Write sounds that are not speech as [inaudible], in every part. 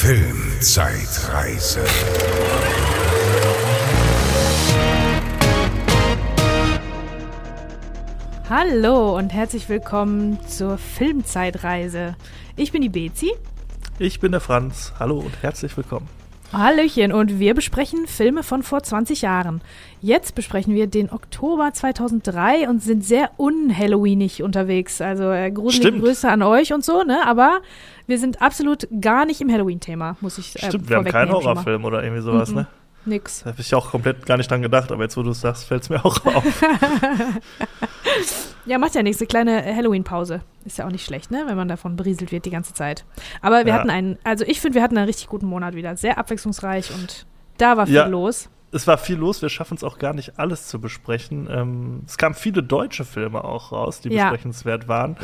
Filmzeitreise. Hallo und herzlich willkommen zur Filmzeitreise. Ich bin die Bezi. Ich bin der Franz. Hallo und herzlich willkommen. Hallöchen und wir besprechen Filme von vor 20 Jahren. Jetzt besprechen wir den Oktober 2003 und sind sehr un-Halloweenig unterwegs. Also äh, gruselige. Grüße an euch und so, ne? Aber wir sind absolut gar nicht im Halloween-Thema, muss ich äh, Stimmt, wir haben keinen. Horrorfilm oder irgendwie sowas, Mhm. ne? Nix. Da habe ich auch komplett gar nicht dran gedacht, aber jetzt, wo du es sagst, fällt es mir [laughs] auch auf. [laughs] Ja, macht ja nichts. Eine kleine Halloween-Pause. Ist ja auch nicht schlecht, ne? Wenn man davon berieselt wird die ganze Zeit. Aber wir Ja. hatten einen, also ich finde, wir hatten einen richtig guten Monat wieder. Sehr abwechslungsreich und da war viel Ja. los. es war viel los, wir schaffen es auch gar nicht alles zu besprechen. Ähm, es kamen viele deutsche Filme auch raus, die Ja. besprechenswert waren.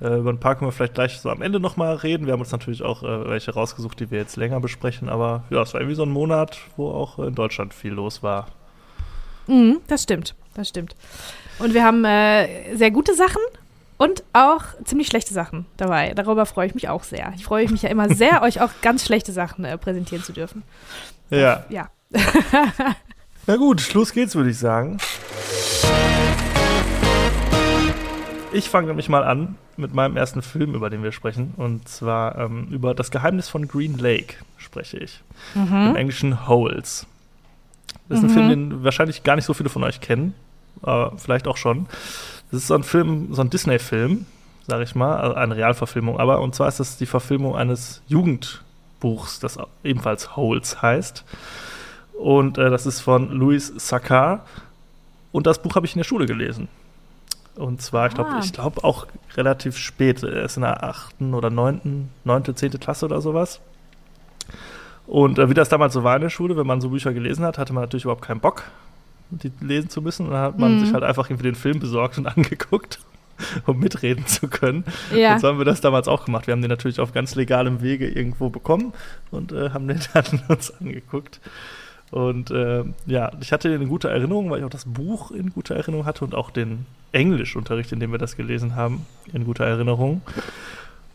Äh, über ein paar können wir vielleicht gleich so am Ende nochmal reden. Wir haben uns natürlich auch äh, welche rausgesucht, die wir jetzt länger besprechen, aber ja, es war irgendwie so ein Monat, wo auch in Deutschland viel los war. Mhm, das stimmt, das stimmt. Und wir haben äh, sehr gute Sachen und auch ziemlich schlechte Sachen dabei. Darüber freue ich mich auch sehr. Ich freue mich ja immer [laughs] sehr, euch auch ganz schlechte Sachen äh, präsentieren zu dürfen. Ja. Ja. [laughs] Na gut, los geht's, würde ich sagen. Ich fange nämlich mal an mit meinem ersten Film, über den wir sprechen. Und zwar ähm, über das Geheimnis von Green Lake spreche ich. Im Englischen Holes. Das ist ein Mhm. Film, den wahrscheinlich gar nicht so viele von euch kennen, aber vielleicht auch schon. Das ist so ein Film, so ein Disney-Film, sage ich mal, also eine Realverfilmung. Aber und zwar ist das die Verfilmung eines Jugendbuchs, das ebenfalls Holes heißt. Und äh, das ist von Louis Sakar. Und das Buch habe ich in der Schule gelesen. Und zwar, ich glaube, Ah. ich glaube auch relativ spät. Er ist in der achten oder neunten, neunte, zehnte Klasse oder sowas. Und äh, wie das damals so war in der Schule, wenn man so Bücher gelesen hat, hatte man natürlich überhaupt keinen Bock, die lesen zu müssen. Und dann hat man Mhm. sich halt einfach irgendwie den Film besorgt und [laughs] angeguckt, um mitreden zu können. Ja. Und so haben wir das damals auch gemacht. Wir haben den natürlich auf ganz legalem Wege irgendwo bekommen und äh, haben den dann [laughs] uns angeguckt. Und äh, ja, ich hatte eine gute Erinnerung, weil ich auch das Buch in guter Erinnerung hatte und auch den Englischunterricht, in dem wir das gelesen haben, in guter Erinnerung.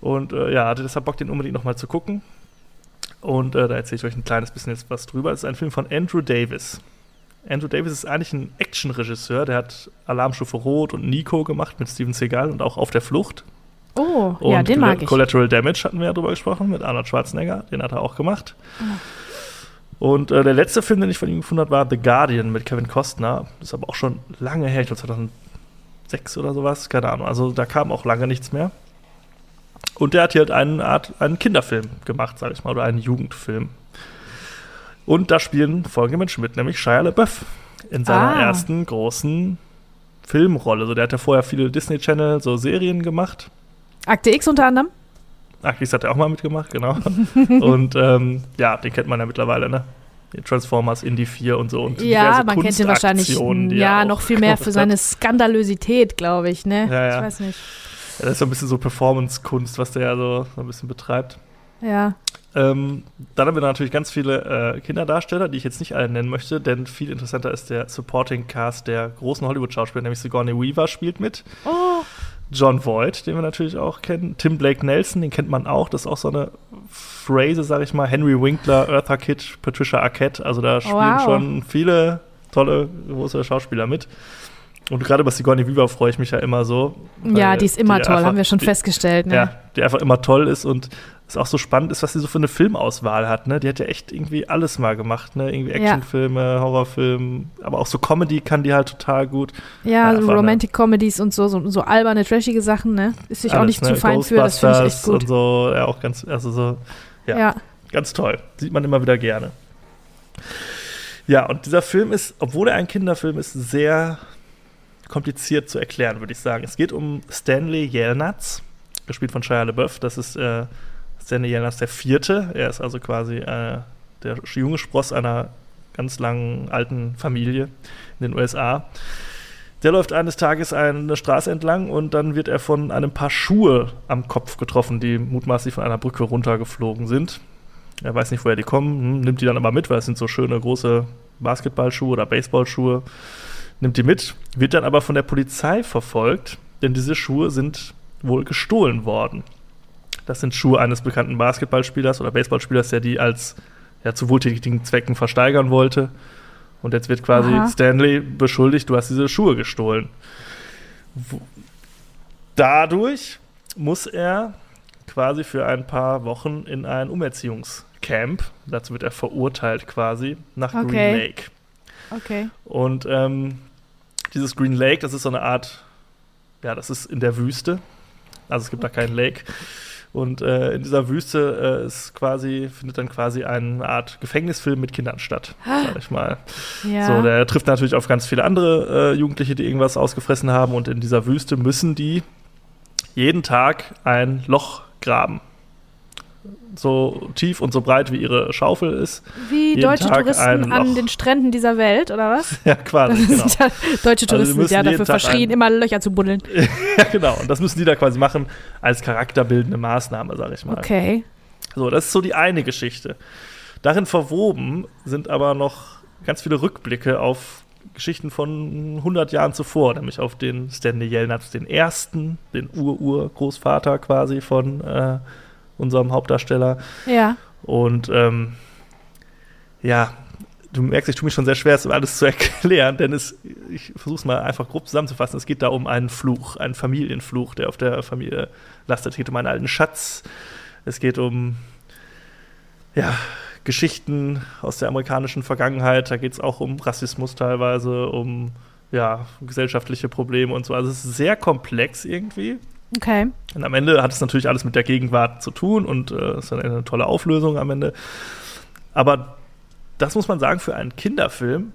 Und äh, ja, hatte deshalb Bock, den unbedingt nochmal zu gucken. Und äh, da erzähle ich euch ein kleines bisschen jetzt was drüber. Es ist ein Film von Andrew Davis. Andrew Davis ist eigentlich ein Actionregisseur, der hat Alarmstufe Rot und Nico gemacht mit Steven Seagal und auch Auf der Flucht. Oh, Und ja, den mag ich. Collateral Damage hatten wir ja drüber gesprochen, mit Arnold Schwarzenegger, den hat er auch gemacht. Und äh, der letzte Film, den ich von ihm gefunden habe, war The Guardian mit Kevin Costner. Das ist aber auch schon lange her, ich glaube 2006 oder sowas, keine Ahnung. Also da kam auch lange nichts mehr. Und der hat hier halt eine Art, einen Kinderfilm gemacht, sage ich mal, oder einen Jugendfilm. Und da spielen folgende Menschen mit, nämlich Shia LaBeouf in seiner Ah. ersten großen Filmrolle. So, der hat ja vorher viele Disney Channel, so Serien gemacht. Akte X unter anderem. Akis hat er auch mal mitgemacht, genau. [laughs] und ähm, ja, den kennt man ja mittlerweile, ne? Transformers, Indie 4 und so. Und Ja, man kennt ihn wahrscheinlich ja noch viel mehr für seine. Skandalösität, glaube ich, ne? Ja, ja. Ich weiß nicht. Ja, das ist so ein bisschen so Performance-Kunst, was der ja so, so ein bisschen betreibt. Ja. Ähm, dann haben wir natürlich ganz viele äh, Kinderdarsteller, die ich jetzt nicht alle nennen möchte, denn viel interessanter ist der Supporting Cast der großen Hollywood-Schauspieler, nämlich Sigourney Weaver spielt mit. Oh, John Voight, den wir natürlich auch kennen. Tim Blake Nelson, den kennt man auch. Das ist auch so eine Phrase, sag ich mal. Henry Winkler, Eartha Kitt, Patricia Arquette. Also da spielen Wow. schon viele tolle, große Schauspieler mit. Und gerade bei Sigourney Weaver freue ich mich ja immer so. ja, die ist immer toll, einfach- haben wir schon die, festgestellt, ne? Ja, die einfach immer toll ist und es auch so spannend ist, was sie so für eine Filmauswahl hat. Ne? Die hat ja echt irgendwie alles mal gemacht. Ne? Irgendwie Ja. Actionfilme, Horrorfilme, aber auch so Comedy kann die halt total gut. Ja, Ja, so ne? Romantic Comedies und so, so, so alberne, trashige Sachen, ne? Ist sich auch Alles, nicht ne? zu fein für, das finde ich echt gut. Und so, ja, auch ganz, also so, ja. Ja. Ganz toll. Sieht man immer wieder gerne. Ja, und dieser Film ist, obwohl er ein Kinderfilm ist, sehr kompliziert zu erklären, würde ich sagen. Es geht um Stanley Yelnats, gespielt von Shia LaBeouf. Das ist äh, Stanley Yelnats der Vierte. Er ist also quasi äh, der junge Spross einer ganz langen alten Familie in den USA. Der läuft eines Tages eine Straße entlang und dann wird er von einem Paar Schuhe am Kopf getroffen, die mutmaßlich von einer Brücke runtergeflogen sind. Er weiß nicht, woher die kommen, hm, nimmt die dann aber mit, weil es sind so schöne große Basketballschuhe oder Baseballschuhe. Nimmt die mit, wird dann aber von der Polizei verfolgt, denn diese Schuhe sind wohl gestohlen worden. Das sind Schuhe eines bekannten Basketballspielers oder Baseballspielers, der die als ja, zu wohltätigen Zwecken versteigern wollte. Und jetzt wird quasi Aha. Stanley beschuldigt, du hast diese Schuhe gestohlen. Dadurch muss er quasi für ein paar Wochen in ein Umerziehungscamp. Dazu wird er verurteilt quasi nach Okay. Green Lake. Okay. Und ähm, dieses Green Lake, das ist so eine Art, ja, das ist in der Wüste. Also es gibt da keinen Lake. Und äh, in dieser Wüste äh, ist quasi, findet dann quasi eine Art Gefängnisfilm mit Kindern statt, sag ich mal. Ja. So, der trifft natürlich auf ganz viele andere äh, Jugendliche, die irgendwas ausgefressen haben. Und in dieser Wüste müssen die jeden Tag ein Loch graben. So tief und so breit wie ihre Schaufel ist. Wie deutsche Tag Touristen an den Stränden dieser Welt, oder was? [laughs] Ja, quasi, genau. sind ja deutsche die Touristen sind müssen ja dafür Tag verschrien, immer Löcher zu buddeln. [laughs] Ja, genau. Und das müssen die da quasi machen als charakterbildende Maßnahme, sag ich mal. Okay. So, das ist so die eine Geschichte. Darin verwoben sind aber noch ganz viele Rückblicke auf Geschichten von 100 Jahren zuvor, nämlich auf den Stanley Jelnatz, den ersten, den Ur-Ur-Großvater quasi von äh, unserem Hauptdarsteller. Ja. Und ähm, ja, du merkst, ich tue mich schon sehr schwer, es alles zu [laughs] erklären, denn es, ich versuche es mal einfach grob zusammenzufassen. Es geht da um einen Fluch, einen Familienfluch, der auf der Familie lastet. Es geht um einen alten Schatz. Es geht um ja, Geschichten aus der amerikanischen Vergangenheit. Da geht es auch um Rassismus teilweise, um ja, gesellschaftliche Probleme und so. Also es ist sehr komplex irgendwie. Okay. Und am Ende hat es natürlich alles mit der Gegenwart zu tun und es äh, ist dann eine tolle Auflösung am Ende. Aber das muss man sagen für einen Kinderfilm,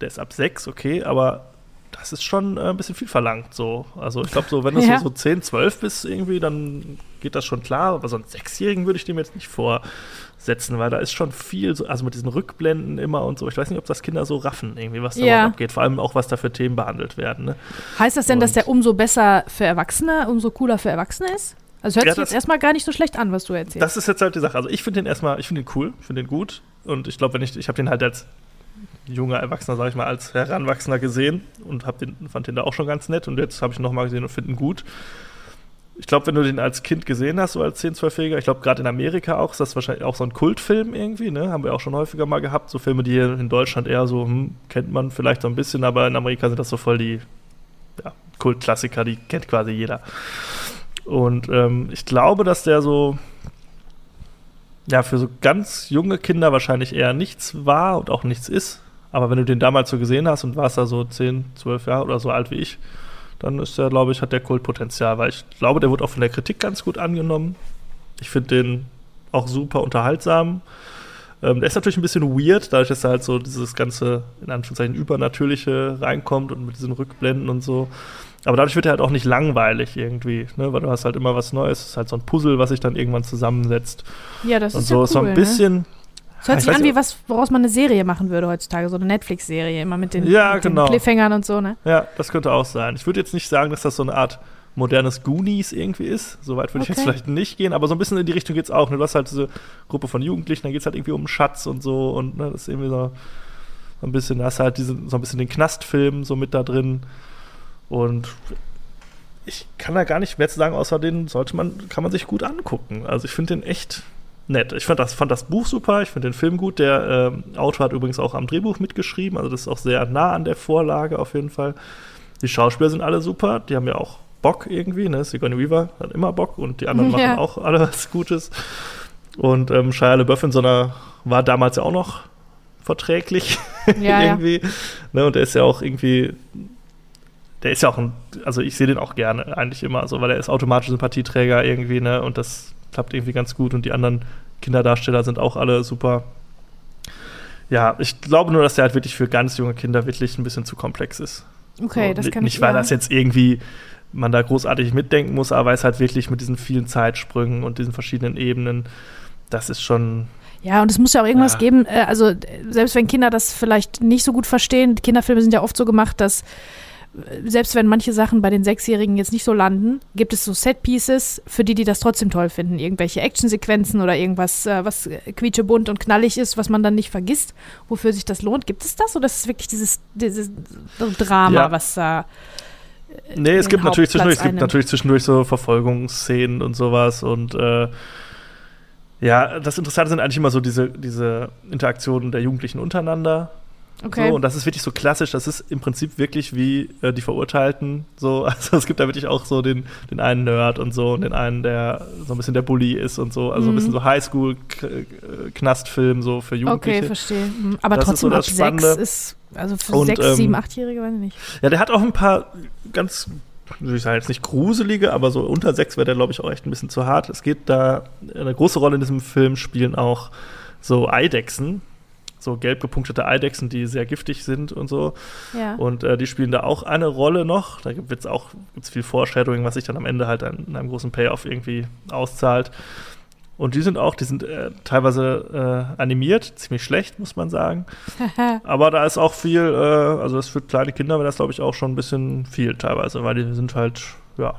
der ist ab sechs, okay, aber das ist schon äh, ein bisschen viel verlangt. So. Also ich glaube, so, wenn du Ja. so, so 10, 12 bist irgendwie, dann geht das schon klar. Aber so einen Sechsjährigen würde ich dem jetzt nicht vorsetzen, weil da ist schon viel, so, also mit diesen Rückblenden immer und so. Ich weiß nicht, ob das Kinder so raffen, irgendwie, was da Ja. abgeht. Vor allem auch, was da für Themen behandelt werden. Ne? Heißt das denn, dass Und- der umso besser für Erwachsene, umso cooler für Erwachsene ist? Also hört Ja, sich jetzt erstmal gar nicht so schlecht an, was du erzählst. Das ist jetzt halt die Sache. Also ich finde den erstmal, ich finde den cool, ich finde den gut. Und ich glaube, wenn ich, ich habe den halt als junger Erwachsener, sage ich mal, als Heranwachsender gesehen und hab den, fand den da auch schon ganz nett. Und jetzt habe ich ihn nochmal gesehen und finde ihn gut. Ich glaube, wenn du den als Kind gesehen hast, so als 10-, 12-Jähriger, ich glaube, gerade in Amerika auch, ist das wahrscheinlich auch so ein Kultfilm irgendwie, ne? Haben wir auch schon häufiger mal gehabt. So Filme, die hier in Deutschland eher so, hm, kennt man vielleicht so ein bisschen, aber in Amerika sind das so voll die ja, Kultklassiker, die kennt quasi jeder. Und ähm, ich glaube, dass der so ja, für so ganz junge Kinder wahrscheinlich eher nichts war und auch nichts ist. Aber wenn du den damals so gesehen hast und warst da so 10, 12 Jahre oder so alt wie ich, dann ist der, glaube ich, hat der Kultpotenzial, weil ich glaube, der wurde auch von der Kritik ganz gut angenommen. Ich finde den auch super unterhaltsam. Ähm, der ist natürlich ein bisschen weird, dadurch, dass da halt so dieses ganze, in Anführungszeichen, Übernatürliche reinkommt und mit diesen Rückblenden und so. Aber dadurch wird er halt auch nicht langweilig irgendwie, ne? weil du hast halt immer was Neues. Es ist halt so ein Puzzle, was sich dann irgendwann zusammensetzt. ja, das Und ist so ja cool, ist so ein Ne? Es hört Ich sich an wie was, woraus man eine Serie machen würde heutzutage, so eine Netflix-Serie, immer mit den, Ja, mit genau. den Cliffhangern und so, ne? Ja, das könnte auch sein. Ich würde jetzt nicht sagen, dass das so eine Art modernes Goonies irgendwie ist. So weit würde ich jetzt Okay. vielleicht nicht gehen, aber so ein bisschen in die Richtung geht es auch. Ne? Du hast halt diese Gruppe von Jugendlichen, da geht es halt irgendwie um Schatz und so und ne, das ist irgendwie so, so ein bisschen, da hast du halt diesen, so ein bisschen den Knastfilm so mit da drin und ich kann da gar nicht mehr zu sagen, außer den sollte man, kann man sich gut angucken. Also ich finde den echt nett. Ich fand das, fand das Buch super, ich finde den Film gut. Der ähm, Autor hat übrigens auch am Drehbuch mitgeschrieben, also das ist auch sehr nah an der Vorlage auf jeden Fall. Die Schauspieler sind alle super, die haben ja auch Bock irgendwie, ne? Sigourney Weaver hat immer Bock und die anderen [laughs] Ja. machen auch alle was Gutes. Und ähm, Shia LaBeouf in so einer, war damals ja auch noch verträglich Ja, [laughs] ja. irgendwie. Ne? Und der ist ja auch irgendwie, der ist ja auch ein, also ich sehe den auch gerne eigentlich immer, so, weil er ist automatisch Sympathieträger irgendwie, ne? Und das klappt irgendwie ganz gut und die anderen Kinderdarsteller sind auch alle super. Ja, ich glaube nur, dass der halt wirklich für ganz junge Kinder wirklich ein bisschen zu komplex ist. Okay, So, das kann Nicht, ich weil ja. das jetzt irgendwie man da großartig mitdenken muss, aber es halt wirklich mit diesen vielen Zeitsprüngen und diesen verschiedenen Ebenen, das ist schon, Ja, und es muss ja auch irgendwas Ja. geben, äh, also äh, selbst wenn Kinder das vielleicht nicht so gut verstehen, Kinderfilme sind ja oft so gemacht, dass selbst wenn manche Sachen bei den Sechsjährigen jetzt nicht so landen, gibt es so Set-Pieces, für die, die das trotzdem toll finden. Irgendwelche Actionsequenzen oder irgendwas, äh, was äh, quietschebunt und knallig ist, was man dann nicht vergisst, wofür sich das lohnt. Gibt es das oder ist es wirklich dieses, dieses Drama, Ja. was da Nee, es gibt natürlich zwischendurch, es gibt natürlich zwischendurch so Verfolgungsszenen und sowas und äh, ja, das Interessante sind eigentlich immer so diese, diese Interaktionen der Jugendlichen untereinander. Okay. So, und das ist wirklich so klassisch, das ist im Prinzip wirklich wie äh, die Verurteilten. So, [laughs] also es gibt da wirklich auch so den, den einen Nerd und so und den einen, der so ein bisschen der Bully ist und so. Also ein Mhm. bisschen so Highschool-Knastfilm so für Jugendliche. okay, verstehe. Mhm. Aber Das ist so trotzdem ab sechs ist, also für Und, sechs, ähm, sieben, achtjährige, weiß ich nicht. Ja, der hat auch ein paar ganz, ich sagen, jetzt nicht gruselige, aber so unter sechs wäre der, glaube ich, auch echt ein bisschen zu hart. Es geht da, eine große Rolle in diesem Film spielen auch so Eidechsen, so gelb gepunktete Eidechsen, die sehr giftig sind und so. Ja. Und äh, die spielen da auch eine Rolle noch. Da gibt es auch gibt's viel Foreshadowing, was sich dann am Ende halt an, in einem großen Payoff irgendwie auszahlt. Und die sind auch, die sind äh, teilweise äh, animiert, ziemlich schlecht, muss man sagen. [laughs] Aber da ist auch viel, äh, also das für kleine Kinder wäre das, glaube ich, auch schon ein bisschen viel teilweise, weil die sind halt, ja,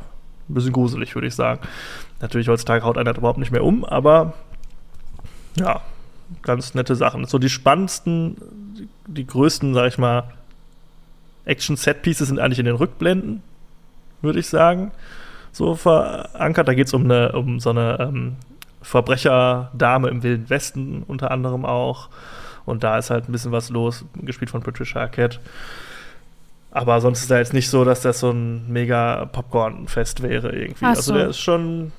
ein bisschen gruselig, würde ich sagen. Natürlich heutzutage haut einer überhaupt nicht mehr um, aber ja, ganz nette Sachen. So die spannendsten, die, größten, sag ich mal, Action-Set-Pieces sind eigentlich in den Rückblenden, würde ich sagen. So verankert. Da geht es um, eine, um so eine ähm, Verbrecherdame im Wilden Westen unter anderem auch. Und da ist halt ein bisschen was los, gespielt von Patricia Arquette. Aber sonst ist da jetzt nicht so, dass das so ein mega Popcorn-Fest wäre irgendwie. Ach Also so. der ist schon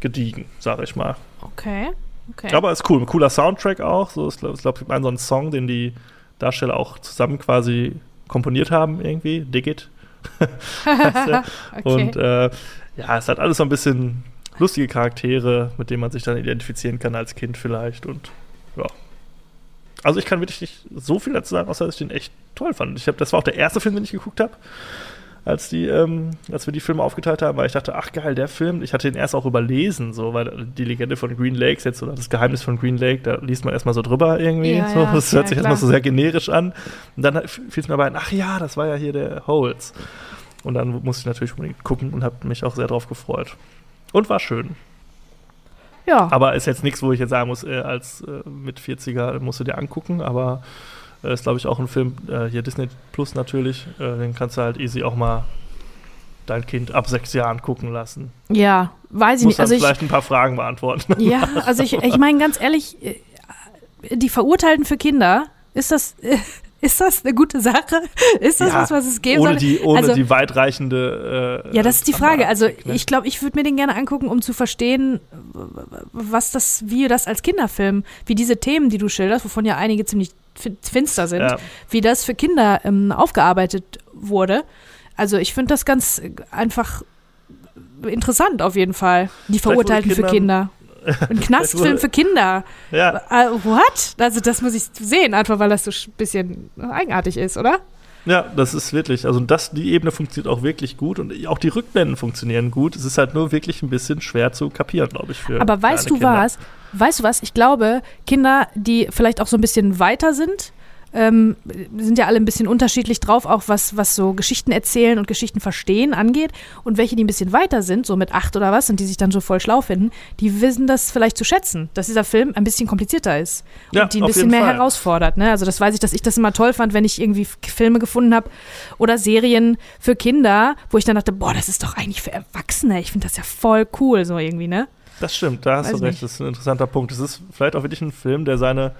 gediegen, sag ich mal. Okay. Okay. Aber ist cool, ein cooler Soundtrack auch. So, ich glaube, es gibt einen so einen Song, den die Darsteller auch zusammen quasi komponiert haben, irgendwie. Dig It. [laughs] okay. Und äh, ja, es hat alles so ein bisschen lustige Charaktere, mit denen man sich dann identifizieren kann als Kind vielleicht. Und ja. Also ich kann wirklich nicht so viel dazu sagen, außer dass ich den echt toll fand. Ich hab, das war auch der erste Film, den ich geguckt habe, als, die, ähm, als wir die Filme aufgeteilt haben, weil ich dachte, ach geil, der Film. Ich hatte den erst auch überlesen, so, weil die Legende von Green Lakes jetzt oder das Geheimnis von Green Lake, da liest man erstmal so drüber irgendwie. Ja, so. ja, das ja, hört sich klar. erstmal so sehr generisch an. Und dann fiel es mir aber ein, ach ja, das war ja hier der Holes. Und dann musste ich natürlich unbedingt gucken und habe mich auch sehr drauf gefreut. Und war schön. ja. Aber ist jetzt nichts, wo ich jetzt sagen muss, äh, als äh, mit 40er musst du dir angucken, aber äh, ist, glaube ich, auch ein Film, äh, hier Disney Plus natürlich, äh, den kannst du halt easy auch mal dein Kind ab sechs Jahren gucken lassen. ja, weiß ich Muss nicht. Also ich, vielleicht ein paar Fragen beantworten. [laughs] ja, also ich, ich meine ganz ehrlich, äh, die Verurteilten für Kinder, ist das, äh, ist das eine gute Sache? Ist das Ja, was, was es geben ohne soll? die, ohne Also- die weitreichende. Äh, Ja, das ist die Frage. Also ne? ich glaube, ich würde mir den gerne angucken, um zu verstehen, was das, wie das als Kinderfilm, wie diese Themen, die du schilderst, wovon ja einige ziemlich finster sind, Ja. wie das für Kinder ähm, aufgearbeitet wurde. Also ich finde das ganz äh, einfach interessant auf jeden Fall. Die Verurteilten für Kinder. Ein [laughs] Knastfilm für Kinder. ja, Äh, what? Also das muss ich sehen, einfach weil das so ein bisschen eigenartig ist, oder? Ja, das ist wirklich, also das, die Ebene funktioniert auch wirklich gut und auch die Rückblenden funktionieren gut. Es ist halt nur wirklich ein bisschen schwer zu kapieren, glaube ich. Für Aber weißt du Kinder. was? Weißt du was? Ich glaube, Kinder, die vielleicht auch so ein bisschen weiter sind, ähm, sind ja alle ein bisschen unterschiedlich drauf, auch was, was so Geschichten erzählen und Geschichten verstehen angeht. Und welche, die ein bisschen weiter sind, so mit acht oder was, und die sich dann so voll schlau finden, die wissen das vielleicht zu schätzen, dass dieser Film ein bisschen komplizierter ist. Und Ja, die ein bisschen mehr Fall. herausfordert. Ne? Also das weiß ich, dass ich das immer toll fand, wenn ich irgendwie Filme gefunden habe oder Serien für Kinder, wo ich dann dachte, boah, das ist doch eigentlich für Erwachsene. Ich finde das ja voll cool, so irgendwie, ne? Das stimmt, da hast Weiß du recht, nicht. das ist ein interessanter Punkt. Es ist vielleicht auch wirklich ein Film, der seine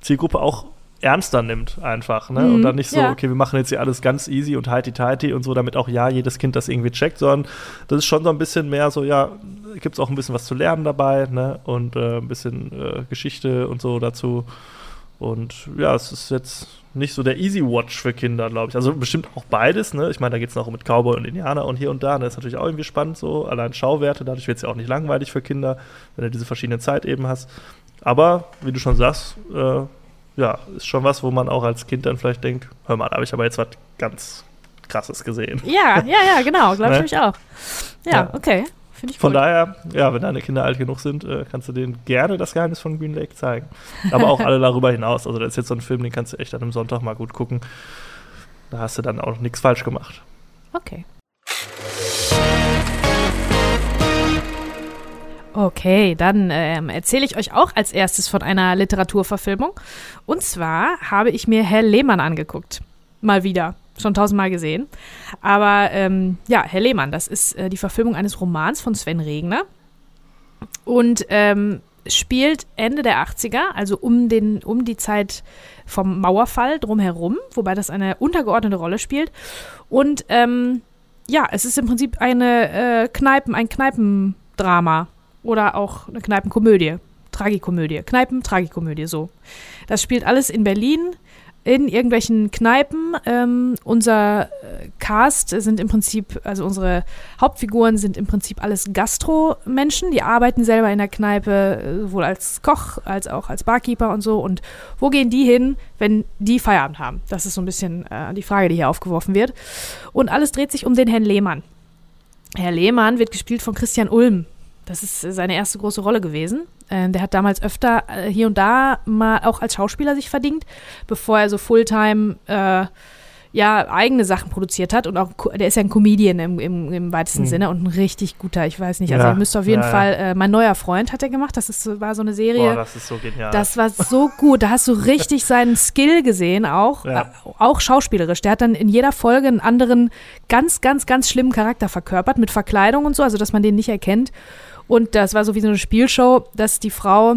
Zielgruppe auch ernster nimmt, einfach. Ne? Mhm, Und dann nicht so, ja. okay, wir machen jetzt hier alles ganz easy und heiti-teiti und so, damit auch ja jedes Kind das irgendwie checkt, sondern das ist schon so ein bisschen mehr so, ja, gibt es auch ein bisschen was zu lernen dabei, ne? Und äh, ein bisschen äh, Geschichte und so dazu. Und ja, es ist jetzt nicht so der Easy Watch für Kinder, glaube ich. Also bestimmt auch beides, ne? Ich meine, da geht es noch mit Cowboy und Indianer und hier und da. Das ist natürlich auch irgendwie spannend so. Allein Schauwerte, dadurch wird es ja auch nicht langweilig für Kinder, wenn du diese verschiedenen Zeiteben hast. Aber, wie du schon sagst, äh, ja, ist schon was, wo man auch als Kind dann vielleicht denkt, hör mal, da habe ich aber jetzt was ganz krasses gesehen. Ja, ja, ja, genau, glaube ich Ne? nämlich auch. Ja, Ja. okay. Finde ich Von gut. daher, ja, wenn deine Kinder alt genug sind, äh, kannst du denen gerne das Geheimnis von Green Lake zeigen. Aber auch [laughs] alle darüber hinaus. Also, das ist jetzt so ein Film, den kannst du echt an einem Sonntag mal gut gucken. Da hast du dann auch nichts falsch gemacht. Okay. Okay, dann ähm, erzähle ich euch auch als erstes von einer Literaturverfilmung. Und zwar habe ich mir Herr Lehmann angeguckt. Mal wieder. schon tausendmal gesehen. Aber ähm, ja, Herr Lehmann, das ist äh, die Verfilmung eines Romans von Sven Regner. Und ähm, spielt Ende der 80er, also um, den, um die Zeit vom Mauerfall drumherum, wobei das eine untergeordnete Rolle spielt. Und ähm, ja, es ist im Prinzip eine äh, Kneipen, ein Kneipendrama oder auch eine Kneipenkomödie. Tragikomödie. Kneipen, Tragikomödie, so. Das spielt alles in Berlin in irgendwelchen Kneipen. Ähm, unser äh, Cast sind im Prinzip, also unsere Hauptfiguren sind im Prinzip alles Gastro-Menschen. Die arbeiten selber in der Kneipe, äh, sowohl als Koch als auch als Barkeeper und so. Und wo gehen die hin, wenn die Feierabend haben? Das ist so ein bisschen äh, die Frage, die hier aufgeworfen wird. Und alles dreht sich um den Herrn Lehmann. Herr Lehmann wird gespielt von Christian Ulm. Das ist seine erste große Rolle gewesen. Äh, der hat damals öfter äh, hier und da mal auch als Schauspieler sich verdient, bevor er so Fulltime äh, ja eigene Sachen produziert hat und auch der ist ja ein Comedian im, im, im weitesten mhm. Sinne und ein richtig guter, ich weiß nicht, also ja, ihr müsst auf jeden ja, Fall, äh, mein neuer Freund hat er gemacht, das ist, war so eine Serie. Boah, das ist so genial. Das war so gut, da hast du richtig [laughs] seinen Skill gesehen, auch, ja. äh, auch schauspielerisch. Der hat dann in jeder Folge einen anderen, ganz, ganz, ganz schlimmen Charakter verkörpert mit Verkleidung und so, also dass man den nicht erkennt. Und das war so wie so eine Spielshow, dass die Frau,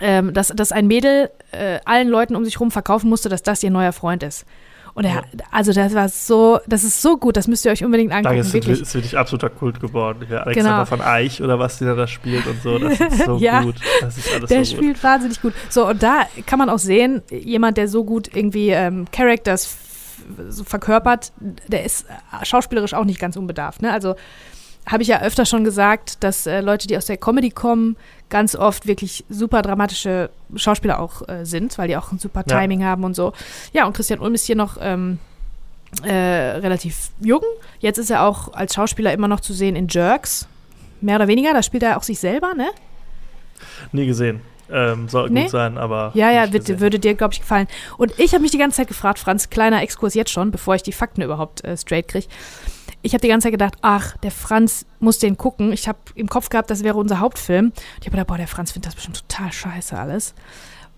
ähm, dass, dass ein Mädel äh, allen Leuten um sich rum verkaufen musste, dass das ihr neuer Freund ist. Und er, ja. also das war so, das ist so gut, das müsst ihr euch unbedingt angucken. Da ist, wirklich. ist wirklich absoluter Kult geworden. Ja, Alexander genau. von Eich oder was der da spielt und so, das ist so [laughs] ja, gut. Das ist alles der so spielt gut. wahnsinnig gut. So, und da kann man auch sehen, jemand, der so gut irgendwie ähm, Characters verkörpert, der ist schauspielerisch auch nicht ganz unbedarft. Ne? Also habe ich ja öfter schon gesagt, dass äh, Leute, die aus der Comedy kommen, ganz oft wirklich super dramatische Schauspieler auch äh, sind, weil die auch ein super Timing ja. haben und so. Ja, und Christian Ulm ist hier noch ähm, äh, relativ jung. Jetzt ist er auch als Schauspieler immer noch zu sehen in Jerks. Mehr oder weniger, da spielt er auch sich selber, ne? Nie gesehen. Ähm, soll nee? gut sein, aber. Ja, ja, wird, würde dir, glaube ich, gefallen. Und ich habe mich die ganze Zeit gefragt, Franz, kleiner Exkurs jetzt schon, bevor ich die Fakten überhaupt äh, straight kriege ich habe die ganze Zeit gedacht, ach, der Franz muss den gucken. Ich habe im Kopf gehabt, das wäre unser Hauptfilm. Und ich habe gedacht, boah, der Franz findet das bestimmt total scheiße alles.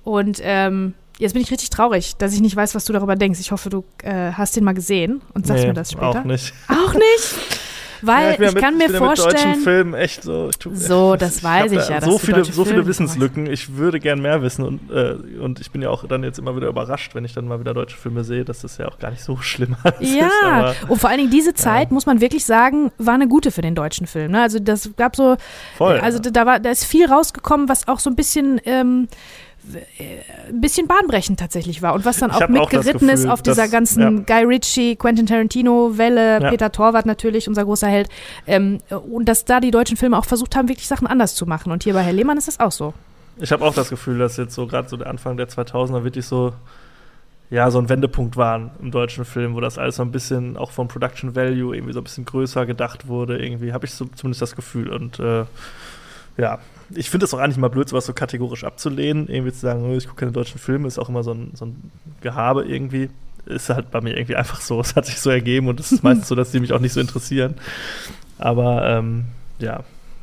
Und ähm, jetzt bin ich richtig traurig, dass ich nicht weiß, was du darüber denkst. Ich hoffe, du äh, hast den mal gesehen und sagst nee, mir das später. Auch nicht. Auch nicht? [laughs] Weil ja, ich, ich mit, kann mir ich vorstellen. Mit deutschen Filmen echt so. Tu, so, das ich weiß ich ja. So viele, so viele Wissenslücken. Ich würde gern mehr wissen und, äh, und ich bin ja auch dann jetzt immer wieder überrascht, wenn ich dann mal wieder deutsche Filme sehe, dass das ja auch gar nicht so [laughs] schlimm ist. Ja, aber, und vor allen Dingen diese Zeit, ja. muss man wirklich sagen, war eine gute für den deutschen Film. Ne? Also das gab so. Voll. Also da, war, da ist viel rausgekommen, was auch so ein bisschen. Ähm, ein bisschen bahnbrechend tatsächlich war und was dann auch mitgeritten ist auf dieser ganzen ja. Guy Ritchie, Quentin Tarantino Welle, ja. Peter Torwart natürlich, unser großer Held ähm, und dass da die deutschen Filme auch versucht haben, wirklich Sachen anders zu machen und hier bei Herr Lehmann ist das auch so. Ich habe auch das Gefühl, dass jetzt so gerade so der Anfang der 2000er wirklich so ja, so ein Wendepunkt waren im deutschen Film, wo das alles so ein bisschen auch vom Production Value irgendwie so ein bisschen größer gedacht wurde. Irgendwie habe ich so zumindest das Gefühl. Und äh, ja, ich finde es auch eigentlich mal blöd, sowas so kategorisch abzulehnen. Irgendwie zu sagen, ich gucke keine deutschen Filme, ist auch immer so ein, so ein Gehabe irgendwie. Ist halt bei mir irgendwie [laughs] einfach so. Es hat sich so ergeben und es ist meistens so, dass die mich auch nicht so interessieren. Aber ähm, ja,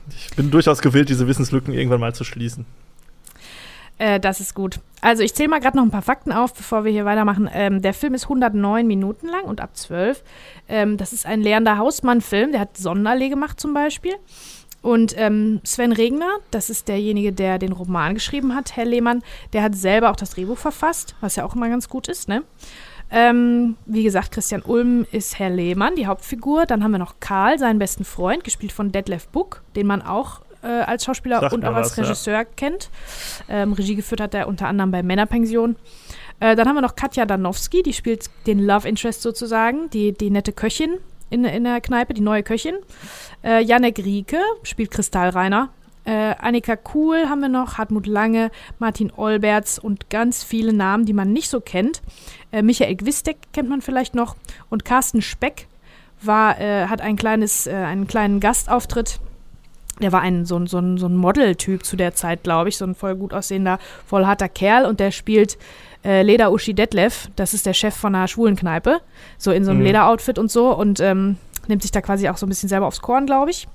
ich bin durchaus gewillt, diese Wissenslücken irgendwann mal zu schließen. Äh, das ist gut. Also ich zähle mal gerade noch ein paar Fakten auf, bevor wir hier weitermachen. Ähm, der Film ist 109 Minuten lang und ab 12. Ähm, das ist ein lehrender Hausmann-Film. Der hat Sonderlee gemacht zum Beispiel. Und ähm, Sven Regner, das ist derjenige, der den Roman geschrieben hat, Herr Lehmann, der hat selber auch das Drehbuch verfasst, was ja auch immer ganz gut ist, ne? Ähm, wie gesagt, Christian Ulm ist Herr Lehmann, die Hauptfigur. Dann haben wir noch Karl, seinen besten Freund, gespielt von Detlef Buck, den man auch äh, als Schauspieler Sag und auch als was, Regisseur ja. kennt. Ähm, Regie geführt hat er unter anderem bei Männerpension. Äh, dann haben wir noch Katja Danowski, die spielt den Love Interest sozusagen, die, die nette Köchin in, in der Kneipe, die neue Köchin. Äh, Janek Rieke spielt Kristallreiner. Äh, Annika Kuhl haben wir noch, Hartmut Lange, Martin Olberts und ganz viele Namen, die man nicht so kennt. Äh, Michael Gwistek kennt man vielleicht noch und Carsten Speck war, äh, hat ein kleines, äh, einen kleinen Gastauftritt. Der war ein, so, ein, so ein, so ein Model-Typ zu der Zeit, glaube ich, so ein voll gut aussehender, voll harter Kerl und der spielt äh, Leder Uschi Detlef, das ist der Chef von einer schwulen Kneipe, so in so einem mhm. Lederoutfit und so und ähm, nimmt sich da quasi auch so ein bisschen selber aufs Korn, glaube ich.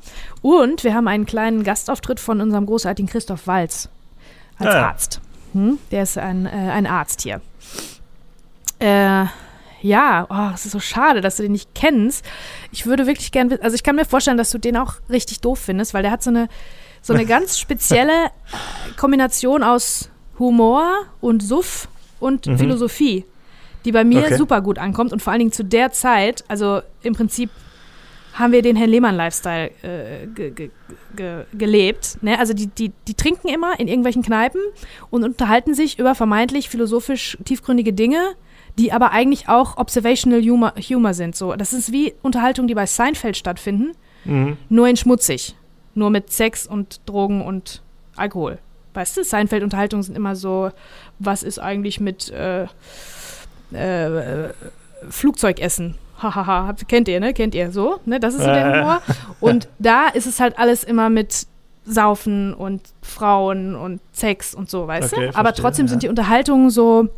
Und wir haben einen kleinen Gastauftritt von unserem großartigen Christoph Walz als ja. Arzt. Hm? Der ist ein, äh, ein Arzt hier. Äh, Ja, oh, es ist so schade, dass du den nicht kennst. Ich würde wirklich gerne, also ich kann mir vorstellen, dass du den auch richtig doof findest, weil der hat so eine, so eine [laughs] ganz spezielle Kombination aus Humor und Suff und Mhm. Philosophie, die bei mir Okay. super gut ankommt und vor allen Dingen zu der Zeit, also im Prinzip haben wir den Herrn Lehmann-Lifestyle äh, ge ge ge gelebt. Ne? Also die, die, die trinken immer in irgendwelchen Kneipen und unterhalten sich über vermeintlich philosophisch tiefgründige Dinge, die aber eigentlich auch Observational Humor, Humor sind. So, das ist wie Unterhaltungen, die bei Seinfeld stattfinden, Mhm. nur in schmutzig. Nur mit Sex und Drogen und Alkohol. Weißt du, Seinfeld-Unterhaltungen sind immer so, was ist eigentlich mit äh, äh, Flugzeugessen? Hahaha, kennt ihr, ne? Kennt ihr so? Ne? Das ist so der Äh. Humor. Und [laughs] da ist es halt alles immer mit Saufen und Frauen und Sex und so, weißt Okay, du? Aber verstehe, trotzdem ja. sind die Unterhaltungen so,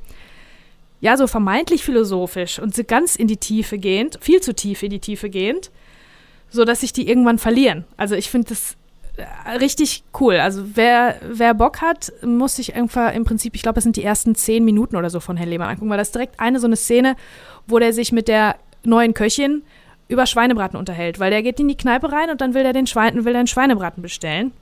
ja, so vermeintlich philosophisch und ganz in die Tiefe gehend, viel zu tief in die Tiefe gehend, so dass sich die irgendwann verlieren. Also ich finde das richtig cool. Also wer, wer Bock hat, muss sich einfach im Prinzip, ich glaube, das sind die ersten zehn Minuten oder so von Herrn Lehmann angucken, weil das ist direkt eine so eine Szene, wo der sich mit der neuen Köchin über Schweinebraten unterhält, weil der geht in die Kneipe rein und dann will er den Schwein, will er einen Schweinebraten bestellen.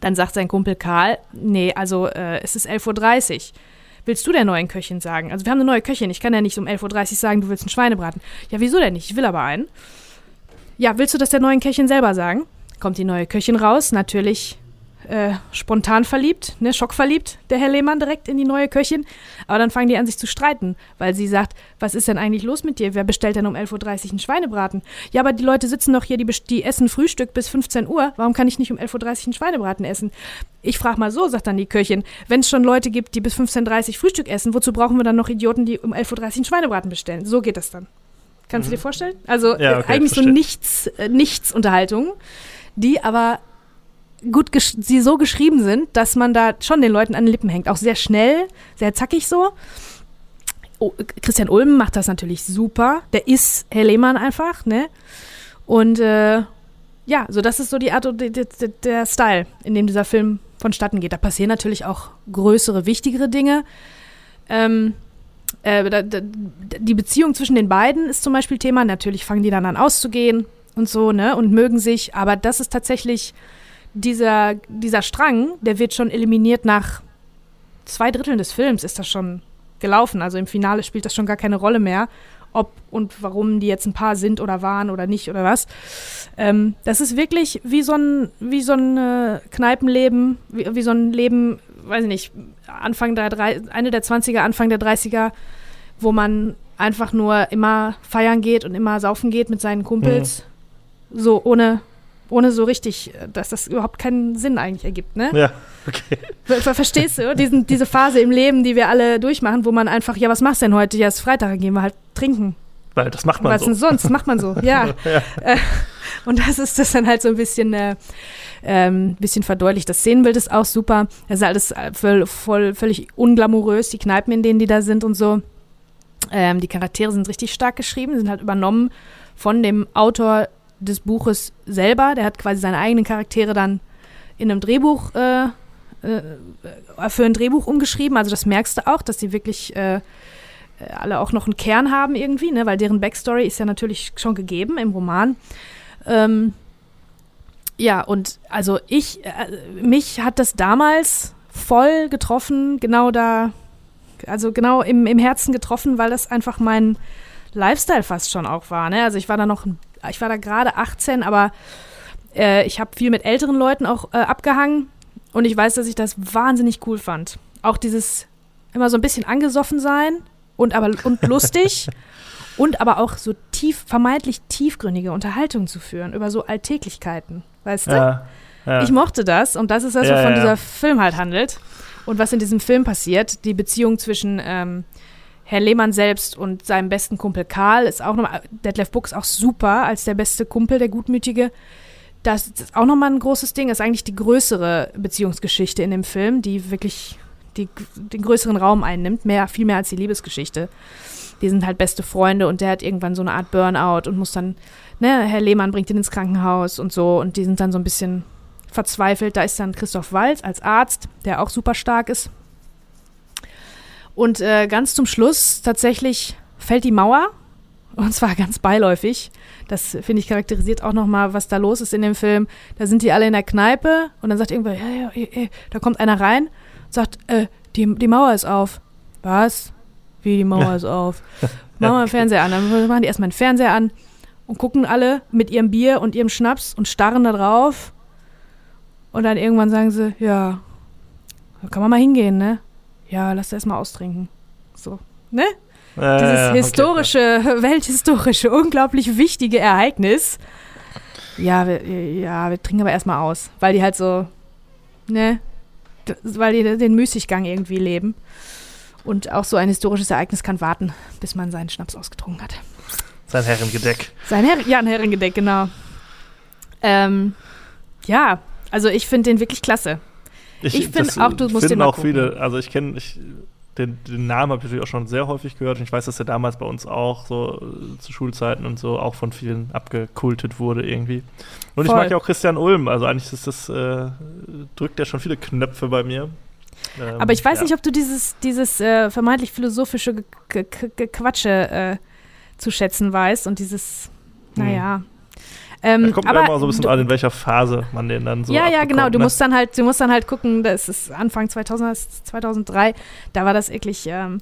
Dann sagt sein Kumpel Karl, nee, also äh, es ist 11.30 Uhr. Willst du der neuen Köchin sagen? Also wir haben eine neue Köchin, ich kann ja nicht um 11.30 Uhr sagen, du willst einen Schweinebraten. Ja, wieso denn nicht? Ich will aber einen. Ja, willst du das der neuen Köchin selber sagen? Kommt die neue Köchin raus, natürlich äh, spontan verliebt, ne, schockverliebt, der Herr Lehmann direkt in die neue Köchin. Aber dann fangen die an, sich zu streiten, weil sie sagt, was ist denn eigentlich los mit dir? Wer bestellt denn um 11.30 Uhr einen Schweinebraten? Ja, aber die Leute sitzen doch hier, die, die essen Frühstück bis 15 Uhr. Warum kann ich nicht um 11.30 Uhr einen Schweinebraten essen? Ich frage mal so, sagt dann die Köchin, wenn es schon Leute gibt, die bis 15.30 Uhr Frühstück essen, wozu brauchen wir dann noch Idioten, die um 11.30 Uhr einen Schweinebraten bestellen? So geht das dann. Kannst du dir vorstellen? Also Ja, äh, okay, eigentlich so nichts, äh, nichts Unterhaltungen, die aber gut sie so geschrieben sind, dass man da schon den Leuten an den Lippen hängt. Auch sehr schnell, sehr zackig so. Oh, Christian Ulm macht das natürlich super. Der ist Herr Lehmann einfach, ne? Und äh, ja, so das ist so die Art und der Style, in dem dieser Film vonstatten geht. Da passieren natürlich auch größere, wichtigere Dinge. Ähm, äh, da, da, die Beziehung zwischen den beiden ist zum Beispiel Thema. Natürlich fangen die dann an auszugehen und so, ne? Und mögen sich. Aber das ist tatsächlich dieser, dieser Strang, der wird schon eliminiert nach zwei Dritteln des Films ist das schon gelaufen. Also im Finale spielt das schon gar keine Rolle mehr, ob und warum die jetzt ein Paar sind oder waren oder nicht oder was. Ähm, das ist wirklich wie so ein, wie so ein äh, Kneipenleben, wie, wie so ein Leben, weiß ich nicht, Anfang der drei, Ende der 20er, Anfang der 30er, wo man einfach nur immer feiern geht und immer saufen geht mit seinen Kumpels. So ohne, ohne so richtig, äh, dass das überhaupt keinen Sinn eigentlich ergibt, ne? Ja, okay. [laughs] Ver ver verstehst du? Diesen, diese Phase im Leben, die wir alle durchmachen, wo man einfach, ja, was machst du denn heute? Ja, es ist Freitag, dann gehen wir halt trinken. Weil das macht man Was so. denn sonst? Macht man so, [laughs] ja. Ja. Äh, und das ist das dann halt so ein bisschen, äh, ähm, bisschen verdeutlicht. Das Szenenbild ist auch super. Das ist alles äh, voll, voll, völlig unglamourös, die Kneipen, in denen die da sind und so. Ähm, die Charaktere sind richtig stark geschrieben, sind halt übernommen von dem Autor des Buches selber. Der hat quasi seine eigenen Charaktere dann in einem Drehbuch, äh, äh, für ein Drehbuch umgeschrieben. Also das merkst du auch, dass die wirklich äh, alle auch noch einen Kern haben irgendwie, ne? weil deren Backstory ist ja natürlich schon gegeben im Roman. Ähm, ja, und also ich, äh, mich hat das damals voll getroffen, genau da, also genau im, im Herzen getroffen, weil das einfach mein Lifestyle fast schon auch war. Ne? Also ich war da noch, ich war da gerade 18, aber äh, ich habe viel mit älteren Leuten auch äh, abgehangen und ich weiß, dass ich das wahnsinnig cool fand. Auch dieses immer so ein bisschen angesoffen sein und aber und [laughs] lustig und aber auch so tief, vermeintlich tiefgründige Unterhaltungen zu führen über so Alltäglichkeiten, weißt du? Ja, ja. Ich mochte das und das ist das, wovon ja. dieser Film halt handelt. Und was in diesem Film passiert, die Beziehung zwischen ähm, Herr Lehmann selbst und seinem besten Kumpel Karl ist auch nochmal, Detlef Buck ist auch super als der beste Kumpel, der Gutmütige. Das ist auch nochmal ein großes Ding, ist eigentlich die größere Beziehungsgeschichte in dem Film, die wirklich die, den größeren Raum einnimmt, mehr, viel mehr als die Liebesgeschichte. Die sind halt beste Freunde und der hat irgendwann so eine Art Burnout und muss dann, ne, Herr Lehmann bringt ihn ins Krankenhaus und so und die sind dann so ein bisschen verzweifelt. Da ist dann Christoph Walz als Arzt, der auch super stark ist. Und äh, ganz zum Schluss tatsächlich fällt die Mauer und zwar ganz beiläufig. Das finde ich charakterisiert auch nochmal, was da los ist in dem Film. Da sind die alle in der Kneipe und dann sagt irgendwer, ja, ja, ja, da kommt einer rein und sagt, äh, die, die Mauer ist auf. Was? Wie die Mauer [laughs] ist auf? Machen wir den Fernseher an. Dann machen die erstmal den Fernseher an und gucken alle mit ihrem Bier und ihrem Schnaps und starren da drauf. Und dann irgendwann sagen sie, ja, da kann man mal hingehen, ne? Ja, lass das erstmal austrinken. So, ne? Äh, Dieses okay. historische, [laughs] welthistorische, unglaublich wichtige Ereignis. Ja, wir, ja, wir trinken aber erstmal aus, weil die halt so, ne? Weil die den Müßiggang irgendwie leben. Und auch so ein historisches Ereignis kann warten, bis man seinen Schnaps ausgetrunken hat. Sein Herrengedeck. Sein Herr ja, ein Herrengedeck, genau. Ähm, ja, also ich finde den wirklich klasse. Ich find das, auch, du musst den auch gucken. viele, also ich kenne, ich, den, den Namen habe ich natürlich auch schon sehr häufig gehört. Und ich weiß, dass er damals bei uns auch so äh, zu Schulzeiten und so auch von vielen abgekultet wurde irgendwie. Und ich Voll. mag ja auch Christian Ulm. Also eigentlich ist das, äh, drückt er schon viele Knöpfe bei mir. Ähm, Aber ich weiß ja. nicht, ob du dieses, dieses äh, vermeintlich philosophische Ge Ge Ge Gequatsche äh, zu schätzen weißt und dieses, Hm. Ähm, Da kommt aber aber immer so ein bisschen du, an, in welcher Phase man den dann so ja, ja, genau. Du ne? musst dann halt, du musst dann halt gucken. Das ist Anfang 2000, das ist 2003. Da war das wirklich ähm,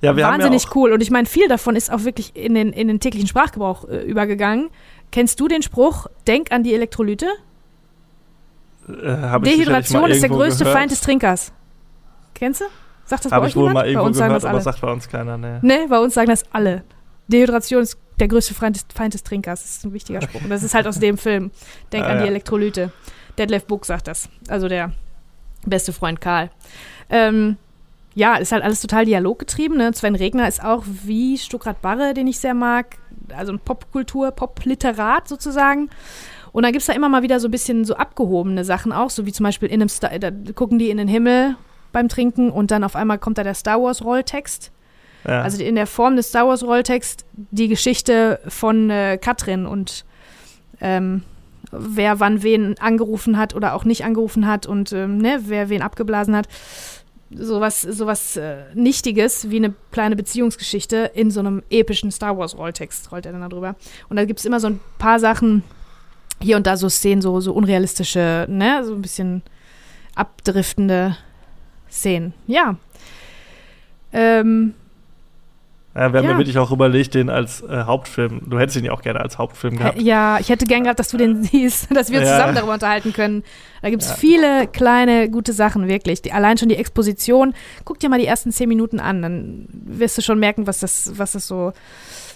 ja, wahnsinnig haben cool. Und ich meine, viel davon ist auch wirklich in den, in den täglichen Sprachgebrauch äh, übergegangen. Kennst du den Spruch? Denk an die Elektrolyte. ja äh, Dehydration ist der größte gehört. Feind des Trinkers. Kennst du? Sagt das bei euch ich wohl jemand? mal bei irgendwo uns sagen gehört, das aber alle. sagt bei uns keiner, ne. Ne, bei uns sagen das alle. Dehydration ist der größte Feind des, Feind des Trinkers. Das ist ein wichtiger Spruch. Und das ist halt aus dem Film. Denk Ah, an die ja. Elektrolyte. Detlef Buck sagt das. Also der beste Freund Karl. Ähm, ja, ist halt alles total dialoggetrieben. Ne? Sven Regner ist auch wie Stuckrad Barre, den ich sehr mag. Also ein Popkultur, Popliterat sozusagen. Und dann gibt es da immer mal wieder so ein bisschen so abgehobene Sachen auch, so wie zum Beispiel in einem Star da gucken die in den Himmel beim Trinken und dann auf einmal kommt da der Star Wars Rolltext. Ja. Also in der Form des Star Wars Rolltext die Geschichte von äh, Katrin und ähm, wer wann wen angerufen hat oder auch nicht angerufen hat und ähm, ne, wer wen abgeblasen hat. Sowas, sowas äh, Nichtiges wie eine kleine Beziehungsgeschichte in so einem epischen Star Wars Rolltext rollt er dann darüber. Und da gibt es immer so ein paar Sachen, hier und da so Szenen, so, so unrealistische, ne, so ein bisschen abdriftende Szenen. Ja. Ähm, Ja, wir haben ja Ja. wirklich auch überlegt, den als äh, Hauptfilm. Du hättest ihn ja auch gerne als Hauptfilm gehabt. Ja, ich hätte gern gehabt, dass du den [laughs] siehst, dass wir Ja. zusammen darüber unterhalten können. Da gibt es viele kleine, gute Sachen, wirklich. Die, allein schon die Exposition. Guck dir mal die ersten zehn Minuten an, dann wirst du schon merken, was das, was das so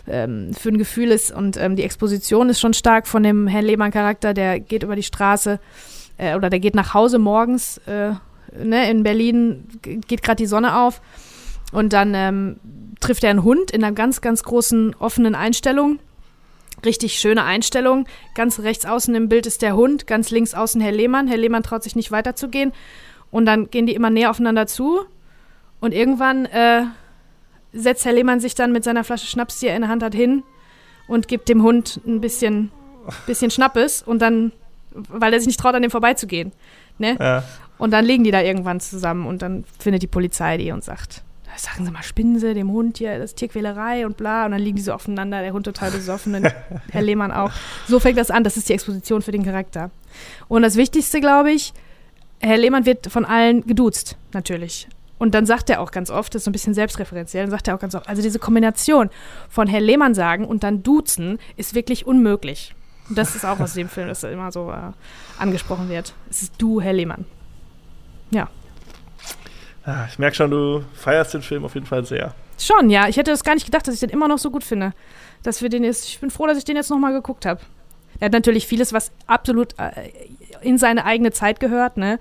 ähm, für ein Gefühl ist. Und ähm, die Exposition ist schon stark von dem Herrn Lehmann-Charakter, der geht über die Straße äh, oder der geht nach Hause morgens äh, ne, in Berlin, geht gerade die Sonne auf und dann ähm, trifft er einen Hund in einer ganz, ganz großen offenen Einstellung. Richtig schöne Einstellung. Ganz rechts außen im Bild ist der Hund, ganz links außen Herr Lehmann. Herr Lehmann traut sich nicht weiterzugehen. Und dann gehen die immer näher aufeinander zu. Und irgendwann äh, setzt Herr Lehmann sich dann mit seiner Flasche Schnaps, die er in der Hand hat, hin und gibt dem Hund ein bisschen, bisschen Schnappes. Und dann, weil er sich nicht traut, an dem vorbeizugehen. Ne? Ja. Und dann liegen die da irgendwann zusammen und dann findet die Polizei die und sagt, sagen Sie mal, spinnen Sie dem Hund hier, das ist Tierquälerei und bla. Und dann liegen die so aufeinander, der Hund total besoffen und [laughs] Herr Lehmann auch. So fängt das an, das ist die Exposition für den Charakter. Und das Wichtigste, glaube ich, Herr Lehmann wird von allen geduzt, natürlich. Und dann sagt er auch ganz oft, das ist so ein bisschen selbstreferenziell, dann sagt er auch ganz oft, also diese Kombination von Herr Lehmann sagen und dann duzen ist wirklich unmöglich. Und das ist auch aus dem Film, dass da immer so äh, angesprochen wird. Es ist du, Herr Lehmann. Ah, Ich merke schon, du feierst den Film auf jeden Fall sehr. Schon, ja. Ich hätte das gar nicht gedacht, dass ich den immer noch so gut finde. Dass wir den jetzt, ich bin froh, dass ich den jetzt nochmal geguckt habe. Er hat natürlich vieles, was absolut äh, in seine eigene Zeit gehört, ne?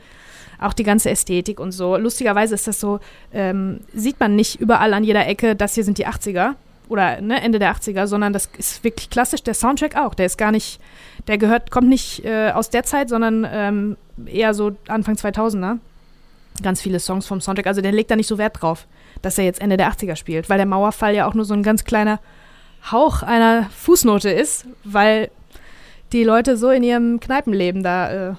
Auch die ganze Ästhetik und so. Lustigerweise ist das so, ähm, sieht man nicht überall an jeder Ecke, das hier sind die 80er oder ne, Ende der 80er, sondern das ist wirklich klassisch. Der Soundtrack auch, der ist gar nicht, der gehört, kommt nicht äh, aus der Zeit, sondern ähm, eher so Anfang 2000er. Ganz viele Songs vom Soundtrack, also der legt da nicht so Wert drauf, dass er jetzt Ende der 80er spielt, weil der Mauerfall ja auch nur so ein ganz kleiner Hauch einer Fußnote ist, weil die Leute so in ihrem Kneipenleben da äh,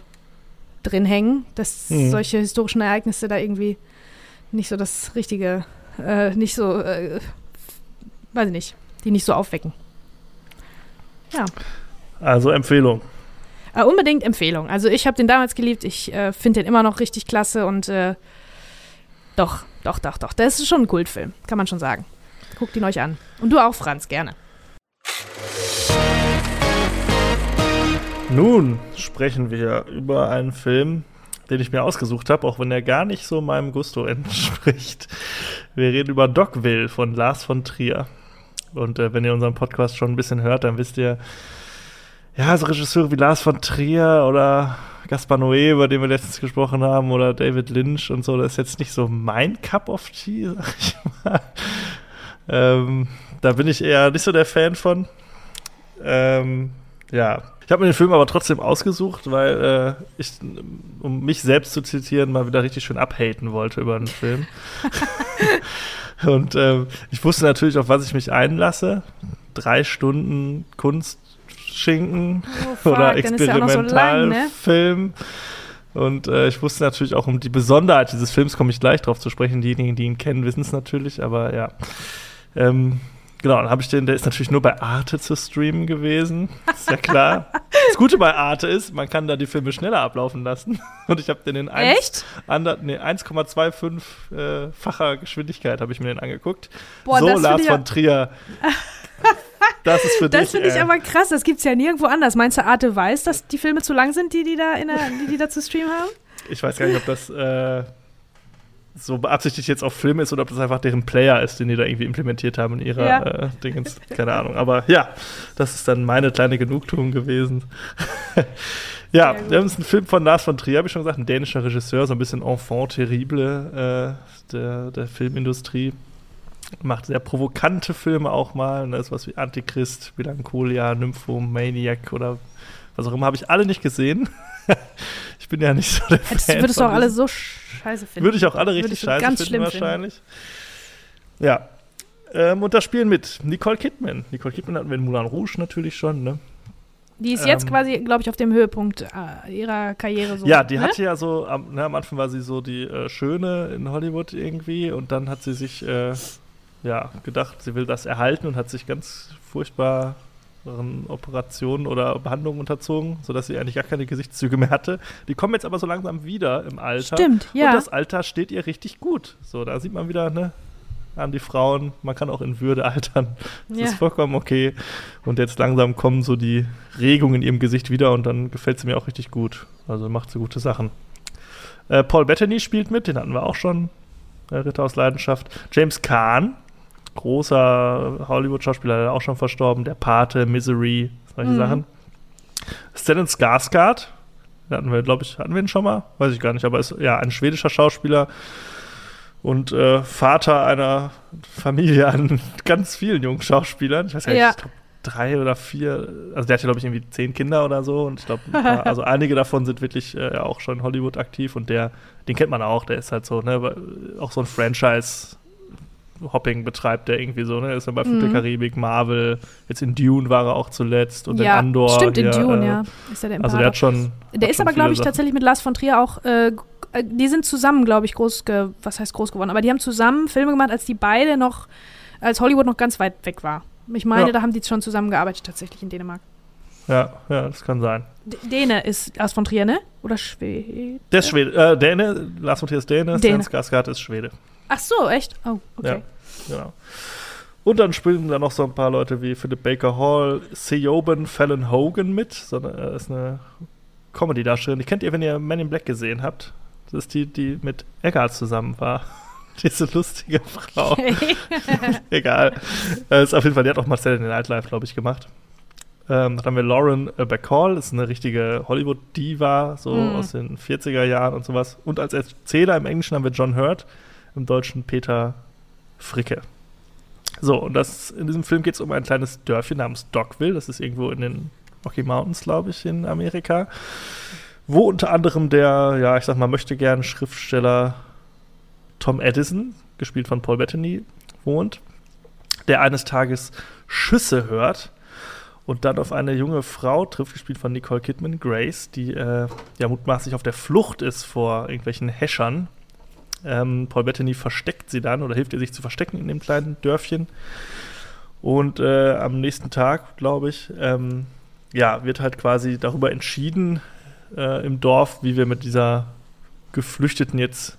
drin hängen, dass Mhm. solche historischen Ereignisse da irgendwie nicht so das richtige, äh, nicht so äh, weiß ich nicht, die nicht so aufwecken. Ja. Also Empfehlung. Äh, unbedingt Empfehlung. Also ich habe den damals geliebt, ich äh, finde den immer noch richtig klasse und äh, doch, doch, doch, doch. Das ist schon ein Kultfilm, kann man schon sagen. Guckt ihn euch an. Und du auch, Franz, gerne. Nun sprechen wir über einen Film, den ich mir ausgesucht habe, auch wenn er gar nicht so meinem Gusto [laughs] entspricht. Wir reden über Dogville von Lars von Trier. Und äh, wenn ihr unseren Podcast schon ein bisschen hört, dann wisst ihr, ja, so Regisseure wie Lars von Trier oder Gaspar Noé, über den wir letztens gesprochen haben, oder David Lynch und so, das ist jetzt nicht so mein Cup of Tea, [laughs] sag ich mal. Ähm, da bin ich eher nicht so der Fan von. Ähm, ja, ich habe mir den Film aber trotzdem ausgesucht, weil äh, ich, um mich selbst zu zitieren, mal wieder richtig schön abhaten wollte über den Film. [laughs] Und ähm, ich wusste natürlich, auf was ich mich einlasse. Drei Stunden Kunstschinken Oh, oder der auch noch so ne? Experimentalfilm. Und äh, ich wusste natürlich auch um die Besonderheit dieses Films, komme ich gleich drauf zu sprechen. Diejenigen, die ihn kennen, wissen es natürlich, aber ja. Ähm, genau, dann habe ich den, der ist natürlich nur bei Arte zu streamen gewesen. Ist ja klar. [laughs] das Gute bei Arte ist, man kann da die Filme schneller ablaufen lassen. [laughs] Und ich habe den in eins- Echt? ander- nee, 1,25-facher Geschwindigkeit habe ich mir den angeguckt. Boah, so, Lars ja- von Trier. [laughs] Das ist für dich. Das finde ich äh, aber krass, das gibt's ja nirgendwo anders. Meinst du, Arte weiß, dass die Filme zu lang sind, die die da, in der, die, die da zu streamen haben? Ich weiß gar nicht, ob das äh, so beabsichtigt jetzt auf Film ist oder ob das einfach deren Player ist, den die da irgendwie implementiert haben in ihrer Ja. äh, Dingens. Keine Ahnung. Aber ja, das ist dann meine kleine Genugtuung gewesen. [laughs] ja, wir haben einen Film von Lars von Trier, habe ich schon gesagt, ein dänischer Regisseur, so ein bisschen enfant terrible äh, der, der Filmindustrie. Macht sehr provokante Filme auch mal. Und da ist was wie Antichrist, Melancholia, Nymphomaniac oder was auch immer. Habe ich alle nicht gesehen. [laughs] ich bin ja nicht so der Hättest, Fan würdest du auch alle so scheiße finden. würde ich auch alle richtig scheiße ganz finden schlimm finden. wahrscheinlich. Ja. Ähm, und da spielen mit Nicole Kidman. Nicole Kidman hatten wir in Moulin Rouge natürlich schon, ne? Die ist jetzt Ähm, quasi, glaube ich, auf dem Höhepunkt äh, ihrer Karriere so. ja, die ne? hatte ja so, am, ne, am Anfang war sie so die äh, Schöne in Hollywood irgendwie und dann hat sie sich äh, ja, gedacht, sie will das erhalten und hat sich ganz furchtbaren Operationen oder Behandlungen unterzogen, sodass sie eigentlich gar keine Gesichtszüge mehr hatte. Die kommen jetzt aber so langsam wieder im Alter. Stimmt, ja. Und das Alter steht ihr richtig gut. So, da sieht man wieder, ne, an die Frauen, man kann auch in Würde altern. Das Ja. ist vollkommen okay. Und jetzt langsam kommen so die Regungen in ihrem Gesicht wieder und dann gefällt sie mir auch richtig gut. Also macht sie gute Sachen. Äh, Paul Bettany spielt mit, den hatten wir auch schon. Äh, Ritter aus Leidenschaft. James Caan, großer Hollywood-Schauspieler, der auch schon verstorben. Der Pate, Misery, solche Mhm. Sachen. Stellan Skarsgård, den hatten wir, glaube ich, hatten wir ihn schon mal? Weiß ich gar nicht, aber ist ja ein schwedischer Schauspieler und äh, Vater einer Familie an [laughs] ganz vielen jungen Schauspielern. Ich weiß gar nicht, Ja. ich glaube drei oder vier, also der hat ja, glaube ich, irgendwie zehn Kinder oder so und ich glaube, [laughs] also einige davon sind wirklich äh, auch schon in Hollywood aktiv und der, den kennt man auch, der ist halt so, ne, auch so ein Franchise. Hopping betreibt der irgendwie so, ne? Ist ja bei der Mhm. Karibik, Marvel, jetzt in Dune war er auch zuletzt und ja, in Andor. Stimmt, in Dune, äh, ja. Ist ja der Also der hat schon. Der hat ist schon aber, glaube ich, Sachen. tatsächlich mit Lars von Trier auch, äh, äh, die sind zusammen, glaube ich, groß, ge was heißt groß geworden, aber die haben zusammen Filme gemacht, als die beide noch, als Hollywood noch ganz weit weg war. Ich meine, Ja. da haben die schon zusammengearbeitet, tatsächlich in Dänemark. Ja, ja, das kann sein. D Däne ist Lars von Trier, ne? Oder Schwede? Der ist Schwede, äh, Däne, Lars Matthias Däne, Däne. Stellan Skarsgård ist Schwede. Ach so, echt? Oh, okay. Genau. Und dann spielen da noch so ein paar Leute wie Philip Baker Hall, Seoben Fallon Hogan mit. So eine, äh, ist eine Comedy-Darstellerin. Die kennt ihr, wenn ihr Men in Black gesehen habt. Das ist die, die mit Eggert zusammen war. [laughs] Diese lustige Frau. Okay. [laughs] Egal. Äh, ist auf jeden Fall, die hat auch Marcel in den Nightlife, glaube ich, gemacht. Ähm, dann haben wir Lauren äh, Bacall, ist eine richtige Hollywood-Diva, so Mhm. aus den 40er Jahren und sowas. Und als Erzähler im Englischen haben wir John Hurt, im Deutschen Peter Fricke. So, und das, in diesem Film geht es um ein kleines Dörfchen namens Dogville, das ist irgendwo in den Rocky Mountains, glaube ich, in Amerika, wo unter anderem der, ja, ich sag mal, möchte gern Schriftsteller Tom Edison, gespielt von Paul Bettany, wohnt, der eines Tages Schüsse hört und dann auf eine junge Frau trifft, gespielt von Nicole Kidman, Grace, die äh, ja mutmaßlich auf der Flucht ist vor irgendwelchen Häschern. Ähm, Paul Bettany versteckt sie dann oder hilft ihr sich zu verstecken in dem kleinen Dörfchen. Und äh, am nächsten Tag, glaube ich, ähm, ja, wird halt quasi darüber entschieden äh, im Dorf, wie wir mit dieser Geflüchteten jetzt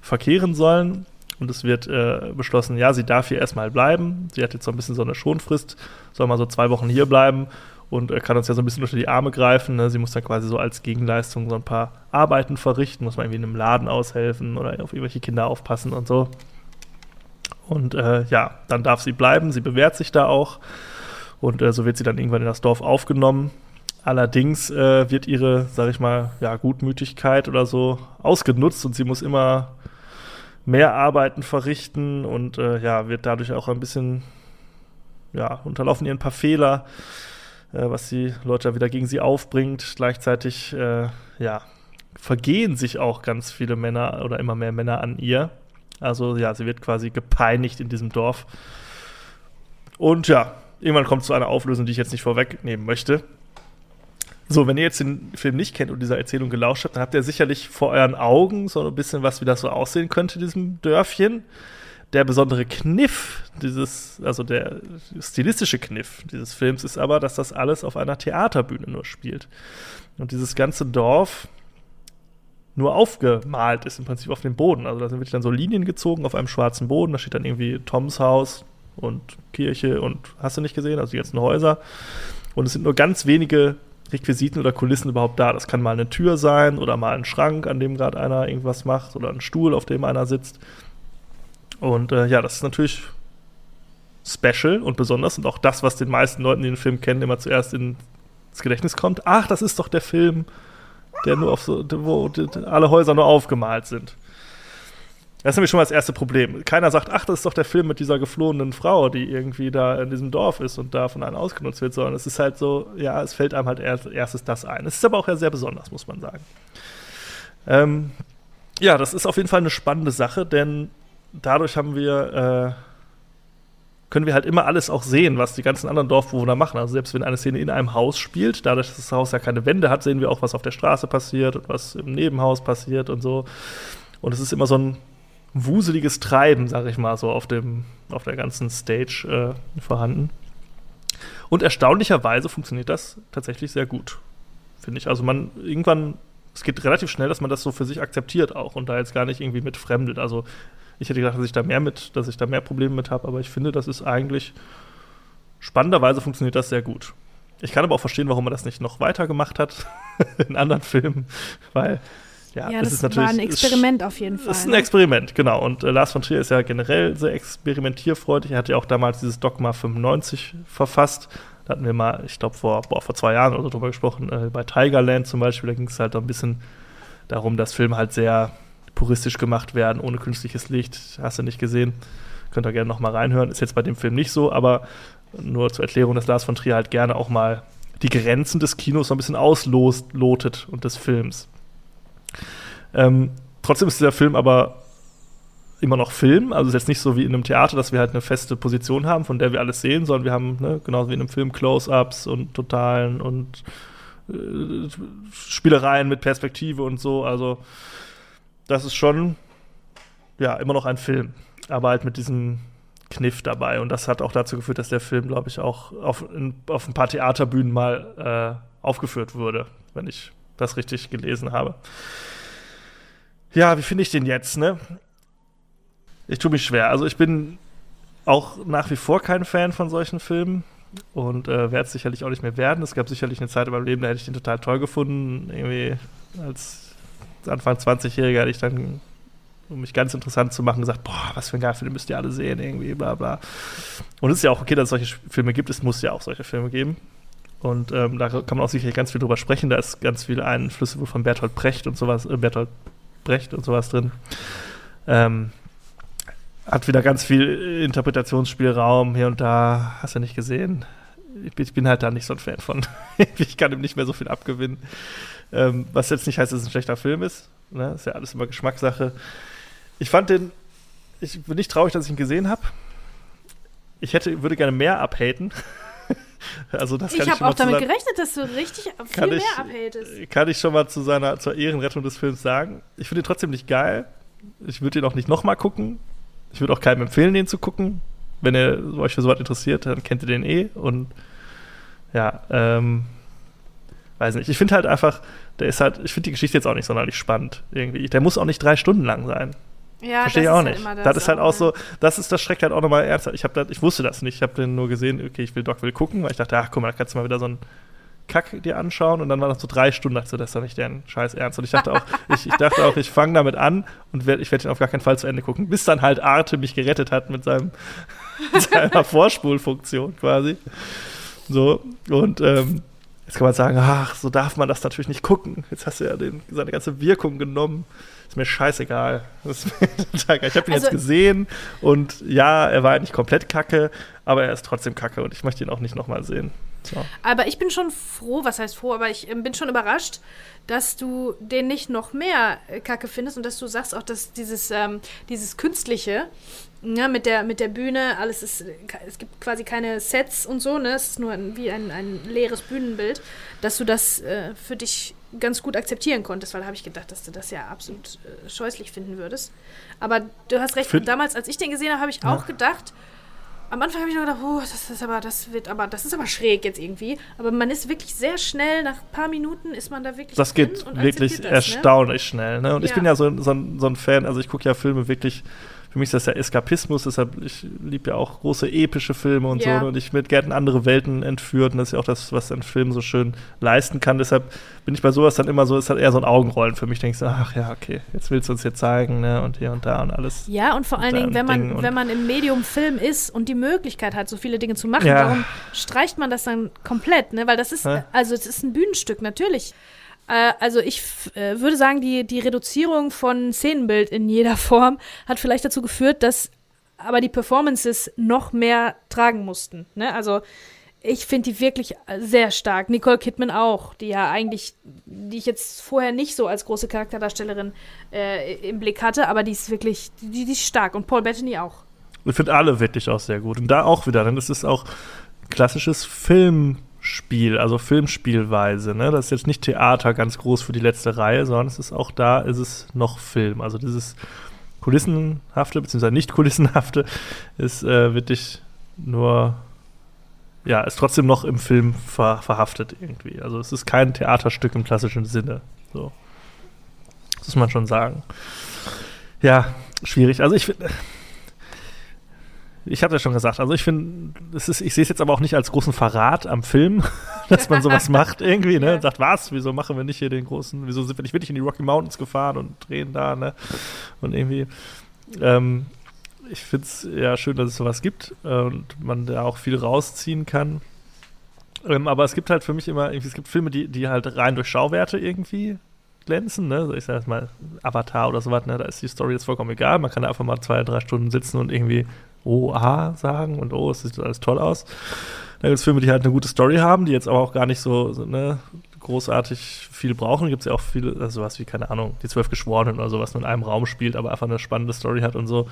verkehren sollen. Und es wird äh, beschlossen, ja, sie darf hier erstmal bleiben. Sie hat jetzt so ein bisschen so eine Schonfrist, soll mal so zwei Wochen hier bleiben und kann uns ja so ein bisschen unter die Arme greifen. Ne? Sie muss dann quasi so als Gegenleistung so ein paar Arbeiten verrichten, muss man irgendwie in einem Laden aushelfen oder auf irgendwelche Kinder aufpassen und so. Und äh, ja, dann darf sie bleiben, sie bewährt sich da auch. Und äh, so wird sie dann irgendwann in das Dorf aufgenommen. Allerdings äh, wird ihre, sag ich mal, ja, Gutmütigkeit oder so ausgenutzt und sie muss immer mehr Arbeiten verrichten und äh, ja, wird dadurch auch ein bisschen, ja, unterlaufen ihr ein paar Fehler, was die Leute wieder gegen sie aufbringt. Gleichzeitig, äh, ja, vergehen sich auch ganz viele Männer oder immer mehr Männer an ihr. Also ja, sie wird quasi gepeinigt in diesem Dorf. Und ja, irgendwann kommt zu einer Auflösung, die ich jetzt nicht vorwegnehmen möchte. So, wenn ihr jetzt den Film nicht kennt und dieser Erzählung gelauscht habt, dann habt ihr sicherlich vor euren Augen so ein bisschen was, wie das so aussehen könnte, diesem Dörfchen. Der besondere Kniff dieses, also der stilistische Kniff dieses Films ist aber, dass das alles auf einer Theaterbühne nur spielt. Und dieses ganze Dorf nur aufgemalt ist im Prinzip auf dem Boden. Also da sind wirklich dann so Linien gezogen auf einem schwarzen Boden. Da steht dann irgendwie Toms Haus und Kirche und hast du nicht gesehen, also die ganzen Häuser. Und es sind nur ganz wenige Requisiten oder Kulissen überhaupt da. Das kann mal eine Tür sein oder mal ein Schrank, an dem gerade einer irgendwas macht oder ein Stuhl, auf dem einer sitzt. Und äh, ja, das ist natürlich special und besonders und auch das, was den meisten Leuten, die den Film kennen, immer zuerst ins Gedächtnis kommt. Ach, das ist doch der Film, der nur auf so, wo alle Häuser nur aufgemalt sind. Das ist nämlich schon mal das erste Problem. Keiner sagt, ach, das ist doch der Film mit dieser geflohenen Frau, die irgendwie da in diesem Dorf ist und da von einem ausgenutzt wird, sondern es ist halt so, ja, es fällt einem halt erst, erstes das ein. Es ist aber auch ja sehr besonders, muss man sagen. Ähm, ja, das ist auf jeden Fall eine spannende Sache, denn dadurch haben wir, äh, können wir halt immer alles auch sehen, was die ganzen anderen Dorfbewohner machen. Also selbst wenn eine Szene in einem Haus spielt, dadurch, dass das Haus ja keine Wände hat, sehen wir auch, was auf der Straße passiert und was im Nebenhaus passiert und so. Und es ist immer so ein wuseliges Treiben, sag ich mal, so auf, dem, auf der ganzen Stage äh, vorhanden. Und erstaunlicherweise funktioniert das tatsächlich sehr gut, finde ich. Also man irgendwann, es geht relativ schnell, dass man das so für sich akzeptiert auch und da jetzt gar nicht irgendwie mit fremdet. Also ich hätte gedacht, dass ich da mehr mit, dass ich da mehr Probleme mit habe, aber ich finde, das ist eigentlich spannenderweise funktioniert das sehr gut. Ich kann aber auch verstehen, warum man das nicht noch weiter gemacht hat [laughs] in anderen Filmen, weil ja, Ja, das, ist natürlich war ein Experiment auf jeden Fall. Das ist ein ne? Experiment, genau. Und äh, Lars von Trier ist ja generell sehr experimentierfreudig. Er hat ja auch damals dieses Dogma 95 verfasst. Da hatten wir mal, ich glaube, vor, boah, vor zwei Jahren oder so drüber gesprochen, äh, bei Tigerland zum Beispiel. Da ging es halt ein bisschen darum, dass Filme halt sehr puristisch gemacht werden, ohne künstliches Licht. Hast du nicht gesehen? Könnt ihr gerne noch mal reinhören. Ist jetzt bei dem Film nicht so, aber nur zur Erklärung, dass Lars von Trier halt gerne auch mal die Grenzen des Kinos so ein bisschen auslotet und des Films. Ähm, trotzdem ist dieser Film aber immer noch Film. Also es ist jetzt nicht so wie in einem Theater, dass wir halt eine feste Position haben, von der wir alles sehen, sondern wir haben, ne, genauso wie in einem Film, Close-Ups und Totalen und äh, Spielereien mit Perspektive und so. Also das ist schon, ja, immer noch ein Film. Aber halt mit diesem Kniff dabei. Und das hat auch dazu geführt, dass der Film, glaube ich, auch auf, in, auf ein paar Theaterbühnen mal äh, aufgeführt wurde, wenn ich das richtig gelesen habe. Ja, wie finde ich den jetzt, ne? Ich tue mich schwer. Also ich bin auch nach wie vor kein Fan von solchen Filmen und äh, werde es sicherlich auch nicht mehr werden. Es gab sicherlich eine Zeit in meinem Leben, da hätte ich den total toll gefunden. Irgendwie als Anfang 20-Jähriger hätte ich dann, um mich ganz interessant zu machen, gesagt, boah, was für ein geiler Film müsst ihr alle sehen, irgendwie, bla bla. Und es ist ja auch okay, dass es solche Filme gibt. Es muss ja auch solche Filme geben. Und ähm, da kann man auch sicherlich ganz viel drüber sprechen. Da ist ganz viel Einflüsse von Bertolt Brecht und sowas, äh, Bertolt Brecht und sowas drin. Ähm, hat wieder ganz viel Interpretationsspielraum hier und da. Hast du nicht gesehen? Ich bin halt da nicht so ein Fan von. [laughs] ich kann ihm nicht mehr so viel abgewinnen. Ähm, was jetzt nicht heißt, dass es ein schlechter Film ist. Ne? Ist ja alles immer Geschmackssache. Ich fand den. Ich bin nicht traurig, dass ich ihn gesehen habe. Ich hätte, würde gerne mehr abhaten. [laughs] also das kann Ich habe auch damit sein- gerechnet, dass du richtig viel kann mehr ich, abhatest. kann ich schon mal zu seiner zur Ehrenrettung des Films sagen. Ich finde ihn trotzdem nicht geil. Ich würde ihn auch nicht nochmal gucken. Ich würde auch keinem empfehlen, den zu gucken. wenn ihr euch für sowas interessiert, dann kennt ihr den eh. Und ja, ähm, weiß nicht. Ich finde halt einfach, der ist halt, ich finde die Geschichte jetzt auch nicht sonderlich spannend irgendwie. Der muss auch nicht drei Stunden lang sein. Ja, Verstehe ich das auch nicht. Halt immer das, ist halt auch ja. so, das ist das schreckt halt auch nochmal ernsthaft. Ich, das, ich wusste das nicht. Ich habe den nur gesehen, okay, ich will Doc will gucken, weil ich dachte, ach guck mal, da kannst du mal wieder so einen Kack dir anschauen und dann war das so drei Stunden, dachte ich so, das ist doch nicht deren Scheiß Ernst. Und ich dachte auch, [laughs] ich, ich dachte auch, ich fange damit an und werd, ich werde ihn auf gar keinen Fall zu Ende gucken, bis dann halt Arte mich gerettet hat mit seinem [laughs] mit seiner [laughs] Vorspulfunktion quasi. So, und ähm, jetzt kann man sagen, ach, so darf man das natürlich nicht gucken. Jetzt hast du ja den, seine ganze Wirkung genommen. Ist mir scheißegal. Ist mir. [laughs] Ich habe ihn Also- jetzt gesehen und ja, er war nicht komplett kacke, aber er ist trotzdem kacke und ich möchte ihn auch nicht nochmal sehen. So. Aber ich bin schon froh, was heißt froh, aber ich ähm, bin schon überrascht, dass du den nicht noch mehr äh, Kacke findest und dass du sagst auch, dass dieses, ähm, dieses Künstliche, ja, mit der, mit der Bühne, alles ist, äh, es gibt quasi keine Sets und so, ne? Es ist nur ein, wie ein, ein leeres Bühnenbild, dass du das äh, für dich ganz gut akzeptieren konntest, weil da habe ich gedacht, dass du das ja absolut äh, scheußlich finden würdest. Aber du hast recht, Für- damals, als ich den gesehen habe, habe ich Ja. auch gedacht, am Anfang habe ich noch gedacht, oh, das ist aber, das wird aber, das ist aber schräg jetzt irgendwie. Aber man ist wirklich sehr schnell, nach ein paar Minuten ist man da wirklich. Das geht wirklich das, ne? erstaunlich schnell. Ne? Und ich Ja. bin ja so, so, so ein Fan, also ich gucke ja Filme wirklich, für mich ist das ja Eskapismus, deshalb, ich liebe ja auch große epische Filme und Ja. so. Ne? Und ich würde gerne in andere Welten entführt und das ist ja auch das, was ein Film so schön leisten kann. Deshalb bin ich bei sowas dann immer so, ist halt eher so ein Augenrollen für mich. Denkst du, ach ja, okay, jetzt willst du uns hier zeigen, ne? Und hier und da und alles. Ja, und vor allen Dingen, wenn man, wenn man im Medium Film ist und die Möglichkeit hat, so viele Dinge zu machen, Ja. warum streicht man das dann komplett? Ne? Weil das ist, Ja. also es ist ein Bühnenstück, natürlich. Äh, also ich äh, würde sagen, die, die Reduzierung von Szenenbild in jeder Form hat vielleicht dazu geführt, dass aber die Performances noch mehr tragen mussten. Ne? Also ich finde die wirklich sehr stark. Nicole Kidman auch, die ja eigentlich, die ich jetzt vorher nicht so als große Charakterdarstellerin äh, im Blick hatte, aber die ist wirklich, die, die ist stark. Und Paul Bettany auch. Ich finde alle wirklich auch sehr gut. Und da auch wieder, denn das ist auch klassisches Filmspiel, also Filmspielweise. Ne? Das ist jetzt nicht Theater ganz groß für die letzte Reihe, sondern es ist auch da, ist es noch Film. Also dieses kulissenhafte, beziehungsweise nicht kulissenhafte, [laughs] ist äh, wirklich nur, ja, ist trotzdem noch im Film ver verhaftet irgendwie. Also es ist kein Theaterstück im klassischen Sinne. So. Das muss man schon sagen. Ja, schwierig. Also ich finde, ich habe ja schon gesagt, also ich finde, ich sehe es jetzt aber auch nicht als großen Verrat am Film, [laughs] dass man sowas [laughs] macht irgendwie, ne? Und sagt, was, wieso machen wir nicht hier den großen, wieso sind wir nicht wirklich in die Rocky Mountains gefahren und drehen da, ne? Und irgendwie, ähm, ich finde es ja schön, dass es sowas gibt äh, und man da auch viel rausziehen kann. Ähm, aber es gibt halt für mich immer, irgendwie, es gibt Filme, die, die halt rein durch Schauwerte irgendwie glänzen, ne? Ich sag jetzt mal Avatar oder sowas, ne? Da ist die Story jetzt vollkommen egal. Man kann da einfach mal zwei, drei Stunden sitzen und irgendwie ah sagen und oh, es sieht alles toll aus. Dann gibt es Filme, die halt eine gute Story haben, die jetzt aber auch gar nicht so, so ne, großartig viel brauchen. Gibt es ja auch viele, also sowas wie, keine Ahnung, die zwölf Geschworenen oder sowas nur in einem Raum spielt, aber einfach eine spannende Story hat und so.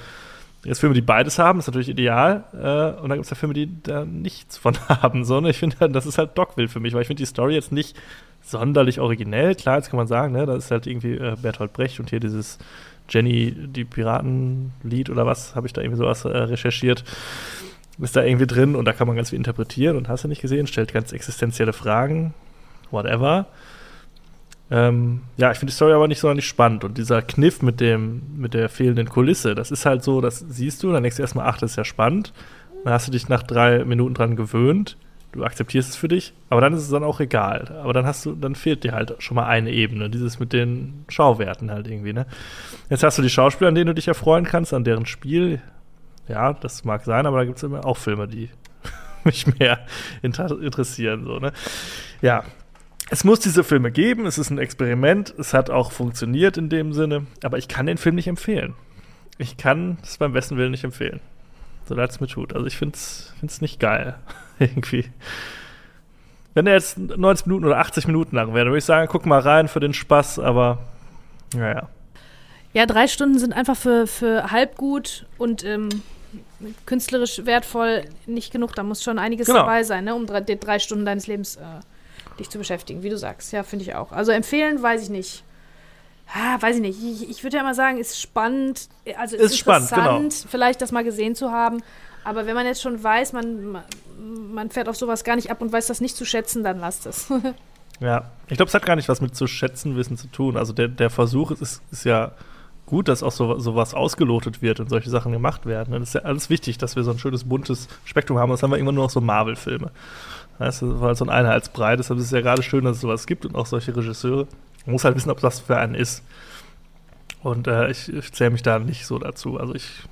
Jetzt Filme, die beides haben, ist natürlich ideal. Äh, und dann gibt es ja Filme, die da nichts von [laughs] haben. So, ne? Ich finde, halt, das ist halt Dogville für mich, weil ich finde die Story jetzt nicht sonderlich originell. Klar, jetzt kann man sagen, ne, da ist halt irgendwie äh, Bertolt Brecht und hier dieses Jenny, die Piratenlied oder was, habe ich da irgendwie sowas äh, recherchiert. Ist da irgendwie drin und da kann man ganz viel interpretieren und hast du nicht gesehen, stellt ganz existenzielle Fragen, whatever. Ähm, ja, ich finde die Story aber nicht sonderlich spannend. Und dieser Kniff mit dem, mit der fehlenden Kulisse, das ist halt so, das siehst du, dann denkst du erstmal, ach, das ist ja spannend. Dann hast du dich nach drei Minuten dran gewöhnt, du akzeptierst es für dich, aber dann ist es dann auch egal. Aber dann hast du, dann fehlt dir halt schon mal eine Ebene, dieses mit den Schauwerten halt irgendwie, ne? Jetzt hast du die Schauspieler, an denen du dich erfreuen kannst, an deren Spiel. Ja, das mag sein, aber da gibt es immer auch Filme, die [laughs] mich mehr inter interessieren, so, ne? Ja, es muss diese Filme geben, es ist ein Experiment, es hat auch funktioniert in dem Sinne, aber ich kann den Film nicht empfehlen. Ich kann es beim besten Willen nicht empfehlen. So leid es mir tut. Also ich finde es nicht geil. [laughs] Irgendwie. Wenn er jetzt 90 Minuten oder 80 Minuten lang wäre, würde ich sagen, guck mal rein für den Spaß, aber naja. Ja, drei Stunden sind einfach für, für halb gut und ähm, künstlerisch wertvoll nicht genug. Da muss schon einiges Genau. dabei sein, ne, um drei, drei Stunden deines Lebens äh, dich zu beschäftigen, wie du sagst. Ja, finde ich auch. Also empfehlen, weiß ich nicht. Ah, weiß ich nicht. Ich, ich würde ja immer sagen, ist spannend, also Ist spannend, genau. vielleicht das mal gesehen zu haben. Aber wenn man jetzt schon weiß, man, man fährt auf sowas gar nicht ab und weiß das nicht zu schätzen, dann lasst es. [laughs] ja, ich glaube, es hat gar nicht was mit zu schätzen wissen zu tun. Also der, der Versuch ist, ist ja gut, dass auch so, sowas ausgelotet wird und solche Sachen gemacht werden. Das ist ja alles wichtig, dass wir so ein schönes buntes Spektrum haben. Das haben wir irgendwann nur noch so Marvel-Filme. Das war halt so ein Einheitsbrei. Deshalb ist es ja gerade schön, dass es sowas gibt und auch solche Regisseure. Man muss halt wissen, ob das für einen ist. Und äh, ich, ich zähle mich da nicht so dazu. Also ich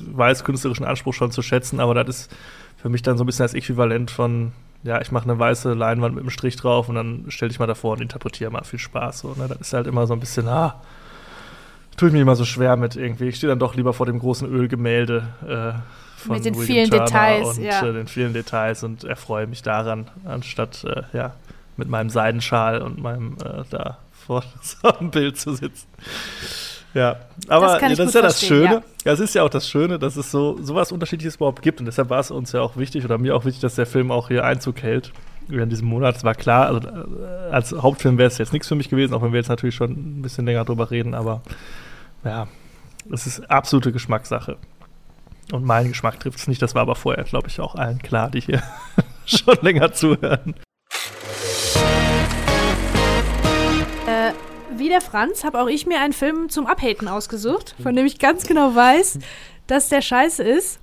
weiß künstlerischen Anspruch schon zu schätzen, aber das ist für mich dann so ein bisschen das Äquivalent von, ja, ich mache eine weiße Leinwand mit einem Strich drauf und dann stelle ich mal davor und interpretiere mal viel Spaß. So, ne? Das ist halt immer so ein bisschen, ah, tue ich mir immer so schwer mit irgendwie. Ich stehe dann doch lieber vor dem großen Ölgemälde. Äh, von mit den William vielen Turner Details, und ja. äh, den vielen Details und erfreue mich daran, anstatt äh, ja, mit meinem Seidenschal und meinem äh, da vor [laughs] so einem Bild zu sitzen. Ja, aber Das kann das, ist ja das Schöne. ja. Ja, es ist ja auch das Schöne, dass es so sowas Unterschiedliches überhaupt gibt und deshalb war es uns ja auch wichtig oder mir auch wichtig, dass der Film auch hier Einzug hält in diesem Monat. Es war klar, also äh, als Hauptfilm wäre es jetzt nichts für mich gewesen, auch wenn wir jetzt natürlich schon ein bisschen länger drüber reden, aber ja, es ist absolute Geschmackssache. Und mein Geschmack trifft es nicht. Das war aber vorher, glaube ich, auch allen klar, die hier [laughs] schon länger zuhören. Wie der Franz habe auch ich mir einen Film zum Abhaten ausgesucht, von dem ich ganz genau weiß, dass der scheiße ist.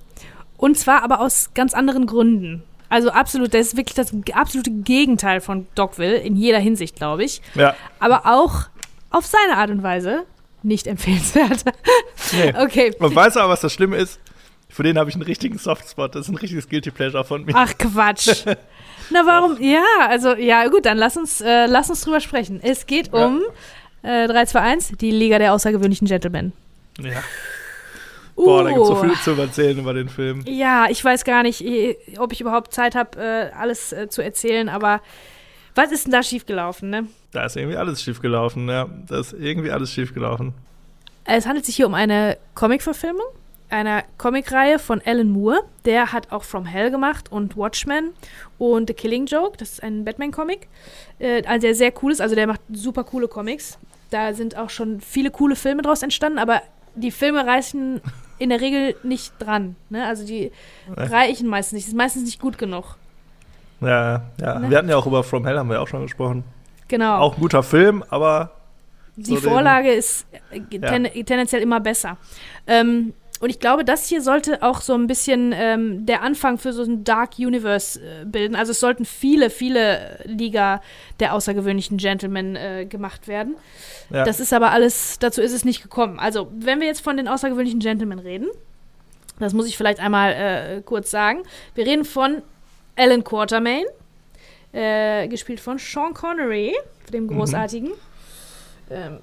Und zwar aber aus ganz anderen Gründen. Also absolut, das ist wirklich das absolute Gegenteil von Dogville in jeder Hinsicht, glaube ich. Ja, Aber auch auf seine Art und Weise nicht empfehlenswert. nee. [laughs] okay. Man weiß aber, was das Schlimme ist. Für den habe ich einen richtigen Softspot. Das ist ein richtiges Guilty Pleasure von mir. Ach Quatsch. [laughs] Na warum? Ja, also ja gut, dann lass uns, äh, lass uns drüber sprechen. Es geht Ja. Um äh, 3, 2, 1, die Liga der außergewöhnlichen Gentlemen. Ja. Boah, da gibt es so Uh. viel zu erzählen über den Film. Ja, ich weiß gar nicht, ob ich überhaupt Zeit habe, äh, alles äh, zu erzählen, aber was ist denn da schiefgelaufen, ne? Da ist irgendwie alles schiefgelaufen, ja. Da ist irgendwie alles schiefgelaufen. Es handelt sich hier um eine Comic-Verfilmung einer Comicreihe von Alan Moore. Der hat auch From Hell gemacht und Watchmen und The Killing Joke. Das ist ein Batman-Comic. Äh, also der sehr cool ist. Also der macht super coole Comics. Da sind auch schon viele coole Filme draus entstanden, aber die Filme reißen in der Regel nicht dran. Ne? Also die reichen meistens nicht. Ist meistens nicht gut genug. Ja, ja. Ne? Wir hatten ja auch über From Hell, haben wir auch schon gesprochen. Genau. Auch ein guter Film, aber Die so Vorlage ist äh, ten tendenziell immer besser. Ähm, und ich glaube, das hier sollte auch so ein bisschen ähm, der Anfang für so ein Dark Universe äh, bilden. Also es sollten viele, viele Liga der außergewöhnlichen Gentlemen äh, gemacht werden. ja. Das ist aber alles, dazu ist es nicht gekommen. Also, wenn wir jetzt von den außergewöhnlichen Gentlemen reden, das muss ich vielleicht einmal äh, kurz sagen. Wir reden von Alan Quatermain, äh, gespielt von Sean Connery, dem großartigen. Ähm,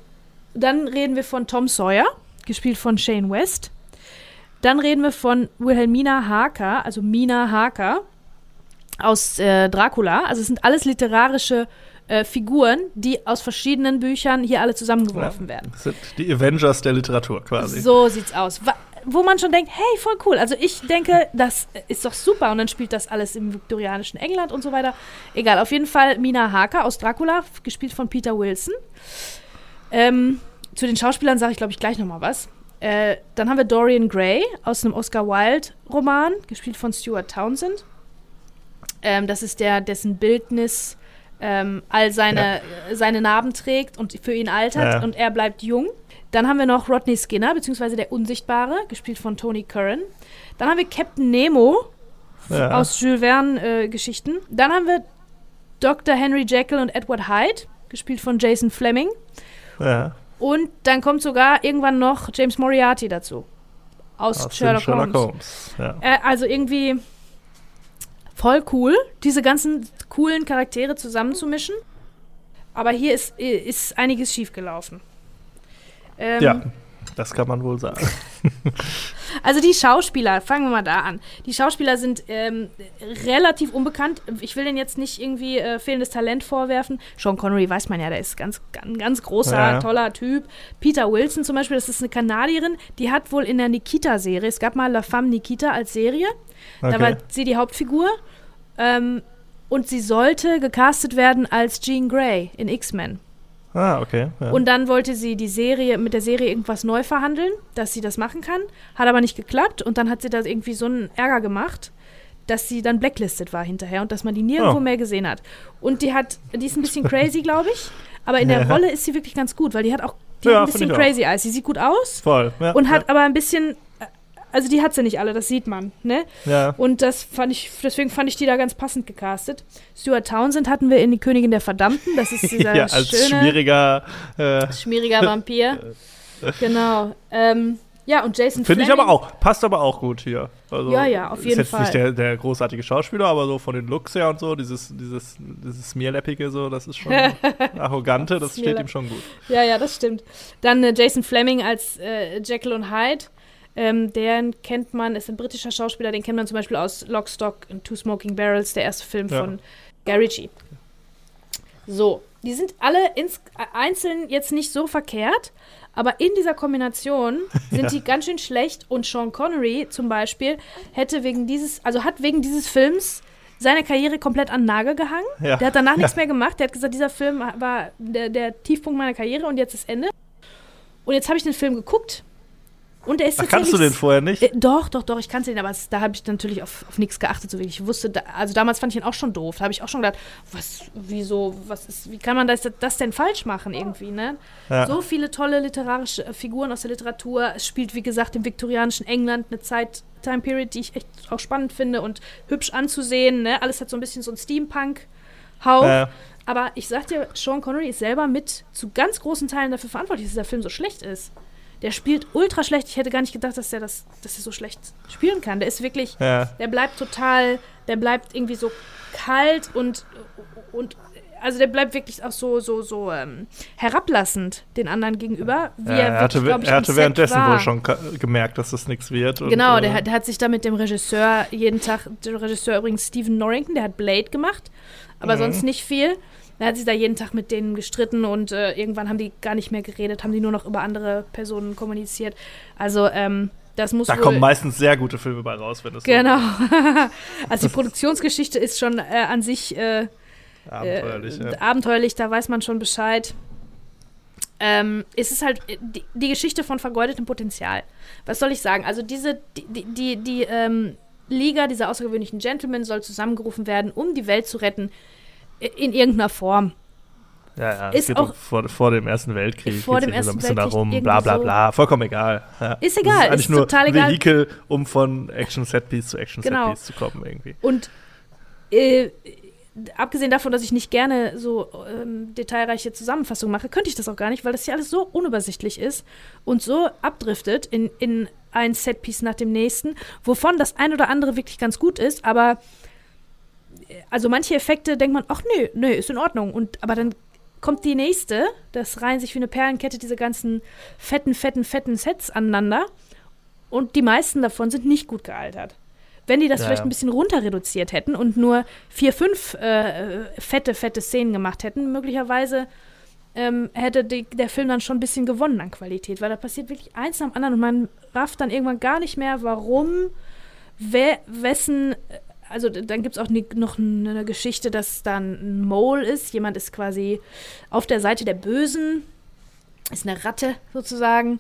dann reden wir von Tom Sawyer, gespielt von Shane West. Dann reden wir von Wilhelmina Harker, also Mina Harker aus äh, Dracula. Also es sind alles literarische äh, Figuren, die aus verschiedenen Büchern hier alle zusammengeworfen werden. Das sind die Avengers der Literatur quasi. So sieht's aus. Wa wo man schon denkt, hey, voll cool. Also ich denke, das ist doch super. Und dann spielt das alles im viktorianischen England und so weiter. Egal, auf jeden Fall Mina Harker aus Dracula, gespielt von Peter Wilson. Ähm, zu den Schauspielern sage ich, glaube ich, gleich nochmal was. Äh, dann haben wir Dorian Gray aus einem Oscar Wilde-Roman, gespielt von Stuart Townsend. Ähm, das ist der, dessen Bildnis ähm, all seine, äh, seine Narben trägt und für ihn altert Ja. und er bleibt jung. Dann haben wir noch Rodney Skinner, beziehungsweise der Unsichtbare, gespielt von Tony Curran. Dann haben wir Captain Nemo Ja. aus Jules Verne-Geschichten. Dann haben wir Dr. Henry Jekyll und Edward Hyde, gespielt von Jason Fleming. ja. Und dann kommt sogar irgendwann noch James Moriarty dazu. Aus, Aus Sherlock, Sherlock Holmes. Holmes. Ja. Äh, also irgendwie voll cool, diese ganzen coolen Charaktere zusammenzumischen. Aber hier ist, ist einiges schiefgelaufen. Ähm, ja, das kann man wohl sagen. [laughs] Also die Schauspieler, fangen wir mal da an. Die Schauspieler sind ähm, relativ unbekannt. Ich will denen jetzt nicht irgendwie äh, fehlendes Talent vorwerfen. Sean Connery weiß man ja, der ist ganz, ein ganz großer, Ja. toller Typ. Peter Wilson zum Beispiel, das ist eine Kanadierin, die hat wohl in der Nikita-Serie, es gab mal La Femme Nikita als Serie, da war Okay. sie die Hauptfigur. Ähm, und sie sollte gecastet werden als Jean Grey in X-Men. Ah, okay. Ja. Und dann wollte sie die Serie, mit der Serie irgendwas neu verhandeln, dass sie das machen kann. Hat aber nicht geklappt und dann hat sie da irgendwie so einen Ärger gemacht, dass sie dann blacklisted war hinterher und dass man die nirgendwo Oh. mehr gesehen hat. Und die hat, die ist ein bisschen crazy, glaube ich, aber in der [laughs] Ja. Rolle ist sie wirklich ganz gut, weil die hat auch die Ja, hat ein bisschen crazy Eyes. Sie sieht gut aus Voll. Und hat aber ein bisschen, äh, also die hat sie nicht alle, das sieht man, ne? ja. Und das fand ich, deswegen fand ich die da ganz passend gecastet. Stuart Townsend hatten wir in Die Königin der Verdammten. Das ist [laughs] dieser ja, als schöne, schwieriger. Äh, schmieriger Vampir. [laughs] genau. Ähm, ja, und Jason Finde ich aber auch. Passt aber auch gut hier. Also, Ja, ja, auf jeden ist jetzt Fall. nicht der, der großartige Schauspieler, aber so von den Looks her und so, dieses, dieses, dieses Smearlappige, so, das ist schon [laughs] arrogante, das steht ihm schon gut. Ja, ja, das stimmt. Dann äh, Jason Fleming als äh, Jekyll und Hyde. Ähm, den kennt man, ist ein britischer Schauspieler, den kennt man zum Beispiel aus Lock, Stock and Two Smoking Barrels, der erste Film Ja. von Guy Ritchie. So, die sind alle ins, äh, einzeln jetzt nicht so verkehrt, aber in dieser Kombination [laughs] sind Ja. die ganz schön schlecht und Sean Connery zum Beispiel hätte wegen dieses, also hat wegen dieses Films seine Karriere komplett an den Nagel gehangen. Ja. Der hat danach nichts Ja. mehr gemacht. Der hat gesagt, dieser Film war der, der Tiefpunkt meiner Karriere und jetzt ist Ende. Und jetzt habe ich den Film geguckt und der ist Ach, kannst du den vorher nicht? Äh, doch, doch, doch, ich kannte den, aber es, da habe ich natürlich auf, auf nichts geachtet. So wirklich. Ich wusste, da, also damals fand ich ihn auch schon doof. Da habe ich auch schon gedacht, was, wieso, was ist, wie kann man das, das denn falsch machen irgendwie, ne? Ja. So viele tolle literarische äh, Figuren aus der Literatur. Es spielt, wie gesagt, im viktorianischen England eine Zeit, Time Period, die ich echt auch spannend finde und hübsch anzusehen, ne? Alles hat so ein bisschen so einen Steampunk-Hauch. Äh, Aber ich sag dir, Sean Connery ist selber mit zu ganz großen Teilen dafür verantwortlich, dass dieser Film so schlecht ist. Der spielt ultra schlecht. Ich hätte gar nicht gedacht, dass er das, dass er so schlecht spielen kann. Der ist wirklich, ja. der bleibt total, der bleibt irgendwie so kalt und und also der bleibt wirklich auch so so so ähm, herablassend den anderen gegenüber, Ja, er, wirklich, hatte, ich, er hatte währenddessen war. wohl schon gemerkt, dass das nichts wird. und, Genau, äh, der, hat- der hat sich da mit dem Regisseur jeden Tag, der Regisseur übrigens Stephen Norrington, der hat Blade gemacht, aber Mhm. sonst nicht viel. Er hat sich da jeden Tag mit denen gestritten und äh, irgendwann haben die gar nicht mehr geredet, haben die nur noch über andere Personen kommuniziert. Also, ähm, das muss Da kommen meistens sehr gute Filme bei raus, wenn das Genau. [laughs] also die Produktionsgeschichte ist schon äh, an sich äh, abenteuerlich äh, ja. abenteuerlich, da weiß man schon Bescheid. Ähm, es ist halt äh, die, die Geschichte von vergeudetem Potenzial. Was soll ich sagen? Also diese, die, die, die, die ähm, Liga dieser außergewöhnlichen Gentlemen soll zusammengerufen werden, um die Welt zu retten. In irgendeiner Form. Ja, ja, ist es geht auch- vor, vor dem Ersten Weltkrieg. Vor dem irgendwie so Ersten ein bisschen Weltkrieg darum, bla bla bla. Vollkommen egal. Ja. Ist Das egal, ist eigentlich ist nur total ein egal. Vehikel, um von Action-Setpiece zu Genau. Action-Setpiece zu kommen irgendwie. Und äh, abgesehen davon, dass ich nicht gerne so ähm, detailreiche Zusammenfassungen mache, könnte ich das auch gar nicht, weil das hier alles so unübersichtlich ist und so abdriftet in, in ein Setpiece nach dem nächsten, wovon das ein oder andere wirklich ganz gut ist, aber also manche Effekte denkt man, ach nö, nö, ist in Ordnung. Und aber dann kommt die nächste, das reihen sich wie eine Perlenkette diese ganzen fetten, fetten, fetten Sets aneinander. Und die meisten davon sind nicht gut gealtert. Wenn die das Ja, vielleicht ein bisschen runter reduziert hätten und nur vier, fünf äh, fette, fette Szenen gemacht hätten, möglicherweise ähm, hätte die, der Film dann schon ein bisschen gewonnen an Qualität, weil da passiert wirklich eins nach dem anderen und man rafft dann irgendwann gar nicht mehr, warum, wer, wessen, also dann gibt es auch ni- noch eine Geschichte, dass dann ein Mole ist, jemand ist quasi auf der Seite der Bösen, ist eine Ratte sozusagen.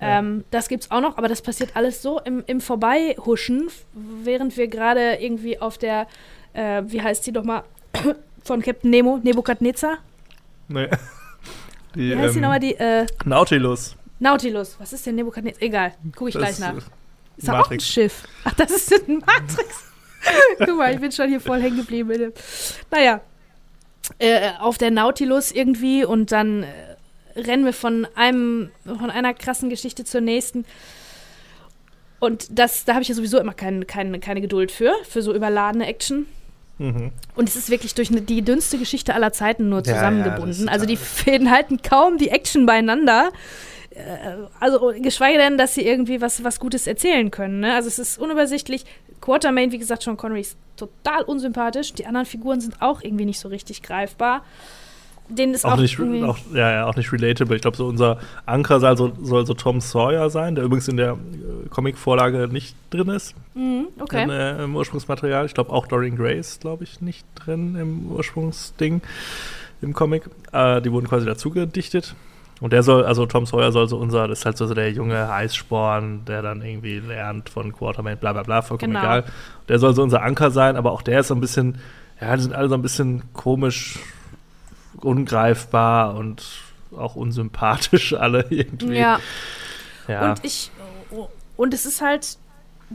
Ja. Ähm, das gibt's auch noch, aber das passiert alles so im, im Vorbeihuschen, während wir gerade irgendwie auf der, äh, wie heißt die doch mal, [coughs] von Captain Nemo, Nebukadnezar? Nee. Die, [laughs] Wie heißt die ähm, nochmal? Die, äh, Nautilus. Nautilus. Was ist denn Nebukadnezar? Egal, gucke ich gleich Das, nach. äh, Ist da auch ein Matrix. Schiff? Ach, das ist ein Matrix. [laughs] Guck mal, ich bin schon hier voll hängen geblieben. Naja, äh, auf der Nautilus irgendwie und dann äh, rennen wir von einem, von einer krassen Geschichte zur nächsten. Und das, da habe ich ja sowieso immer kein, kein, keine Geduld für, für so überladene Action. Mhm. Und es ist wirklich durch die dünnste Geschichte aller Zeiten nur Ja, ja, zusammengebunden. das ist also die [laughs] Fäden halten kaum die Action beieinander. Äh, Also geschweige denn, dass sie irgendwie was, was Gutes erzählen können. Ne? Also es ist unübersichtlich. Quartermain, wie gesagt, Sean Connery ist total unsympathisch. Die anderen Figuren sind auch irgendwie nicht so richtig greifbar. Denen ist auch, Auch nicht, auch, ja, ja, auch nicht relatable. Ich glaube, so unser Anker soll so, soll so Tom Sawyer sein, der übrigens in der äh, Comic-Vorlage nicht drin ist. Mhm, okay. Im, äh, im Ursprungsmaterial. Ich glaube auch Dorian Gray ist, glaube ich, nicht drin im Ursprungsding. im Comic. Äh, die wurden quasi dazu gedichtet. Und der soll, also Tom Sawyer soll so unser, das ist halt so der junge Eissporn, der dann irgendwie lernt von Quartermain, bla bla bla, vollkommen Genau. egal. Der soll so unser Anker sein, aber auch der ist so ein bisschen, ja, die sind alle so ein bisschen komisch, ungreifbar und auch unsympathisch [laughs] alle irgendwie. Ja. ja. Und ich und es ist halt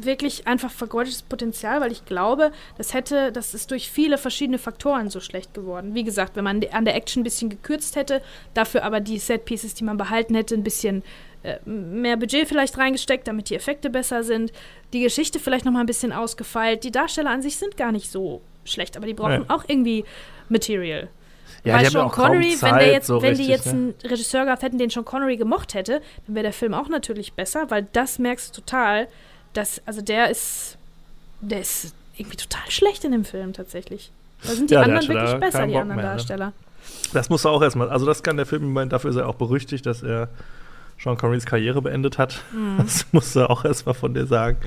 wirklich einfach vergeudetes Potenzial, weil ich glaube, das hätte, das ist durch viele verschiedene Faktoren so schlecht geworden. Wie gesagt, wenn man an der Action ein bisschen gekürzt hätte, dafür aber die Set-Pieces, die man behalten hätte, ein bisschen äh, mehr Budget vielleicht reingesteckt, damit die Effekte besser sind, die Geschichte vielleicht noch mal ein bisschen ausgefeilt. Die Darsteller an sich sind gar nicht so schlecht, aber die brauchen Ja. auch irgendwie Material. ja, Weil Sean Connery, wenn, Zeit, der jetzt, so wenn richtig, die jetzt ne? einen Regisseur gehabt hätten, den Sean Connery gemocht hätte, dann wäre der Film auch natürlich besser, weil das merkst du total, dass, also der ist, der ist irgendwie total schlecht in dem Film tatsächlich. Da sind die Ja, der anderen wirklich besser, die Bock anderen mehr, ne? Darsteller. Das muss er auch erstmal, also das kann der Film, meine, dafür ist er auch berüchtigt, dass er Sean Connerys Karriere beendet hat. Mhm. [laughs] Das muss er auch erstmal von dir sagen.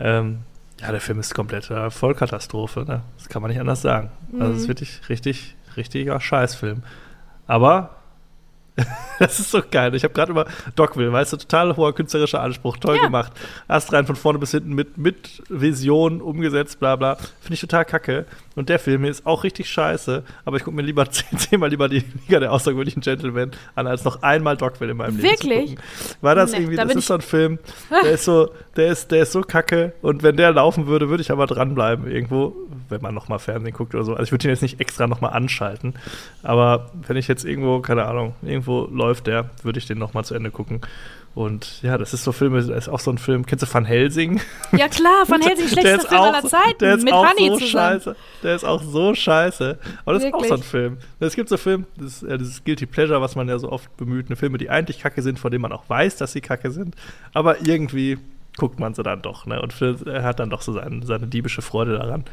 Ähm, ja, der Film ist komplette Vollkatastrophe, ne? Das kann man nicht anders sagen. Also es ist Mhm. wirklich richtig, richtiger Scheißfilm. Aber [laughs] das ist so geil. Ich habe gerade über Dogville, weißt du, total hoher künstlerischer Anspruch, toll Ja. gemacht. Erst rein von vorne bis hinten mit, mit Vision umgesetzt, bla bla. Finde ich total kacke. Und der Film hier ist auch richtig scheiße, aber ich gucke mir lieber [laughs] zehn, zehnmal lieber die Liga der außergewöhnlichen Gentlemen an, als noch einmal Dogville in meinem Leben Wirklich? zu gucken. War das Nee, irgendwie, da das ist so ein Film, der ist so, der ist, der ist so kacke und wenn der laufen würde, würde ich aber dranbleiben irgendwo, wenn man nochmal Fernsehen guckt oder so. Also ich würde ihn jetzt nicht extra nochmal anschalten, aber wenn ich jetzt irgendwo, keine Ahnung, irgendwo läuft der, würde ich den nochmal zu Ende gucken. Und ja, das ist so Filme, das ist auch so ein Film, kennst du Van Helsing? Ja klar, Van [laughs] Helsing, Der schlechtester ist Film auch- aller Zeiten, Der ist mit auch Honey so zusammen. scheiße. Der ist auch so scheiße. Aber das ist auch so ein Wirklich? Film. Es gibt so Filme, das, ist, äh, dieses Guilty Pleasure, was man ja so oft bemüht, eine Filme, die eigentlich kacke sind, von denen man auch weiß, dass sie kacke sind. Aber irgendwie guckt man sie dann doch, ne? Und er hat dann doch so seine, seine diebische Freude daran.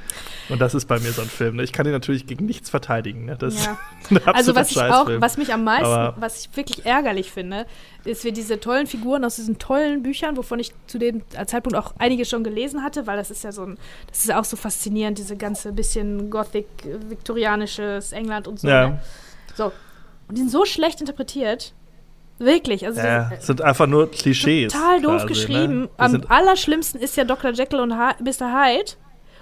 Und das ist bei mir so ein Film. Ne? Ich kann ihn natürlich gegen nichts verteidigen. Ne? Das Ja. [laughs] Also was ich auch, was mich am meisten, Aber- was ich wirklich ärgerlich finde, ist wir diese tollen Figuren aus diesen tollen Büchern, wovon ich zu dem Zeitpunkt auch einige schon gelesen hatte, weil das ist ja so ein, das ist auch so faszinierend, diese ganze bisschen Gothic, äh, viktorianisches England und so. Ja. Ne? So. Und die sind so schlecht interpretiert. Wirklich. Also ja, das- es sind einfach nur Klischees. total doof quasi, geschrieben. Ne? Am allerschlimmsten ist ja Dr. Jekyll und Hy- Mr. Hyde,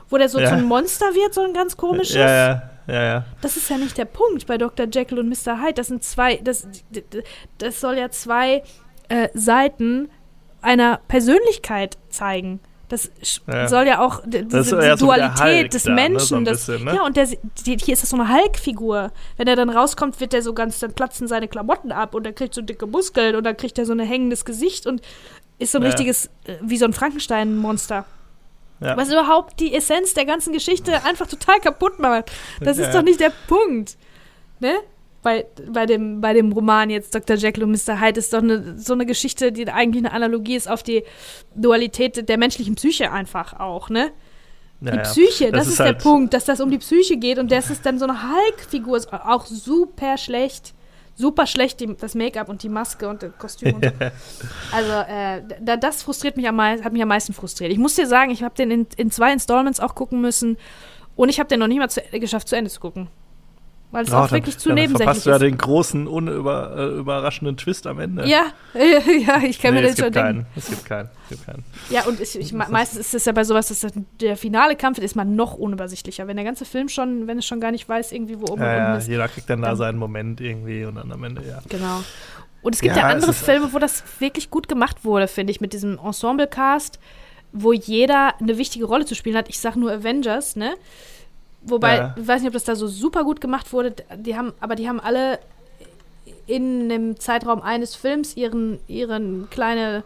wo der so Ja. zum Monster wird, so ein ganz komisches. ja, ja, ja, ja. Das ist ja nicht der Punkt bei Dr. Jekyll und Mr. Hyde. Das sind zwei, das, das soll ja zwei äh, Seiten einer Persönlichkeit zeigen. Das Ja. soll ja auch d- Das diese, eher diese so Dualität des da, ne, Menschen. so ein das, bisschen, ne? Ja, und der, die, hier ist das so eine Hulk-Figur. Wenn er dann rauskommt, wird der so ganz, dann platzen seine Klamotten ab und er kriegt so dicke Muskeln und dann kriegt er so ein hängendes Gesicht und ist so ein Ja. richtiges, äh, wie so ein Frankenstein-Monster. ja. Was überhaupt die Essenz der ganzen Geschichte einfach total kaputt macht. Das ist Ja. doch nicht der Punkt. Ne? Bei, bei, dem, bei dem Roman jetzt Dr. Jekyll und Mr. Hyde ist doch eine, so eine Geschichte, die eigentlich eine Analogie ist auf die Dualität der menschlichen Psyche einfach auch, ne? Die. Psyche, das, Das ist, ist der halt- Punkt, dass das um die Psyche geht und das ist dann so eine Hulk-Figur, ist auch super schlecht. Super schlecht, die, das Make-up und die Maske und das Kostüm und so. [laughs] Also, äh, da, das frustriert mich am meisten, hat mich am meisten frustriert. Ich muss dir sagen, ich habe den in, in zwei Installments auch gucken müssen und ich habe den noch nicht mal zu, geschafft, zu Ende zu gucken. Weil es Oh, auch dann- wirklich zu dann nebensächlich verpasst du ja ist. den großen, unüber, äh, Twist am Ende. Ja, [laughs] ja, ich kann nee, mir den schon denken. keinen. Es gibt keinen. Es gibt keinen. Ja, und ich, ich, me- meistens ist es ja bei sowas, dass das, der finale Kampf ist man noch unübersichtlicher. Wenn der ganze Film schon, wenn es schon gar nicht weiß, irgendwie, wo oben und Ja, ja, unten ist. jeder kriegt dann da Dann- seinen Moment irgendwie und dann am Ende, ja. Genau. Und es gibt ja, Ja, andere ist- Filme, wo das wirklich gut gemacht wurde, finde ich, mit diesem Ensemble-Cast, wo jeder eine wichtige Rolle zu spielen hat. Ich sage nur Avengers, ne? Wobei, Ja. ich weiß nicht, ob das da so super gut gemacht wurde. Die haben, aber die haben alle in einem Zeitraum eines Films ihren, ihren kleine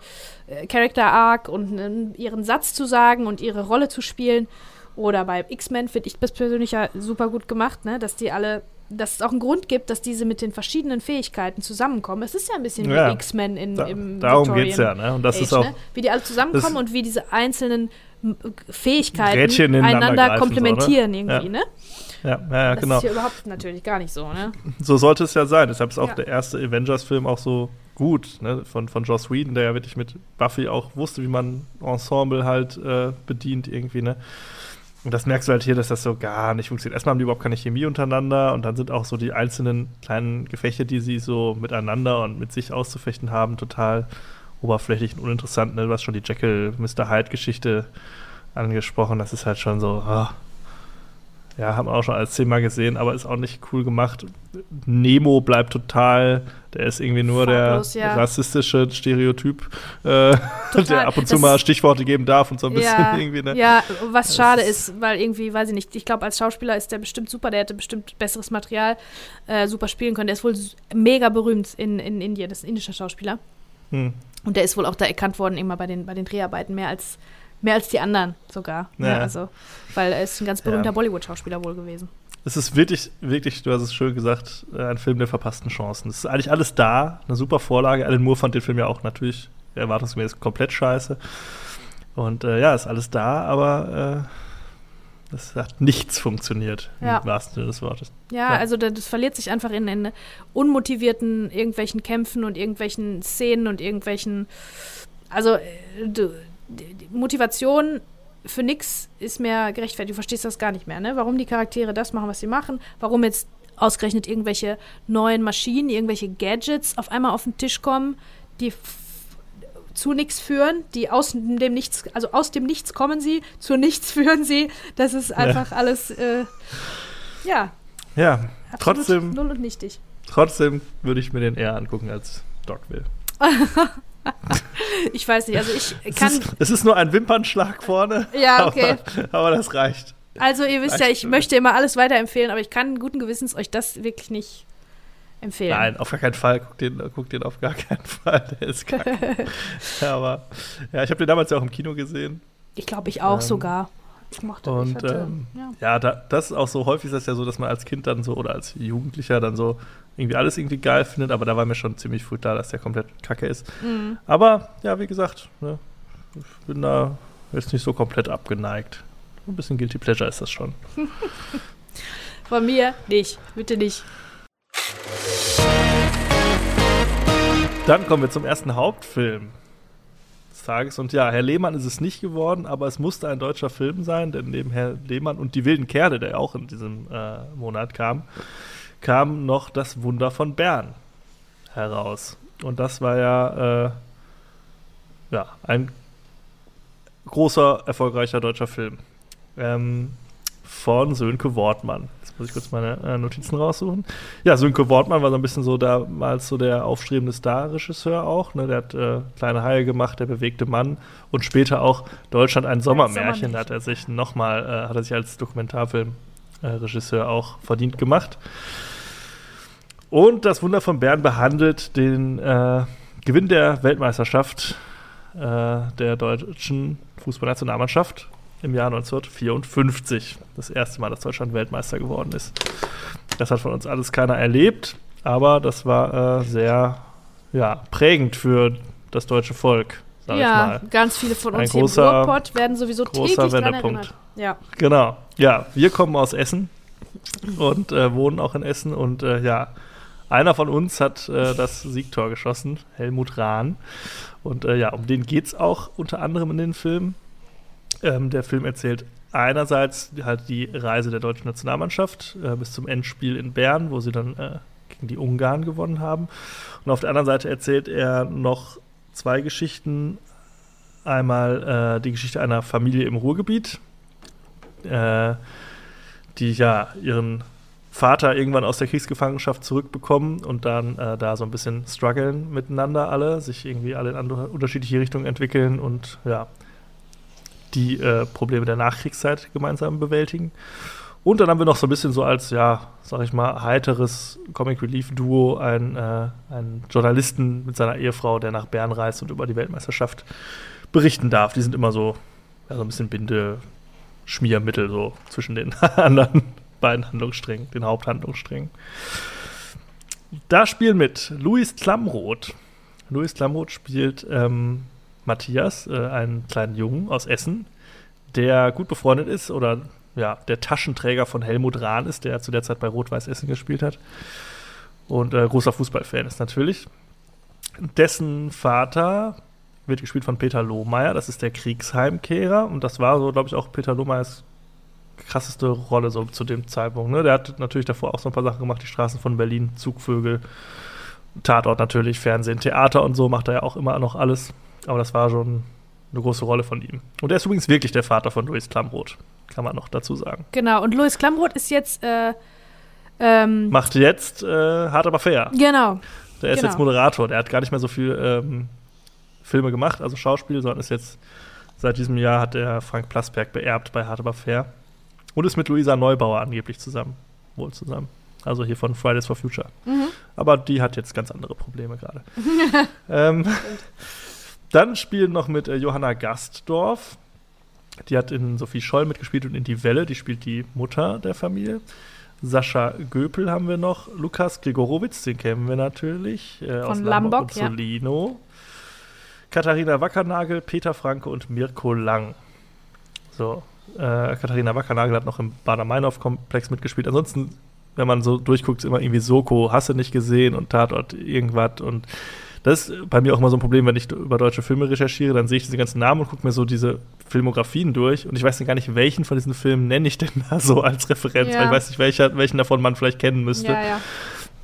äh, Character Arc und einen, ihren Satz zu sagen und ihre Rolle zu spielen. Oder bei X-Men finde ich das persönlich ja super gut gemacht, ne? Dass die alle, dass es auch einen Grund gibt, dass diese mit den verschiedenen Fähigkeiten zusammenkommen. Es ist ja ein bisschen Ja. wie X-Men in, Da, im darum Victorian geht's ja, ne? Und das Age, ist auch. ne? Wie die alle zusammenkommen und wie diese einzelnen Fähigkeiten einander komplementieren so, irgendwie, ne? Ja, ja, ja Das genau. ist hier überhaupt natürlich gar nicht so, ne? So sollte es ja sein. Deshalb ist auch Ja. der erste Avengers-Film auch so gut, ne? Von, von Joss Whedon, der ja wirklich mit Buffy auch wusste, wie man Ensemble halt äh, bedient irgendwie, ne? und das merkst du halt hier, dass das so gar nicht funktioniert. Erstmal haben die überhaupt keine Chemie untereinander und dann sind auch so die einzelnen kleinen Gefechte, die sie so miteinander und mit sich auszufechten haben, total oberflächlich und uninteressant. Ne? Du hast schon die Jekyll Mr. Hyde-Geschichte angesprochen. Das ist halt schon so, oh, ja, haben wir auch schon als zehnmal gesehen, aber ist auch nicht cool gemacht. Nemo bleibt total, der ist irgendwie nur Farblos, der ja. rassistische Stereotyp, äh, der ab und zu das mal Stichworte geben darf und so ein bisschen ja, [laughs] irgendwie, ne? Ja, was das schade ist, weil irgendwie, weiß ich nicht, ich glaube, als Schauspieler ist der bestimmt super, der hätte bestimmt besseres Material äh, super spielen können. Der ist wohl mega berühmt in, in Indien, das ist ein indischer Schauspieler. Hm. Und der ist wohl auch da erkannt worden, immer bei den, bei den Dreharbeiten, mehr als Mehr als die anderen sogar. Ja. Ja, also, weil er ist ein ganz berühmter ja. Bollywood-Schauspieler wohl gewesen. Es ist wirklich, wirklich, du hast es schön gesagt, ein Film der verpassten Chancen. Es ist eigentlich alles da, eine super Vorlage. Alan Moore fand den Film ja auch natürlich erwartungsgemäß komplett scheiße. Und äh, ja, ist alles da, aber äh, es hat nichts funktioniert, ja. im wahrsten Sinne des Wortes. Ja, ja. also das, das, verliert sich einfach in, in unmotivierten irgendwelchen Kämpfen und irgendwelchen Szenen und irgendwelchen. Also, äh, du, Motivation für nix ist mehr gerechtfertigt. Du verstehst das gar nicht mehr, ne? Warum die Charaktere das machen, was sie machen, warum jetzt ausgerechnet irgendwelche neuen Maschinen, irgendwelche Gadgets auf einmal auf den Tisch kommen, die zu nichts führen, die aus dem Nichts, also aus dem Nichts kommen sie, zu nichts [laughs] führen sie. Das ist einfach ja. alles, äh, ja. Ja, trotzdem. Null und nichtig. Trotzdem würde ich mir den eher angucken als Dogville. [laughs] ich weiß nicht, also ich [laughs] kann. Es ist, es ist, nur ein Wimpernschlag vorne. Ja, okay. Aber, aber das reicht. Also, ihr wisst ja, ich möchte immer alles weiterempfehlen, aber ich kann guten Gewissens euch das wirklich nicht empfehlen. Nein, auf gar keinen Fall. Guckt den, guckt den auf gar keinen Fall. Der [laughs] ist kacke. [laughs] aber ja, ich habe den damals ja auch im Kino gesehen. Ich glaube, ich auch ähm, sogar. Ich mochte und hatte, ähm, ja, ja da, das ist auch so häufig ist das ja so, dass man als Kind dann so oder als Jugendlicher dann so irgendwie alles irgendwie geil findet, aber da war mir schon ziemlich früh klar, dass der komplett kacke ist. Mhm. Aber ja, wie gesagt, ne, ich bin da jetzt nicht so komplett abgeneigt. Ein bisschen Guilty Pleasure ist das schon. [laughs] Von mir nicht, bitte nicht. Dann kommen wir zum ersten Hauptfilm des Tages. Und ja, Herr Lehmann ist es nicht geworden, aber es musste ein deutscher Film sein, denn neben Herr Lehmann und die wilden Kerle, der auch in diesem äh, Monat kam, kam noch das Wunder von Bern heraus. Und das war ja, äh, ja ein großer, erfolgreicher deutscher Film. Ähm, von Sönke Wortmann. Muss ich kurz meine äh, Notizen raussuchen. Ja, Sönke Wortmann war so ein bisschen so damals so der aufstrebende Star-Regisseur auch. Ne? Der hat äh, Kleine Haie gemacht, der bewegte Mann und später auch Deutschland ein Sommermärchen. Da hat er sich nochmal, äh, hat er sich als Dokumentarfilmregisseur auch verdient gemacht. Und das Wunder von Bern behandelt den äh, Gewinn der Weltmeisterschaft äh, der deutschen Fußballnationalmannschaft im Jahr 1954. Das erste Mal, dass Deutschland Weltmeister geworden ist. Das hat von uns alles keiner erlebt, aber das war äh, sehr ja, prägend für das deutsche Volk. Sag ja, ich mal. ganz viele von uns Ein großer, hier im Ruhrpott werden sowieso großer täglich Wendepunkt. Ja. Genau. Ja, wir kommen aus Essen und äh, wohnen auch in Essen und äh, ja, einer von uns hat äh, das Siegtor geschossen, Helmut Rahn. Und äh, ja, um den geht es auch unter anderem in den Film. Ähm, der Film erzählt einerseits halt die Reise der deutschen Nationalmannschaft äh, bis zum Endspiel in Bern, wo sie dann äh, gegen die Ungarn gewonnen haben. Und auf der anderen Seite erzählt er noch zwei Geschichten. Einmal äh, die Geschichte einer Familie im Ruhrgebiet, äh, die ja ihren Vater irgendwann aus der Kriegsgefangenschaft zurückbekommen und dann äh, da so ein bisschen strugglen miteinander alle, sich irgendwie alle in andere, unterschiedliche Richtungen entwickeln und ja, die äh, Probleme der Nachkriegszeit gemeinsam bewältigen. Und dann haben wir noch so ein bisschen so als, ja, sag ich mal, heiteres Comic Relief Duo einen, äh, einen Journalisten mit seiner Ehefrau, der nach Bern reist und über die Weltmeisterschaft berichten darf. Die sind immer so, ja, so ein bisschen Binde, Schmiermittel so zwischen den [laughs] anderen beiden Handlungssträngen, den Haupthandlungssträngen. Da spielen mit Luis Klamroth. Luis Klamroth spielt ähm, Matthias, äh, einen kleinen Jungen aus Essen, der gut befreundet ist oder ja, der Taschenträger von Helmut Rahn ist, der zu der Zeit bei Rot-Weiß Essen gespielt hat. Und äh, großer Fußballfan ist natürlich. Dessen Vater wird gespielt von Peter Lohmeier, das ist der Kriegsheimkehrer. Und das war so, glaube ich, auch Peter Lohmeyers krasseste Rolle so zu dem Zeitpunkt. Ne? Der hat natürlich davor auch so ein paar Sachen gemacht, die Straßen von Berlin, Zugvögel, Tatort natürlich, Fernsehen, Theater und so macht er ja auch immer noch alles. Aber das war schon eine große Rolle von ihm. Und er ist übrigens wirklich der Vater von Louis Klamroth, kann man noch dazu sagen. Genau, und Louis Klamroth ist jetzt äh, ähm, Macht jetzt äh, hart aber fair. Genau. Der ist genau. jetzt Moderator. Der hat gar nicht mehr so viel ähm, Filme gemacht, also Schauspiel, sondern ist jetzt seit diesem Jahr hat er Frank Plasberg beerbt bei Hart aber fair. Und ist mit Luisa Neubauer angeblich zusammen. Wohl zusammen. Also hier von Fridays for Future. Mhm. Aber die hat jetzt ganz andere Probleme gerade. [laughs] ähm, dann spielen noch mit äh, Johanna Gastdorf. Die hat in Sophie Scholl mitgespielt und in Die Welle. Die spielt die Mutter der Familie. Sascha Göpel haben wir noch. Lukas Gregorowitz, den kennen wir natürlich. Äh, aus Von Lambok Lambok, und ja. Solino. Katharina Wackernagel, Peter Franke und Mirko Lang. So, äh, Katharina Wackernagel hat noch im Bader-Meinhof-Komplex mitgespielt. Ansonsten, wenn man so durchguckt, ist immer irgendwie Soko, hast du nicht gesehen und Tatort irgendwas. Und das ist bei mir auch immer so ein Problem, wenn ich über deutsche Filme recherchiere, dann sehe ich diese ganzen Namen und gucke mir so diese Filmografien durch und ich weiß dann gar nicht, welchen von diesen Filmen nenne ich denn da so als Referenz, Ja. weil ich weiß nicht, welcher, welchen davon man vielleicht kennen müsste. Ja, ja.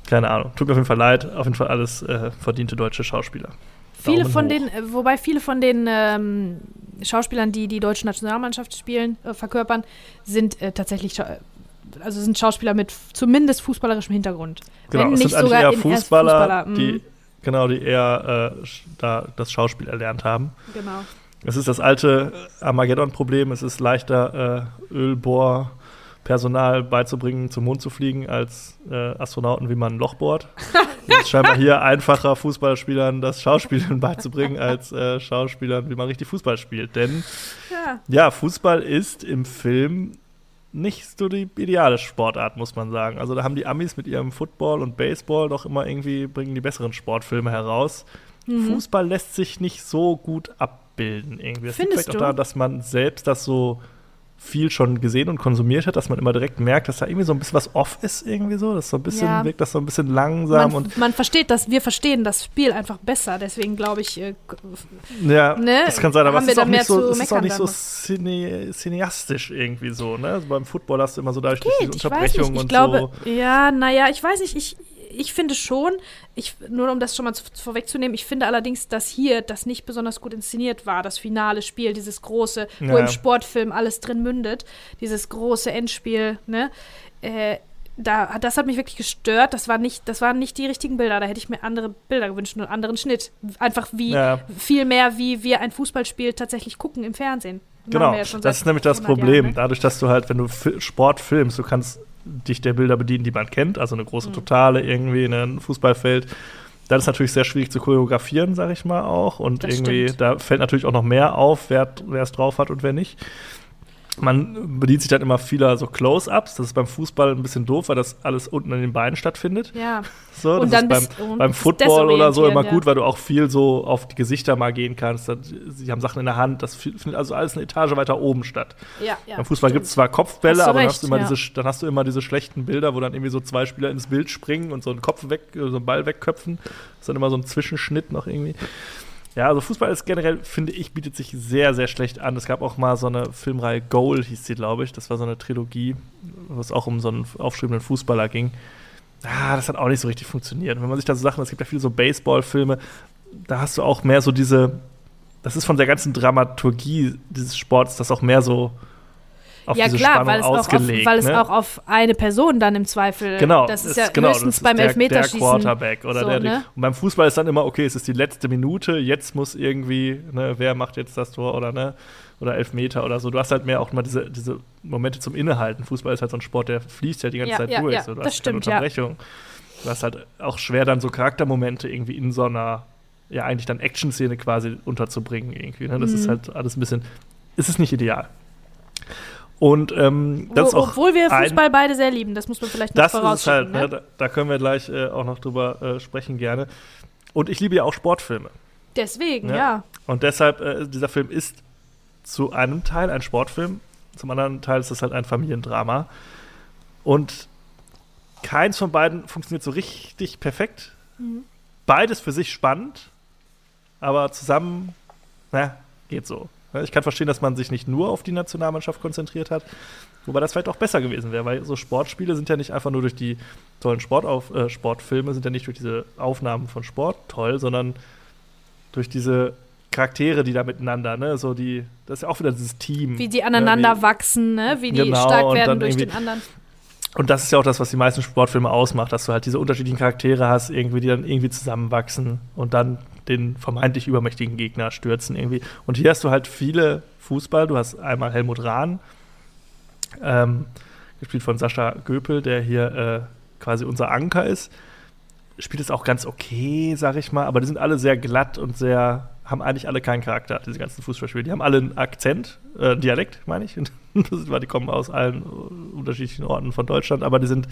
Keine Ahnung. Tut mir auf jeden Fall leid. Auf jeden Fall alles äh, verdiente deutsche Schauspieler. Viele Daumen von hoch. den, äh, wobei viele von den ähm, Schauspielern, die die deutsche Nationalmannschaft spielen, äh, verkörpern, sind äh, tatsächlich, äh, also sind Schauspieler mit zumindest fußballerischem Hintergrund. Genau, Wenn es nicht sind eigentlich sogar eher Fußballer, Fußballer, die, genau, die eher äh, da das Schauspiel erlernt haben. Genau. Es ist das alte Armageddon-Problem. Es ist leichter, äh, Ölbohrpersonal beizubringen, zum Mond zu fliegen, als äh, Astronauten, wie man ein Loch bohrt. [laughs] es ist scheinbar hier einfacher, Fußballspielern das Schauspielen [laughs] beizubringen, als äh, Schauspielern, wie man richtig Fußball spielt. Denn Ja. ja, Fußball ist im Film nicht so die ideale Sportart, muss man sagen. Also da haben die Amis mit ihrem Football und Baseball doch immer irgendwie, bringen die besseren Sportfilme heraus. Mhm. Fußball lässt sich nicht so gut abbilden irgendwie. Das liegt vielleicht du? auch daran, dass man selbst das so viel schon gesehen und konsumiert hat, dass man immer direkt merkt, dass da irgendwie so ein bisschen was off ist irgendwie so, dass so ein bisschen Ja. wirkt das so ein bisschen langsam Man, und man versteht das, wir verstehen das Spiel einfach besser, deswegen glaube ich, äh, ja, ne, das kann sein, aber es wir ist auch so, es ist auch nicht so cine, cineastisch irgendwie so, ne? Also beim Football hast du immer so dadurch durch geht, diese ich weiß Unterbrechung nicht, ich und glaube, so. ja, naja, ich weiß nicht, ich, ich finde schon, ich, nur um das schon mal zu, vorwegzunehmen, ich finde allerdings, dass hier das nicht besonders gut inszeniert war, das finale Spiel, dieses große, wo Ja. im Sportfilm alles drin mündet, dieses große Endspiel, ne, äh, da, das hat mich wirklich gestört. Das, war nicht, das waren nicht die richtigen Bilder. Da hätte ich mir andere Bilder gewünscht und einen anderen Schnitt. Einfach wie, Ja. viel mehr, wie wir ein Fußballspiel tatsächlich gucken im Fernsehen. Genau, ja das ist nämlich das 100 Problem. Jahren, ne? Dadurch, dass du halt, wenn du Sport filmst, du kannst dich der Bilder bedienen, die man kennt, also eine Mhm. große Totale irgendwie, ne, ein Fußballfeld. Dann ist natürlich sehr schwierig zu choreografieren, sag ich mal auch. Und Das irgendwie, stimmt. da fällt natürlich auch noch mehr auf, wer es drauf hat und wer nicht. Man bedient sich dann immer vieler so Close-Ups. Das ist beim Fußball ein bisschen doof, weil das alles unten an den Beinen stattfindet. Ja. So, Und das dann ist beim, und beim Football oder so immer gut, ja. weil du auch viel so auf die Gesichter mal gehen kannst. Sie haben Sachen in der Hand, das fi- findet also alles eine Etage weiter oben statt. Ja, ja, beim Fußball gibt es zwar Kopfbälle, Hast aber dann, recht, hast du immer ja. diese, dann hast du immer diese schlechten Bilder, wo dann irgendwie so zwei Spieler ins Bild springen und so einen Kopf weg, so einen Ball wegköpfen. Das ist dann immer so ein Zwischenschnitt noch irgendwie. Ja, also Fußball ist generell, finde ich, bietet sich sehr, sehr schlecht an. Es gab auch mal so eine Filmreihe Goal, hieß sie, glaube ich. Das war so eine Trilogie, wo es auch um so einen aufstrebenden Fußballer ging. Ah, das hat auch nicht so richtig funktioniert. Wenn man sich da so Sachen, es gibt ja viele so Baseballfilme, da hast du auch mehr so diese, das ist von der ganzen Dramaturgie dieses Sports, das auch mehr so auf ja, diese klar, Spannung weil es, auch auf, ausgelegt. weil es ne? auch auf eine Person dann im Zweifel. Genau, Das ist es- ja genau, höchstens ist beim der, Elfmeterschießen. Der Quarterback oder so, der, ne? Und beim Fußball ist dann immer, okay, es ist die letzte Minute, jetzt muss irgendwie, ne, wer macht jetzt das Tor oder ne, oder Elfmeter oder so. Du hast halt mehr auch mal diese, diese Momente zum Innehalten. Fußball ist halt so ein Sport, der fließt ja die ganze Ja, Zeit ja, durch. ja, so. Du das hast keine stimmt, ja. Unterbrechung. Du hast halt auch schwer, dann so Charaktermomente irgendwie in so einer, ja, eigentlich dann Action-Szene quasi unterzubringen irgendwie. Ne? Das ist Mhm. halt alles ein bisschen, es ist nicht ideal. Und ähm, das ist Wo, auch obwohl wir ein- Fußball beide sehr lieben, das muss man vielleicht noch das ist halt, ne? ne? da, können wir gleich äh, auch noch drüber äh, sprechen gerne. Und ich liebe ja auch Sportfilme. Deswegen, Ja. ja. Und deshalb, äh, dieser Film ist zu einem Teil ein Sportfilm, zum anderen Teil ist es halt ein Familiendrama. Und keins von beiden funktioniert so richtig perfekt. Beides für sich spannend, aber zusammen, na, geht so. Ich kann verstehen, dass man sich nicht nur auf die Nationalmannschaft konzentriert hat, wobei das vielleicht auch besser gewesen wäre, weil so Sportspiele sind ja nicht einfach nur durch die tollen Sportauf äh, Sportfilme, sind ja nicht durch diese Aufnahmen von Sport toll, sondern durch diese Charaktere, die da miteinander, ne, so die, das ist ja auch wieder dieses Team. Wie die aneinander ne, wie, wachsen, ne, wie die genau, stark werden durch den anderen. Und das ist ja auch das, was die meisten Sportfilme ausmacht, dass du halt diese unterschiedlichen Charaktere hast, irgendwie, die dann irgendwie zusammenwachsen und dann den vermeintlich übermächtigen Gegner stürzen irgendwie. Und hier hast du halt viele Fußball. Du hast einmal Helmut Rahn, ähm, gespielt von Sascha Göpel, der hier äh, quasi unser Anker ist. Spielt es auch ganz okay, sag ich mal, aber die sind alle sehr glatt und sehr, haben eigentlich alle keinen Charakter, diese ganzen Fußballspiele. Die haben alle einen Akzent, äh, Dialekt, meine ich. [laughs] die kommen aus allen unterschiedlichen Orten von Deutschland, aber die sind,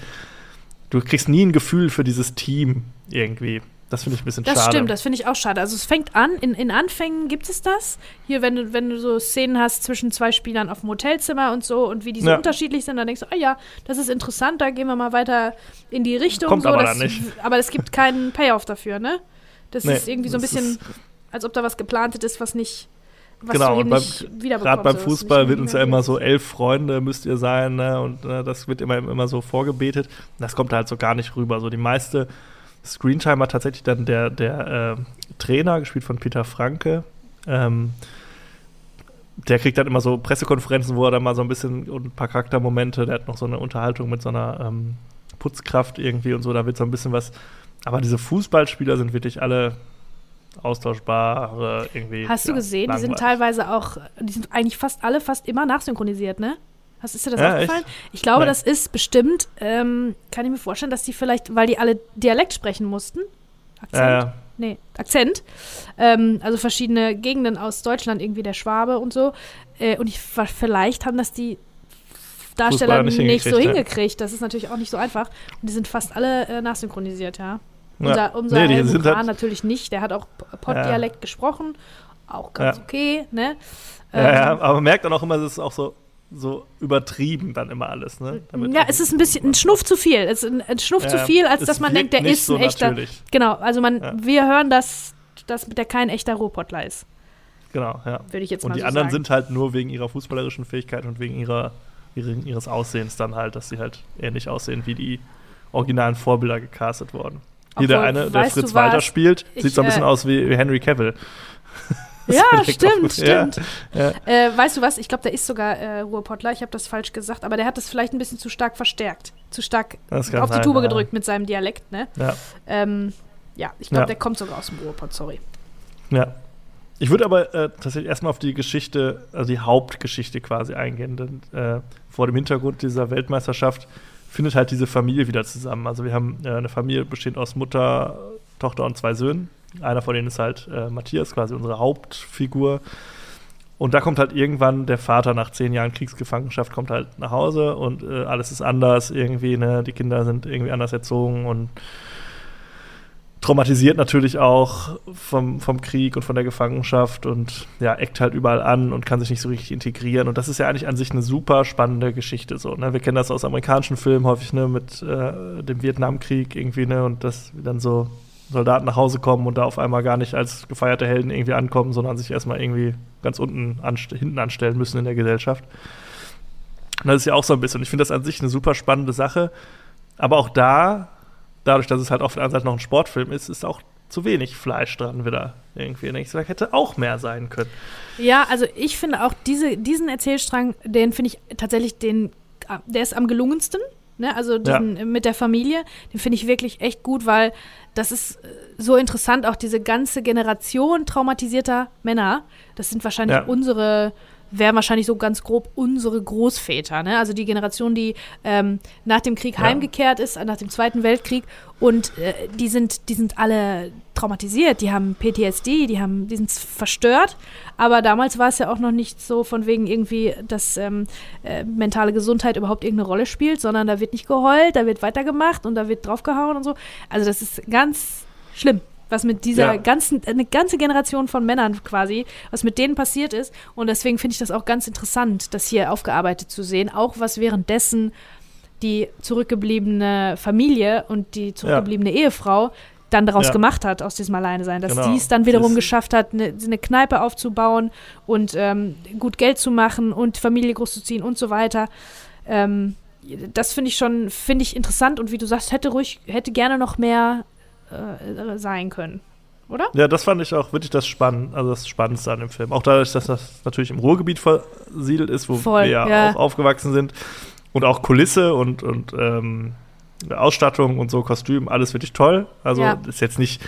du kriegst nie ein Gefühl für dieses Team irgendwie. Das finde ich ein bisschen das schade. Das stimmt, das finde ich auch schade. Also es fängt an, in, in Anfängen gibt es das. Hier, wenn du, wenn du so Szenen hast zwischen zwei Spielern auf dem Hotelzimmer und so und wie die so ja. unterschiedlich sind, dann denkst du, ah ja, das ist interessant, da gehen wir mal weiter in die Richtung. Kommt so, aber das, dann nicht. [laughs] Aber es gibt keinen Payoff dafür, ne? Das nee, ist irgendwie so ein bisschen, als ob da was geplantet ist, was nicht was genau, und gerade beim Fußball wird uns ja immer so elf Freunde müsst ihr sein, ne? Und ne, das wird immer, immer so vorgebetet. Das kommt halt so gar nicht rüber. So die meiste Screentime hat tatsächlich dann der, der äh, Trainer, gespielt von Peter Franke. Ähm, der kriegt dann immer so Pressekonferenzen, wo er dann mal so ein bisschen und ein paar Charaktermomente, der hat noch so eine Unterhaltung mit so einer ähm, Putzkraft irgendwie und so, da wird so ein bisschen was. Aber diese Fußballspieler sind wirklich alle austauschbar irgendwie. Hast du ja, gesehen, langweilig. die sind teilweise auch, die sind eigentlich fast alle fast immer nachsynchronisiert, ne? Hast, ist dir das ja, aufgefallen? Echt? Ich glaube, Nein. das ist bestimmt, ähm, kann ich mir vorstellen, dass die vielleicht, weil die alle Dialekt sprechen mussten. Akzent? Ja, Nee, Akzent. Ähm, also verschiedene Gegenden aus Deutschland, irgendwie der Schwabe und so. Äh, und ich, vielleicht haben das die Darsteller nicht, nicht, so hingekriegt. Das ist natürlich auch nicht so einfach. Und die sind fast alle äh, nachsynchronisiert, ja. ja. Unser, unser nee, sind halt natürlich nicht. Der hat auch Pottdialekt ja. gesprochen. Auch ganz ja. okay, ne? Ähm, ja, aber man merkt dann auch immer, es ist auch so so übertrieben dann immer alles, ne? Damit ja, es ist ein bisschen ein Schnuff zu viel. Es ist ein, ein Schnuff ja, zu viel, als dass man denkt, der ist ein echter. Natürlich. Genau, also man, ja. wir hören, dass, dass der kein echter Ruhrpottler ist. Genau, ja. Würde ich jetzt und mal die so anderen sagen. sind halt nur wegen ihrer fußballerischen Fähigkeit und wegen ihrer, ihres Aussehens dann halt, dass sie halt ähnlich aussehen wie die originalen Vorbilder gecastet wurden. Hier der eine, der Fritz Walter spielt, sieht so ein bisschen äh, aus wie Henry Cavill. [laughs] Ja, stimmt, stimmt. Ja, ja. Äh, weißt du was? Ich glaube, der ist sogar äh, Ruhrpottler. Ich habe das falsch gesagt, aber der hat das vielleicht ein bisschen zu stark verstärkt. Zu stark auf die sein, Tube ja. gedrückt mit seinem Dialekt, ne? Ja. Ähm, ja, ich glaube, der kommt sogar aus dem Ruhrpott, sorry. Ja. Ich würde aber äh, tatsächlich erstmal auf die Geschichte, also die Hauptgeschichte quasi eingehen. Denn äh, vor dem Hintergrund dieser Weltmeisterschaft findet halt diese Familie wieder zusammen. Also wir haben äh, eine Familie bestehend aus Mutter, Tochter und zwei Söhnen. Einer von denen ist halt äh, Matthias, quasi unsere Hauptfigur. Und da kommt halt irgendwann der Vater nach zehn Jahren Kriegsgefangenschaft, kommt halt nach Hause und äh, alles ist anders irgendwie, ne? Die Kinder sind irgendwie anders erzogen und traumatisiert natürlich auch vom, vom Krieg und von der Gefangenschaft und ja, eckt halt überall an und kann sich nicht so richtig integrieren. Und das ist ja eigentlich an sich eine super spannende Geschichte so. Ne? Wir kennen das aus amerikanischen Filmen häufig, ne, mit äh, dem Vietnamkrieg irgendwie, ne? Und das dann so Soldaten nach Hause kommen und da auf einmal gar nicht als gefeierte Helden irgendwie ankommen, sondern sich erstmal irgendwie ganz unten anst hinten anstellen müssen in der Gesellschaft. Und das ist ja auch so ein bisschen. Ich finde das an sich eine super spannende Sache. Aber auch da, dadurch, dass es halt auf der anderen Seite noch ein Sportfilm ist, ist auch zu wenig Fleisch dran wieder irgendwie. Und ich sage, hätte auch mehr sein können. Ja, also ich finde auch diese, diesen Erzählstrang, den finde ich tatsächlich den, der ist am gelungensten. Ne? Also diesen, ja. mit der Familie, den finde ich wirklich echt gut, weil das ist äh, so interessant, auch diese ganze Generation traumatisierter Männer. Das sind wahrscheinlich ja. unsere wären wahrscheinlich so ganz grob unsere Großväter, ne? Also die Generation, die ähm, nach dem Krieg ja. heimgekehrt ist, nach dem Zweiten Weltkrieg und äh, die sind, die sind alle traumatisiert, die haben PTSD, die haben, die sind verstört. Aber damals war es ja auch noch nicht so von wegen irgendwie, dass ähm, äh, mentale Gesundheit überhaupt irgendeine Rolle spielt, sondern da wird nicht geheult, da wird weitergemacht und da wird draufgehauen und so. Also das ist ganz schlimm was mit dieser ja. ganzen, eine ganze Generation von Männern quasi, was mit denen passiert ist. Und deswegen finde ich das auch ganz interessant, das hier aufgearbeitet zu sehen. Auch was währenddessen die zurückgebliebene Familie und die zurückgebliebene ja. Ehefrau dann daraus Ja. gemacht hat, aus diesem Alleinesein. Dass Genau. die es dann wiederum Das- geschafft hat, eine, eine Kneipe aufzubauen und ähm, gut Geld zu machen und Familie großzuziehen und so weiter. Ähm, das finde ich schon, finde ich interessant und wie du sagst, hätte ruhig, hätte gerne noch mehr äh, sein können. Oder? Ja, das fand ich auch wirklich das Spannend, also das Spannendste an dem Film. Auch dadurch, dass das natürlich im Ruhrgebiet versiedelt ist, wo Voll, wir ja, ja. auch aufgewachsen sind. Und auch Kulisse und, und ähm, Ausstattung und so, Kostüm, alles wirklich toll. Also Ja. ist jetzt nicht,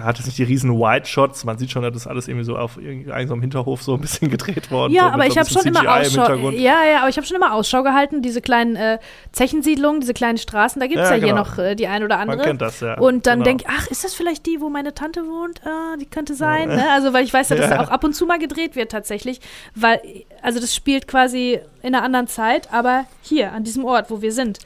hat jetzt nicht die riesen White Shots. Man sieht schon, das ist alles irgendwie so auf irgendeinem Hinterhof so ein bisschen gedreht worden. Ja, so aber ich so habe schon immer CGI im Ausschau. Hintergrund. Ja, ja, aber ich habe schon immer Ausschau gehalten, diese kleinen äh, Zechensiedlungen, diese kleinen Straßen, da gibt es ja, Ja, hier genau. noch äh, die ein oder Man andere. kennt das, ja. Und dann Genau. denke ich, ach, ist das vielleicht die, wo meine Tante wohnt? Ah, die könnte sein. Ne? Also, weil ich weiß ja, [laughs] dass Ja. da auch ab und zu mal gedreht wird tatsächlich. Weil, also das spielt quasi in einer anderen Zeit, aber hier, an diesem Ort, wo wir sind.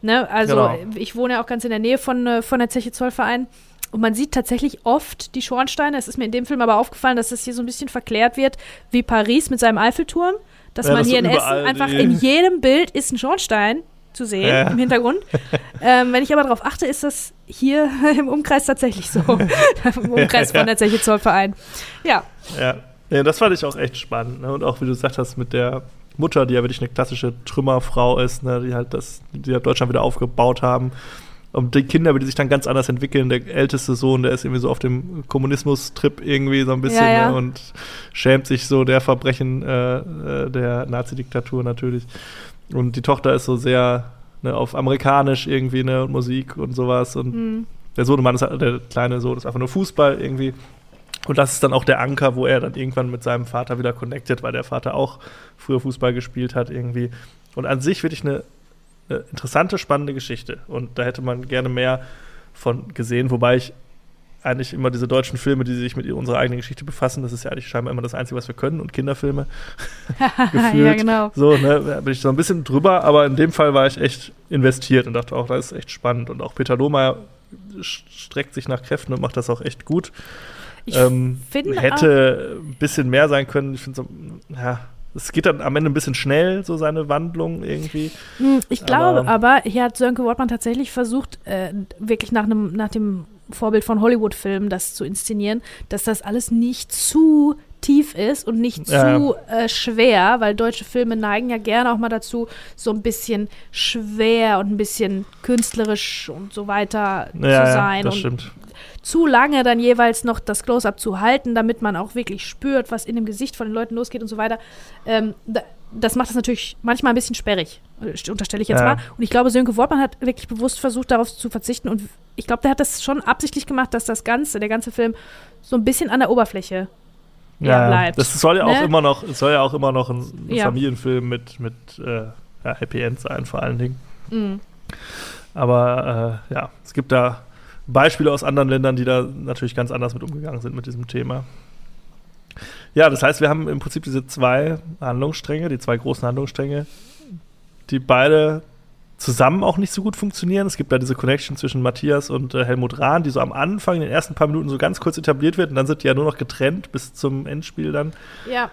Ne? Also, Genau. ich wohne ja auch ganz in der Nähe von, äh, von der Zeche Zollverein. Und man sieht tatsächlich oft die Schornsteine. Es ist mir in dem Film aber aufgefallen, dass das hier so ein bisschen verklärt wird, wie Paris mit seinem Eiffelturm. Dass Ja, man dass hier in Essen einfach in jedem Bild ist ein Schornstein zu sehen Ja. im Hintergrund. [laughs] ähm, wenn ich aber darauf achte, ist das hier [laughs] im Umkreis tatsächlich so. [laughs] Im Umkreis von der Zeche Zollverein. Ja, Ja. ja, das fand ich auch echt spannend. Ne? Und auch, wie du gesagt hast, mit der Mutter, die ja wirklich eine klassische Trümmerfrau ist, ne? die halt das, die halt Deutschland wieder aufgebaut haben. Und die Kinder, die sich dann ganz anders entwickeln. Der älteste Sohn, der ist irgendwie so auf dem Kommunismus-Trip irgendwie so ein bisschen Ja, ja. Ne? und schämt sich so der Verbrechen äh, äh, der Nazi-Diktatur natürlich. Und die Tochter ist so sehr ne, auf amerikanisch irgendwie, ne, und Musik und sowas. Und hm. der Sohnemann ist der kleine Sohn ist einfach nur Fußball irgendwie. Und das ist dann auch der Anker, wo er dann irgendwann mit seinem Vater wieder connected, weil der Vater auch früher Fußball gespielt hat irgendwie. Und an sich wirklich eine, eine interessante, spannende Geschichte. Und da hätte man gerne mehr von gesehen, wobei ich eigentlich immer diese deutschen Filme, die sich mit unserer eigenen Geschichte befassen, das ist ja eigentlich scheinbar immer das Einzige, was wir können und Kinderfilme. [laughs] ja, [laughs] gefühlt. genau. So, ne, da bin ich so ein bisschen drüber, aber in dem Fall war ich echt investiert und dachte auch, das ist echt spannend. Und auch Peter Lohmeier streckt sich nach Kräften und macht das auch echt gut. Ich ähm, finde hätte ein bisschen mehr sein können. Ich finde so, ja, es geht dann am Ende ein bisschen schnell, so seine Wandlung irgendwie. Hm, Ich glaube Aber- aber, hier hat Sönke Wortmann tatsächlich versucht, äh, wirklich nach, einem, nach dem Vorbild von Hollywood-Filmen das zu inszenieren, dass das alles nicht zu tief ist und nicht Ja. zu äh, schwer, weil deutsche Filme neigen ja gerne auch mal dazu, so ein bisschen schwer und ein bisschen künstlerisch und so weiter zu Ja, ja, sein. das und stimmt. zu lange dann jeweils noch das Close-up zu halten, damit man auch wirklich spürt, was in dem Gesicht von den Leuten losgeht und so weiter. Ähm, da, das macht es natürlich manchmal ein bisschen sperrig, äh, unterstelle ich jetzt Ja. mal. Und ich glaube, Sönke Wortmann hat wirklich bewusst versucht, darauf zu verzichten. Und ich glaube, der hat das schon absichtlich gemacht, dass das Ganze, der ganze Film, so ein bisschen an der Oberfläche ja, bleibt. Das soll ja auch ne? immer noch, es soll ja auch immer noch ein Ja. Familienfilm mit, mit äh, ja, Happy End sein, vor allen Dingen. Mm. Aber äh, ja, es gibt da Beispiele aus anderen Ländern, die da natürlich ganz anders mit umgegangen sind mit diesem Thema. Ja, das heißt, wir haben im Prinzip diese zwei Handlungsstränge, die zwei großen Handlungsstränge, die beide zusammen auch nicht so gut funktionieren. Es gibt da diese Connection zwischen Matthias und äh, Helmut Rahn, die so am Anfang in den ersten paar Minuten so ganz kurz etabliert wird und dann sind die ja nur noch getrennt bis zum Endspiel dann. Ja,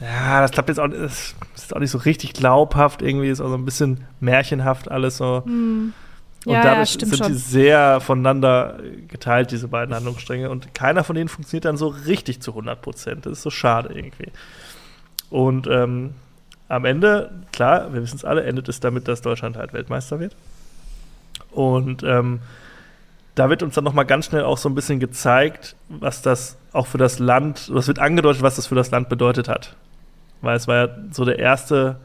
Ja, das klappt jetzt auch, das ist auch nicht so richtig glaubhaft irgendwie, ist auch so ein bisschen märchenhaft alles so. mm. Und ja, ja, dadurch stimmt sind die schon. sehr voneinander geteilt, diese beiden Handlungsstränge. Und keiner von denen funktioniert dann so richtig zu 100 Prozent. Das ist so schade irgendwie. Und ähm, am Ende, klar, wir wissen es alle, endet es damit, dass Deutschland halt Weltmeister wird. Und ähm, da wird uns dann nochmal ganz schnell auch so ein bisschen gezeigt, was das auch für das Land, es wird angedeutet, was das für das Land bedeutet hat. Weil es war ja so der erste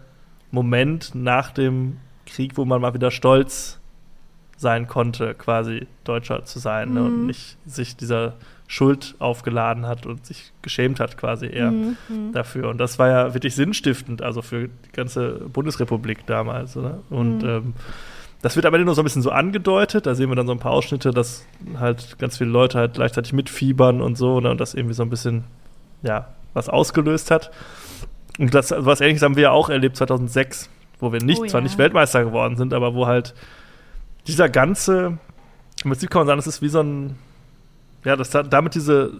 Moment nach dem Krieg, wo man mal wieder stolz sein konnte, quasi Deutscher zu sein ne, und Mhm. nicht sich dieser Schuld aufgeladen hat und sich geschämt hat quasi eher Mm, mm. dafür. Und das war ja wirklich sinnstiftend, also für die ganze Bundesrepublik damals. Ne? Und Mhm. ähm, das wird aber nur so ein bisschen so angedeutet. Da sehen wir dann so ein paar Ausschnitte, dass halt ganz viele Leute halt gleichzeitig mitfiebern und so ne? und das irgendwie so ein bisschen, ja, was ausgelöst hat. Und das, also was ähnliches haben wir ja auch erlebt 2006, wo wir nicht, Oh zwar ja. nicht Weltmeister geworden sind, aber wo halt dieser ganze, im Prinzip kann man sagen, es ist wie so ein, ja, dass da, damit diese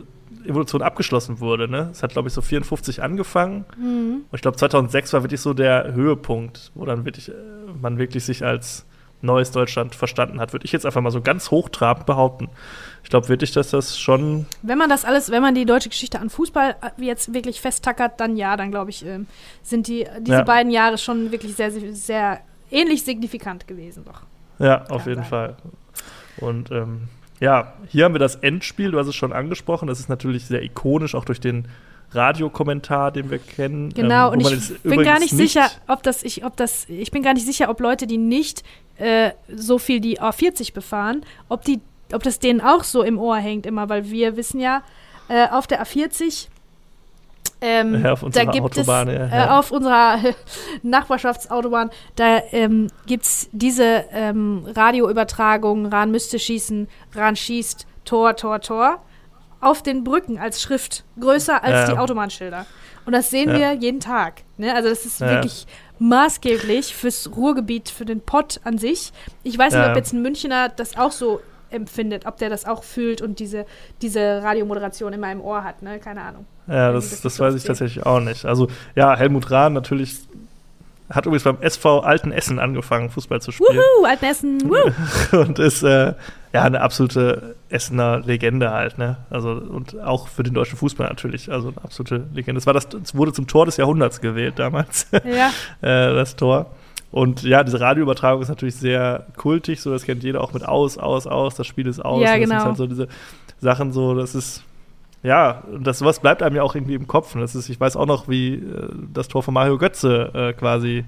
Evolution abgeschlossen wurde. Ne? Es hat, glaube ich, so 54 angefangen. Mm. Und ich glaube, 2006 war wirklich so der Höhepunkt, wo dann wirklich, äh, man wirklich sich als neues Deutschland verstanden hat, würde ich jetzt einfach mal so ganz hochtrabend behaupten. Ich glaube wirklich, dass das schon. Wenn man das alles, wenn man die deutsche Geschichte an Fußball äh, jetzt wirklich festtackert, dann ja, dann glaube ich, ähm, sind die, diese Ja. beiden Jahre schon wirklich sehr, sehr, sehr ähnlich signifikant gewesen, doch. Ja, auf jeden sein. Fall. Und ähm, ja, hier haben wir das Endspiel, du hast es schon angesprochen. Das ist natürlich sehr ikonisch, auch durch den Radiokommentar, den wir kennen. Genau, ähm, und ich bin gar übrigens nicht sicher, ob das, ich, ob das, ich bin gar nicht sicher, ob Leute, die nicht äh, so viel die A40 befahren, ob die, ob das denen auch so im Ohr hängt immer, weil wir wissen ja, äh, auf der A40 ähm, Ja, auf da unserer gibt Autobahn, es ja, äh, auf unserer [laughs] Nachbarschaftsautobahn, da ähm, gibt es diese ähm, Radioübertragung, Rahn müsste schießen, Rahn schießt, Tor, Tor, Tor, auf den Brücken als Schrift, größer als Ja, die. Autobahnschilder. Und das sehen wir jeden Tag. Ne? Also das ist wirklich maßgeblich fürs Ruhrgebiet, für den Pott an sich. Ich weiß nicht, ob jetzt ein Münchner das auch so empfindet, ob der das auch fühlt und diese, diese Radiomoderation immer im Ohr hat, ne? Keine Ahnung. Ja, das, das das weiß ich tatsächlich auch nicht. Also, ja, Helmut Rahn natürlich hat übrigens beim SV Alten Essen angefangen, Fußball zu spielen. Wuhu, Altenessen, wuhu. [laughs] und ist äh, ja eine absolute Essener Legende halt, ne? Also und auch für den deutschen Fußball natürlich, also eine absolute Legende. Es war das, es wurde zum Tor des Jahrhunderts gewählt damals, Ja, [laughs] äh, das Tor. Und ja, diese Radioübertragung ist natürlich sehr kultig, so das kennt jeder auch mit aus, aus, aus, das Spiel ist aus. Ja, Und das genau. sind halt so diese Sachen so, das ist ja, und das sowas bleibt einem ja auch irgendwie im Kopf. Und das ist, ich weiß auch noch, wie äh, das Tor von Mario Götze äh, quasi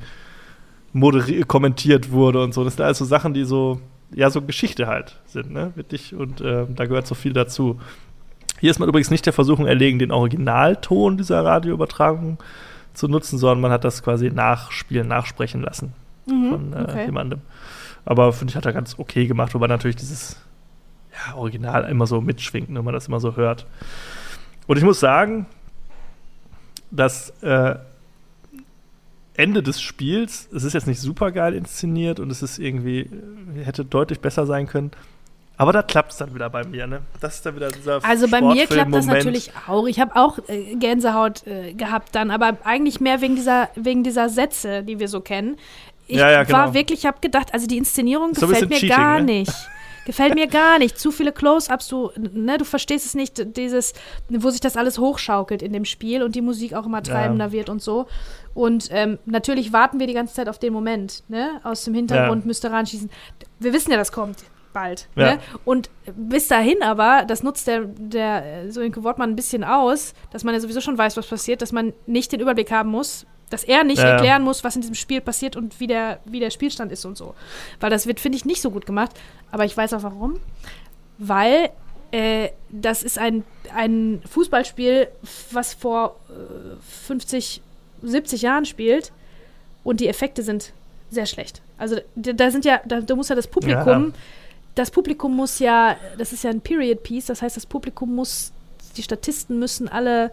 kommentiert wurde und so. Das sind alles so Sachen, die so, ja, so Geschichte halt sind, ne? Wirklich. Und äh, da gehört so viel dazu. Hier ist man übrigens nicht der Versuchung erlegen, den Originalton dieser Radioübertragung zu nutzen, sondern man hat das quasi nachspielen, nachsprechen lassen mhm, von äh, okay. jemandem. Aber finde ich, hat er ganz okay gemacht, wobei natürlich dieses ja, Original immer so mitschwingt, ne, wenn man das immer so hört. Und ich muss sagen, das äh, Ende des Spiels, es ist jetzt nicht super geil inszeniert und es ist irgendwie, hätte deutlich besser sein können. Aber da klappt es dann wieder bei mir, ne? Das ist dann wieder dieser Also bei mir klappt das natürlich auch. Ich habe auch äh, Gänsehaut äh, gehabt dann, aber eigentlich mehr wegen dieser, wegen dieser Sätze, die wir so kennen. Ich Ja, ja, genau. war wirklich, ich habe gedacht, also die Inszenierung So gefällt mir Cheating, gar ne? nicht. Gefällt mir gar nicht. Zu viele Close-ups, du, ne, du verstehst es nicht, dieses, wo sich das alles hochschaukelt in dem Spiel und die Musik auch immer treibender wird und so. Und ähm, natürlich warten wir die ganze Zeit auf den Moment, ne? Aus dem Hintergrund Ja. müsste ranschießen. Wir wissen ja, das kommt bald. Ja. Ne? Und bis dahin aber, das nutzt der, der äh, Sönke Wortmann ein bisschen aus, dass man ja sowieso schon weiß, was passiert, dass man nicht den Überblick haben muss, dass er nicht Ja, ja. erklären muss, was in diesem Spiel passiert und wie der, wie der Spielstand ist und so. Weil das wird, finde ich, nicht so gut gemacht. Aber ich weiß auch warum. Weil äh, das ist ein, ein Fußballspiel, was vor äh, 50, 70 Jahren spielt und die Effekte sind sehr schlecht. Also da da sind ja, da, da muss ja das Publikum, Ja. Das Publikum muss ja, das ist ja ein Period Piece, das heißt, das Publikum muss, die Statisten müssen alle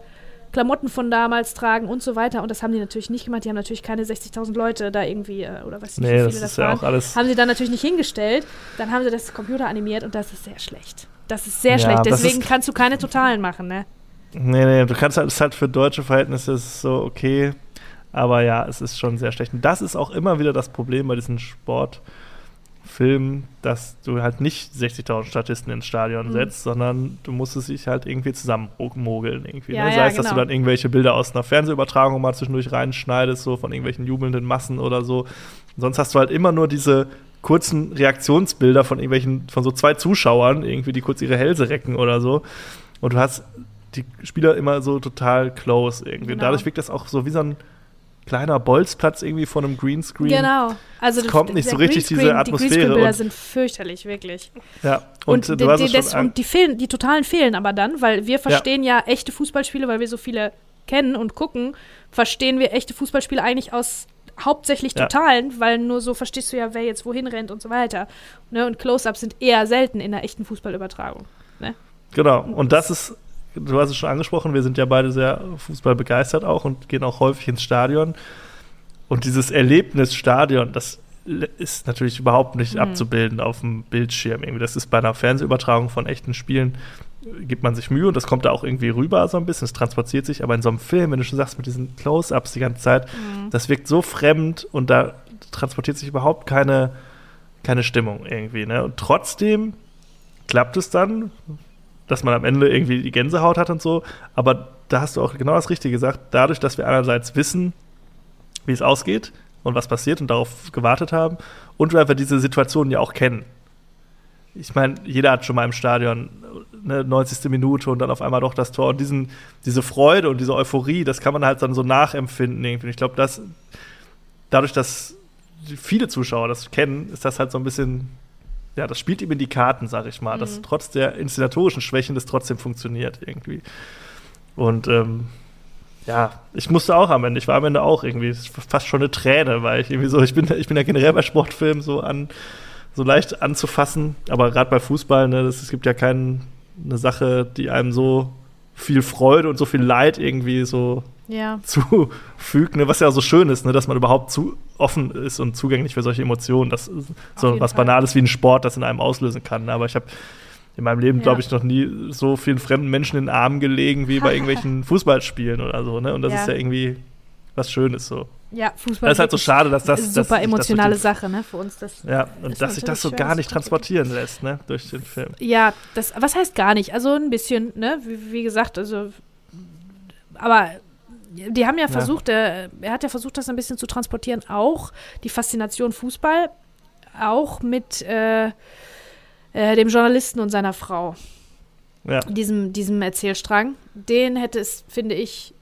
Klamotten von damals tragen und so weiter. Und das haben die natürlich nicht gemacht. Die haben natürlich keine 60.000 Leute da irgendwie, äh, oder weiß nicht, Nee, wie das ist das ja auch alles. Haben sie dann natürlich nicht hingestellt. Dann haben sie das Computer animiert und das ist sehr schlecht. Das ist sehr Ja, schlecht. Deswegen kannst du keine Totalen machen, ne? Nee, nee, du kannst halt, es ist halt für deutsche Verhältnisse so okay. Aber ja, es ist schon sehr schlecht. Und das ist auch immer wieder das Problem bei diesen Sportfilmen, dass du halt nicht 60.000 Statisten ins Stadion Mhm. setzt, sondern du musst es sich halt irgendwie zusammenmogeln. Irgendwie, Ja, ne? ja, Sei es, dass du genau. dann irgendwelche Bilder aus einer Fernsehübertragung mal zwischendurch reinschneidest, so von irgendwelchen jubelnden Massen oder so. Sonst hast du halt immer nur diese kurzen Reaktionsbilder von irgendwelchen, von so zwei Zuschauern, irgendwie, die kurz ihre Hälse recken oder so. Und du hast die Spieler immer so total close irgendwie. Genau. dadurch wirkt das auch so wie so ein kleiner Bolzplatz irgendwie von einem Greenscreen. Genau. Also Es das- kommt nicht so richtig diese Greenscreen- Atmosphäre Die Greenscreen-Bilder sind fürchterlich, wirklich. Ja. Und, Und, die, die, das, und die, fehlen, die totalen fehlen aber dann, weil wir verstehen ja. echte Fußballspiele, weil wir so viele kennen und gucken, verstehen wir echte Fußballspiele eigentlich aus hauptsächlich Ja. Totalen, weil nur so verstehst du ja, wer jetzt wohin rennt und so weiter. Ne? Und Close-Ups sind eher selten in der echten Fußballübertragung. Genau. Und das ist, du hast es schon angesprochen, wir sind ja beide sehr Fußball begeistert auch und gehen auch häufig ins Stadion. Und dieses Erlebnis Stadion, das ist natürlich überhaupt nicht Mhm. abzubilden auf dem Bildschirm. Irgendwie. Das ist bei einer Fernsehübertragung von echten Spielen, gibt man sich Mühe und das kommt da auch irgendwie rüber so ein bisschen, es transportiert sich. Aber in so einem Film, wenn du schon sagst, mit diesen Close-Ups die ganze Zeit, das wirkt so fremd und da transportiert sich überhaupt keine, keine Stimmung irgendwie. Ne? Und trotzdem klappt es dann, dass man am Ende irgendwie die Gänsehaut hat und so. Aber da hast du auch genau das Richtige gesagt. Dadurch, dass wir einerseits wissen, wie es ausgeht und was passiert und darauf gewartet haben und wir einfach diese Situation ja auch kennen. Ich meine, jeder hat schon mal im Stadion eine 90. Minute und dann auf einmal doch das Tor und diesen, diese Freude und diese Euphorie, das kann man halt dann so nachempfinden irgendwie. Ich glaube, dass dadurch, dass viele Zuschauer das kennen, ist das halt so ein bisschen ja, das spielt ihm in die Karten, sag ich mal, mhm. dass trotz der inszenatorischen Schwächen das trotzdem funktioniert irgendwie. Und ähm, ja, ich musste auch am Ende, ich war am Ende auch irgendwie fast schon eine Träne, weil ich irgendwie so, ich bin, ich bin ja generell bei Sportfilmen so an, so leicht anzufassen, aber gerade bei Fußball, ne, das, es gibt ja keine Sache, die einem so viel Freude und so viel Leid irgendwie so ja. zufügt, ne? was ja so schön ist, ne? dass man überhaupt zu offen ist und zugänglich für solche Emotionen. Das ist so was Fall. Banales wie ein Sport, das in einem auslösen kann. Aber ich habe in meinem Leben, ja. glaube ich, noch nie so vielen fremden Menschen in den Armen gelegen wie bei [laughs] irgendwelchen Fußballspielen oder so. Ne? Und das ja. ist ja irgendwie was Schönes so. Ja, Fußball. Das ist halt so schade, dass das. Super dass emotionale das Sache, ne, für uns. Das ja, und dass sich das so gar nicht transportieren lässt, ne, durch den Film. Ja, das, was heißt gar nicht? Also ein bisschen, ne, wie, wie gesagt, also, aber die haben ja versucht, ja. Er, er hat ja versucht, das ein bisschen zu transportieren, auch die Faszination Fußball, auch mit äh, äh, dem Journalisten und seiner Frau. Ja. Diesem, diesem Erzählstrang. Den hätte es, finde ich,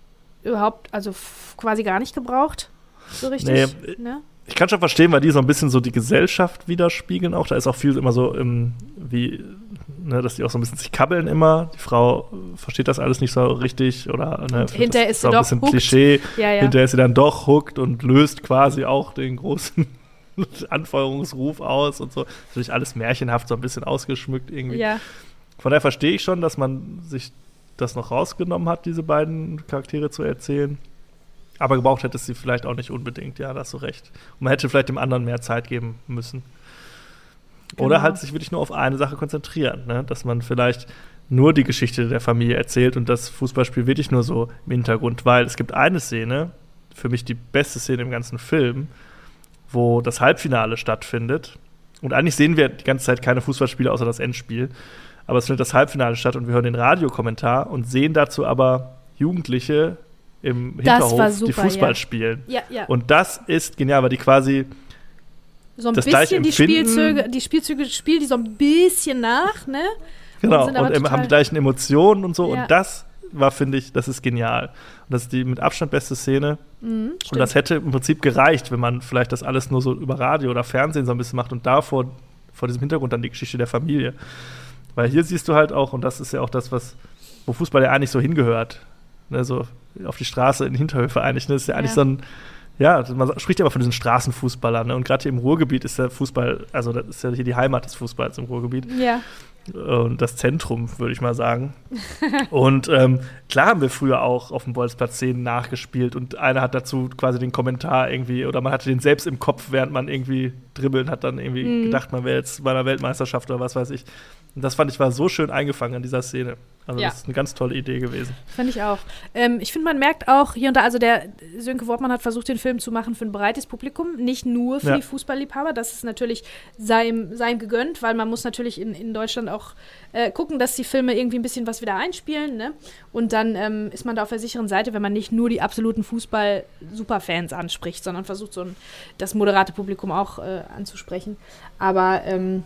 überhaupt, also quasi gar nicht gebraucht. So richtig. Nee, ne? Ich kann schon verstehen, weil die so ein bisschen so die Gesellschaft widerspiegeln auch. Da ist auch viel immer so im, wie, ne, dass die auch so ein bisschen sich kabbeln immer. Die Frau versteht das alles nicht so richtig oder ne, hinterher ist sie doch ein. Klischee. Ja, ja. Hinterher ist sie dann doch huckt und löst quasi auch den großen [laughs] Anfeuerungsruf aus und so. Natürlich alles märchenhaft, so ein bisschen ausgeschmückt irgendwie. Ja. Von daher verstehe ich schon, dass man sich das noch rausgenommen hat, diese beiden Charaktere zu erzählen. Aber gebraucht hätte es sie vielleicht auch nicht unbedingt, ja, da hast du recht. Und man hätte vielleicht dem anderen mehr Zeit geben müssen. Genau. Oder halt sich wirklich nur auf eine Sache konzentrieren, ne? dass man vielleicht nur die Geschichte der Familie erzählt und das Fußballspiel wirklich nur so im Hintergrund, weil es gibt eine Szene, für mich die beste Szene im ganzen Film, wo das Halbfinale stattfindet. Und eigentlich sehen wir die ganze Zeit keine Fußballspiele außer das Endspiel. Aber es findet das Halbfinale statt und wir hören den Radiokommentar und sehen dazu aber Jugendliche im Hinterhof super, die Fußball ja. spielen. Ja, ja. Und das ist genial, weil die quasi so ein das bisschen die Spielzüge, die Spielzüge spielen die so ein bisschen nach, ne? Genau, und, und haben die gleichen Emotionen und so. Ja. Und das war, finde ich, das ist genial. Und das ist die mit Abstand beste Szene. Mhm, und das hätte im Prinzip gereicht, wenn man vielleicht das alles nur so über Radio oder Fernsehen so ein bisschen macht und davor vor diesem Hintergrund dann die Geschichte der Familie. Weil hier siehst du halt auch, und das ist ja auch das, was, wo Fußball ja eigentlich so hingehört. Ne, so auf die Straße in Hinterhöfe eigentlich. Ne? Das ist ja, ja. eigentlich so ein, ja, man spricht ja immer von diesen Straßenfußballern. Ne? Und gerade hier im Ruhrgebiet ist der Fußball, also das ist ja hier die Heimat des Fußballs im Ruhrgebiet. Ja. Und das Zentrum, würde ich mal sagen. und ähm, klar haben wir früher auch auf dem Bolzplatz Szenen nachgespielt und einer hat dazu quasi den Kommentar irgendwie, oder man hatte den selbst im Kopf, während man irgendwie dribbeln hat, dann irgendwie mhm. gedacht, man wäre jetzt bei einer Weltmeisterschaft oder was weiß ich. Und das fand ich war so schön eingefangen in dieser Szene. Also ja. das ist eine ganz tolle Idee gewesen. Fand ich auch. Ähm, ich finde, man merkt auch hier und da, also der Sönke Wortmann hat versucht, den Film zu machen für ein breites Publikum, nicht nur für ja. die Fußballliebhaber. Das ist natürlich seinem, seinem gegönnt, weil man muss natürlich in, in Deutschland auch äh, gucken, dass die Filme irgendwie ein bisschen was wieder einspielen. Ne? Und dann ähm, ist man da auf der sicheren Seite, wenn man nicht nur die absoluten Fußball-Superfans anspricht, sondern versucht, so ein, das moderate Publikum auch äh, anzusprechen. Aber ähm,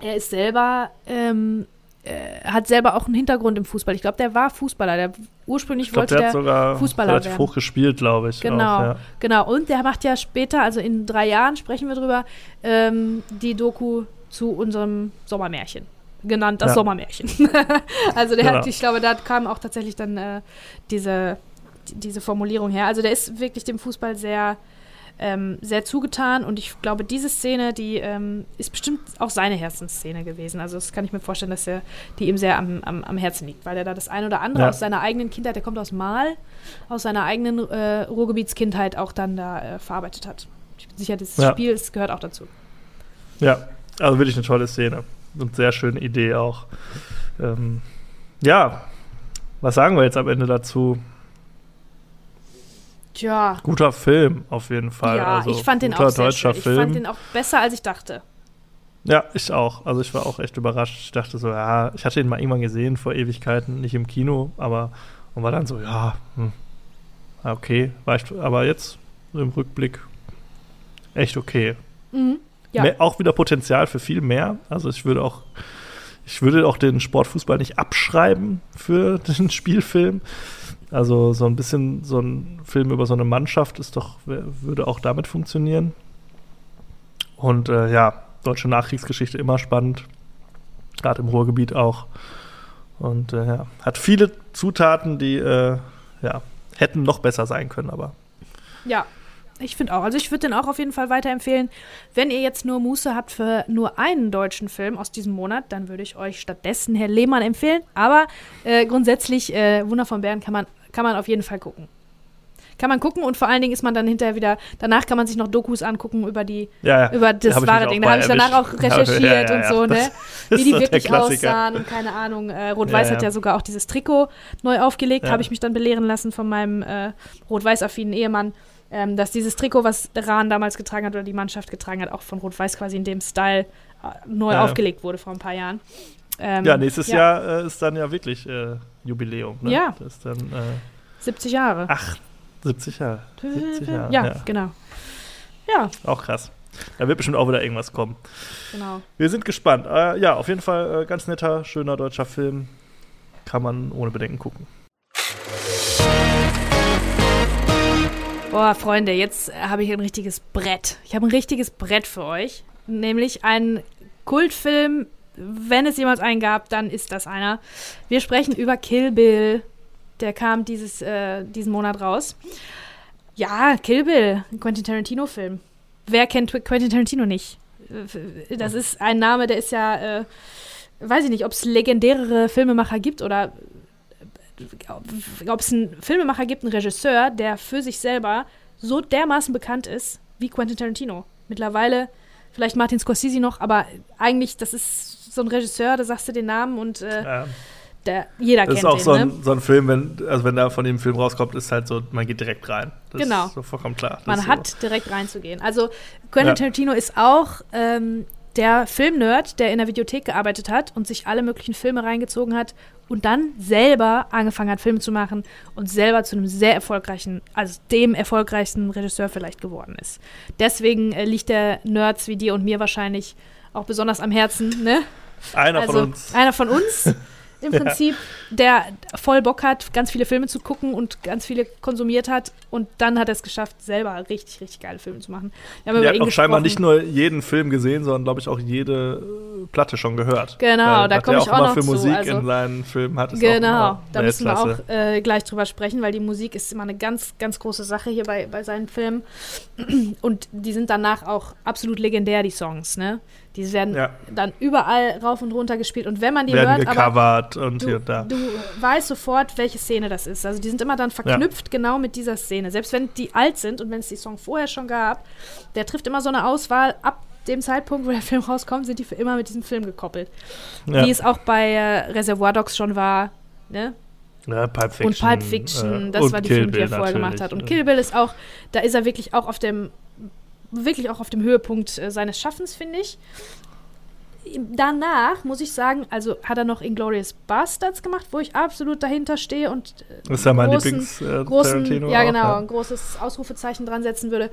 er ist selber ähm, äh, hat selber auch einen Hintergrund im Fußball. Ich glaube, der war Fußballer. Der ursprünglich ich glaub, wollte der, der sogar Fußballer relativ werden. hoch gespielt, glaube ich. Genau, auch, ja. genau. Und der macht ja später, also in drei Jahren sprechen wir drüber, ähm, die Doku zu unserem Sommermärchen genannt, das ja. Sommermärchen. [laughs] also der genau. hat, ich glaube, da kam auch tatsächlich dann äh, diese, diese Formulierung her. Also der ist wirklich dem Fußball sehr ähm, sehr zugetan und ich glaube, diese Szene, die ähm, ist bestimmt auch seine Herzensszene gewesen. Also das kann ich mir vorstellen, dass er die ihm sehr am, am, am Herzen liegt, weil er da das ein oder andere ja. aus seiner eigenen Kindheit, der kommt aus Mal, aus seiner eigenen äh, Ruhrgebietskindheit auch dann da äh, verarbeitet hat. Ich bin sicher, das ja. Spiel es gehört auch dazu. Ja, also wirklich eine tolle Szene und sehr schöne Idee auch. Ähm, ja, was sagen wir jetzt am Ende dazu? Tja. Guter Film, auf jeden Fall. Ja, also, ich fand den auch sehr schön. Ich Film. fand den auch besser, als ich dachte. Ja, ich auch. Also ich war auch echt überrascht. Ich dachte so, ja, ich hatte ihn mal irgendwann gesehen vor Ewigkeiten, nicht im Kino, aber und war dann so, ja, hm, okay, war ich, aber jetzt im Rückblick echt okay. Mhm. Ja. Mehr, auch wieder Potenzial für viel mehr. Also ich würde auch, ich würde auch den Sportfußball nicht abschreiben für [laughs] den Spielfilm. Also so ein bisschen so ein Film über so eine Mannschaft ist doch, würde auch damit funktionieren. Und äh, ja, deutsche Nachkriegsgeschichte immer spannend. Gerade im Ruhrgebiet auch. Und äh, ja, hat viele Zutaten, die äh, ja, hätten noch besser sein können, aber. Ja, ich finde auch. Also ich würde den auch auf jeden Fall weiterempfehlen. Wenn ihr jetzt nur Muße habt für nur einen deutschen Film aus diesem Monat, dann würde ich euch stattdessen Herr Lehmann empfehlen. Aber äh, grundsätzlich, äh, Wunder von Bären kann man, kann man auf jeden Fall gucken kann man gucken und vor allen Dingen ist man dann hinterher wieder, danach kann man sich noch Dokus angucken über die, ja, ja. über das da wahre Ding. Da habe ich danach auch recherchiert [laughs] ja, und so, ne? Wie die wirklich aussahen und keine Ahnung. Äh, Rot-Weiß hat ja sogar auch dieses Trikot neu aufgelegt, habe ich mich dann belehren lassen von meinem äh, Rot-Weiß-affinen Ehemann. Ähm, dass dieses Trikot, was Rahn damals getragen hat oder die Mannschaft getragen hat, auch von Rot-Weiß quasi in dem Style äh, neu aufgelegt wurde vor ein paar Jahren. Ähm, ja, nächstes Jahr äh, ist dann ja wirklich äh, Jubiläum. Ne? Ja. Das ist dann, 70 äh, Jahre. Ach, 70 Jahre. 70 Jahre. Ja, ja, genau. Ja. Auch krass. Da wird bestimmt auch wieder irgendwas kommen. Genau. Wir sind gespannt. Äh, ja, auf jeden Fall äh, ganz netter, schöner deutscher Film. Kann man ohne Bedenken gucken. Boah, Freunde, jetzt habe ich ein richtiges Brett. Ich habe ein richtiges Brett für euch. Nämlich einen Kultfilm. Wenn es jemals einen gab, dann ist das einer. Wir sprechen über Kill Bill der kam dieses, äh, diesen Monat raus. Ja, Kill Bill, ein Quentin Tarantino-Film. Wer kennt Quentin Tarantino nicht? Das ist ein Name, der ist ja, äh, weiß ich nicht, ob es legendärere Filmemacher gibt oder ob es einen Filmemacher gibt, einen Regisseur, der für sich selber so dermaßen bekannt ist wie Quentin Tarantino. Mittlerweile vielleicht Martin Scorsese noch, aber eigentlich, das ist so ein Regisseur, da sagst du den Namen und äh, ja der, jeder das kennt ist auch den, so, ein, ne? so ein Film, wenn, also wenn da von dem Film rauskommt, ist halt so, man geht direkt rein. Das genau. ist so vollkommen klar. Das man hat so. direkt reinzugehen. Also Quentin ja. Tarantino ist auch ähm, der Filmnerd, der in der Videothek gearbeitet hat und sich alle möglichen Filme reingezogen hat und dann selber angefangen hat, Filme zu machen und selber zu einem sehr erfolgreichen, also dem erfolgreichsten Regisseur vielleicht geworden ist. Deswegen äh, liegt der Nerds wie dir und mir wahrscheinlich auch besonders am Herzen, ne? Einer also, von uns. Einer von uns. [laughs] im Prinzip, der voll Bock hat, ganz viele Filme zu gucken und ganz viele konsumiert hat. Und dann hat er es geschafft, selber richtig, richtig geile Filme zu machen. Wir haben er hat auch scheinbar nicht nur jeden Film gesehen, sondern, glaube ich, auch jede äh, Platte schon gehört. Genau, weil, da komme ich auch, auch noch für zu. Musik also, in seinen Filmen hat. Genau, da müssen wir auch äh, gleich drüber sprechen, weil die Musik ist immer eine ganz, ganz große Sache hier bei, bei seinen Filmen. Und die sind danach auch absolut legendär, die Songs, ne? Die werden ja. dann überall rauf und runter gespielt. Und wenn man die werden hört, gecovert und du, hier und da. Du weißt sofort, welche Szene das ist. Also die sind immer dann verknüpft ja. genau mit dieser Szene. Selbst wenn die alt sind und wenn es die Song vorher schon gab, der trifft immer so eine Auswahl ab dem Zeitpunkt, wo der Film rauskommt, sind die für immer mit diesem Film gekoppelt. Ja. Wie es auch bei äh, Reservoir Dogs schon war, ne? Ja, Pulp Fiction. Und Pulp Fiction, äh, das war die Kill Filme, die er Bill vorher gemacht hat. Und. Kill Bill ist auch, da ist er wirklich auch auf dem, wirklich auch auf dem Höhepunkt äh, seines Schaffens, finde ich danach muss ich sagen, also hat er noch Inglourious Bastards gemacht, wo ich absolut dahinter stehe und äh, das ist ja mein Lieblings äh, großen, Tarantino ja auch, genau, ja. ein großes Ausrufezeichen dran setzen würde.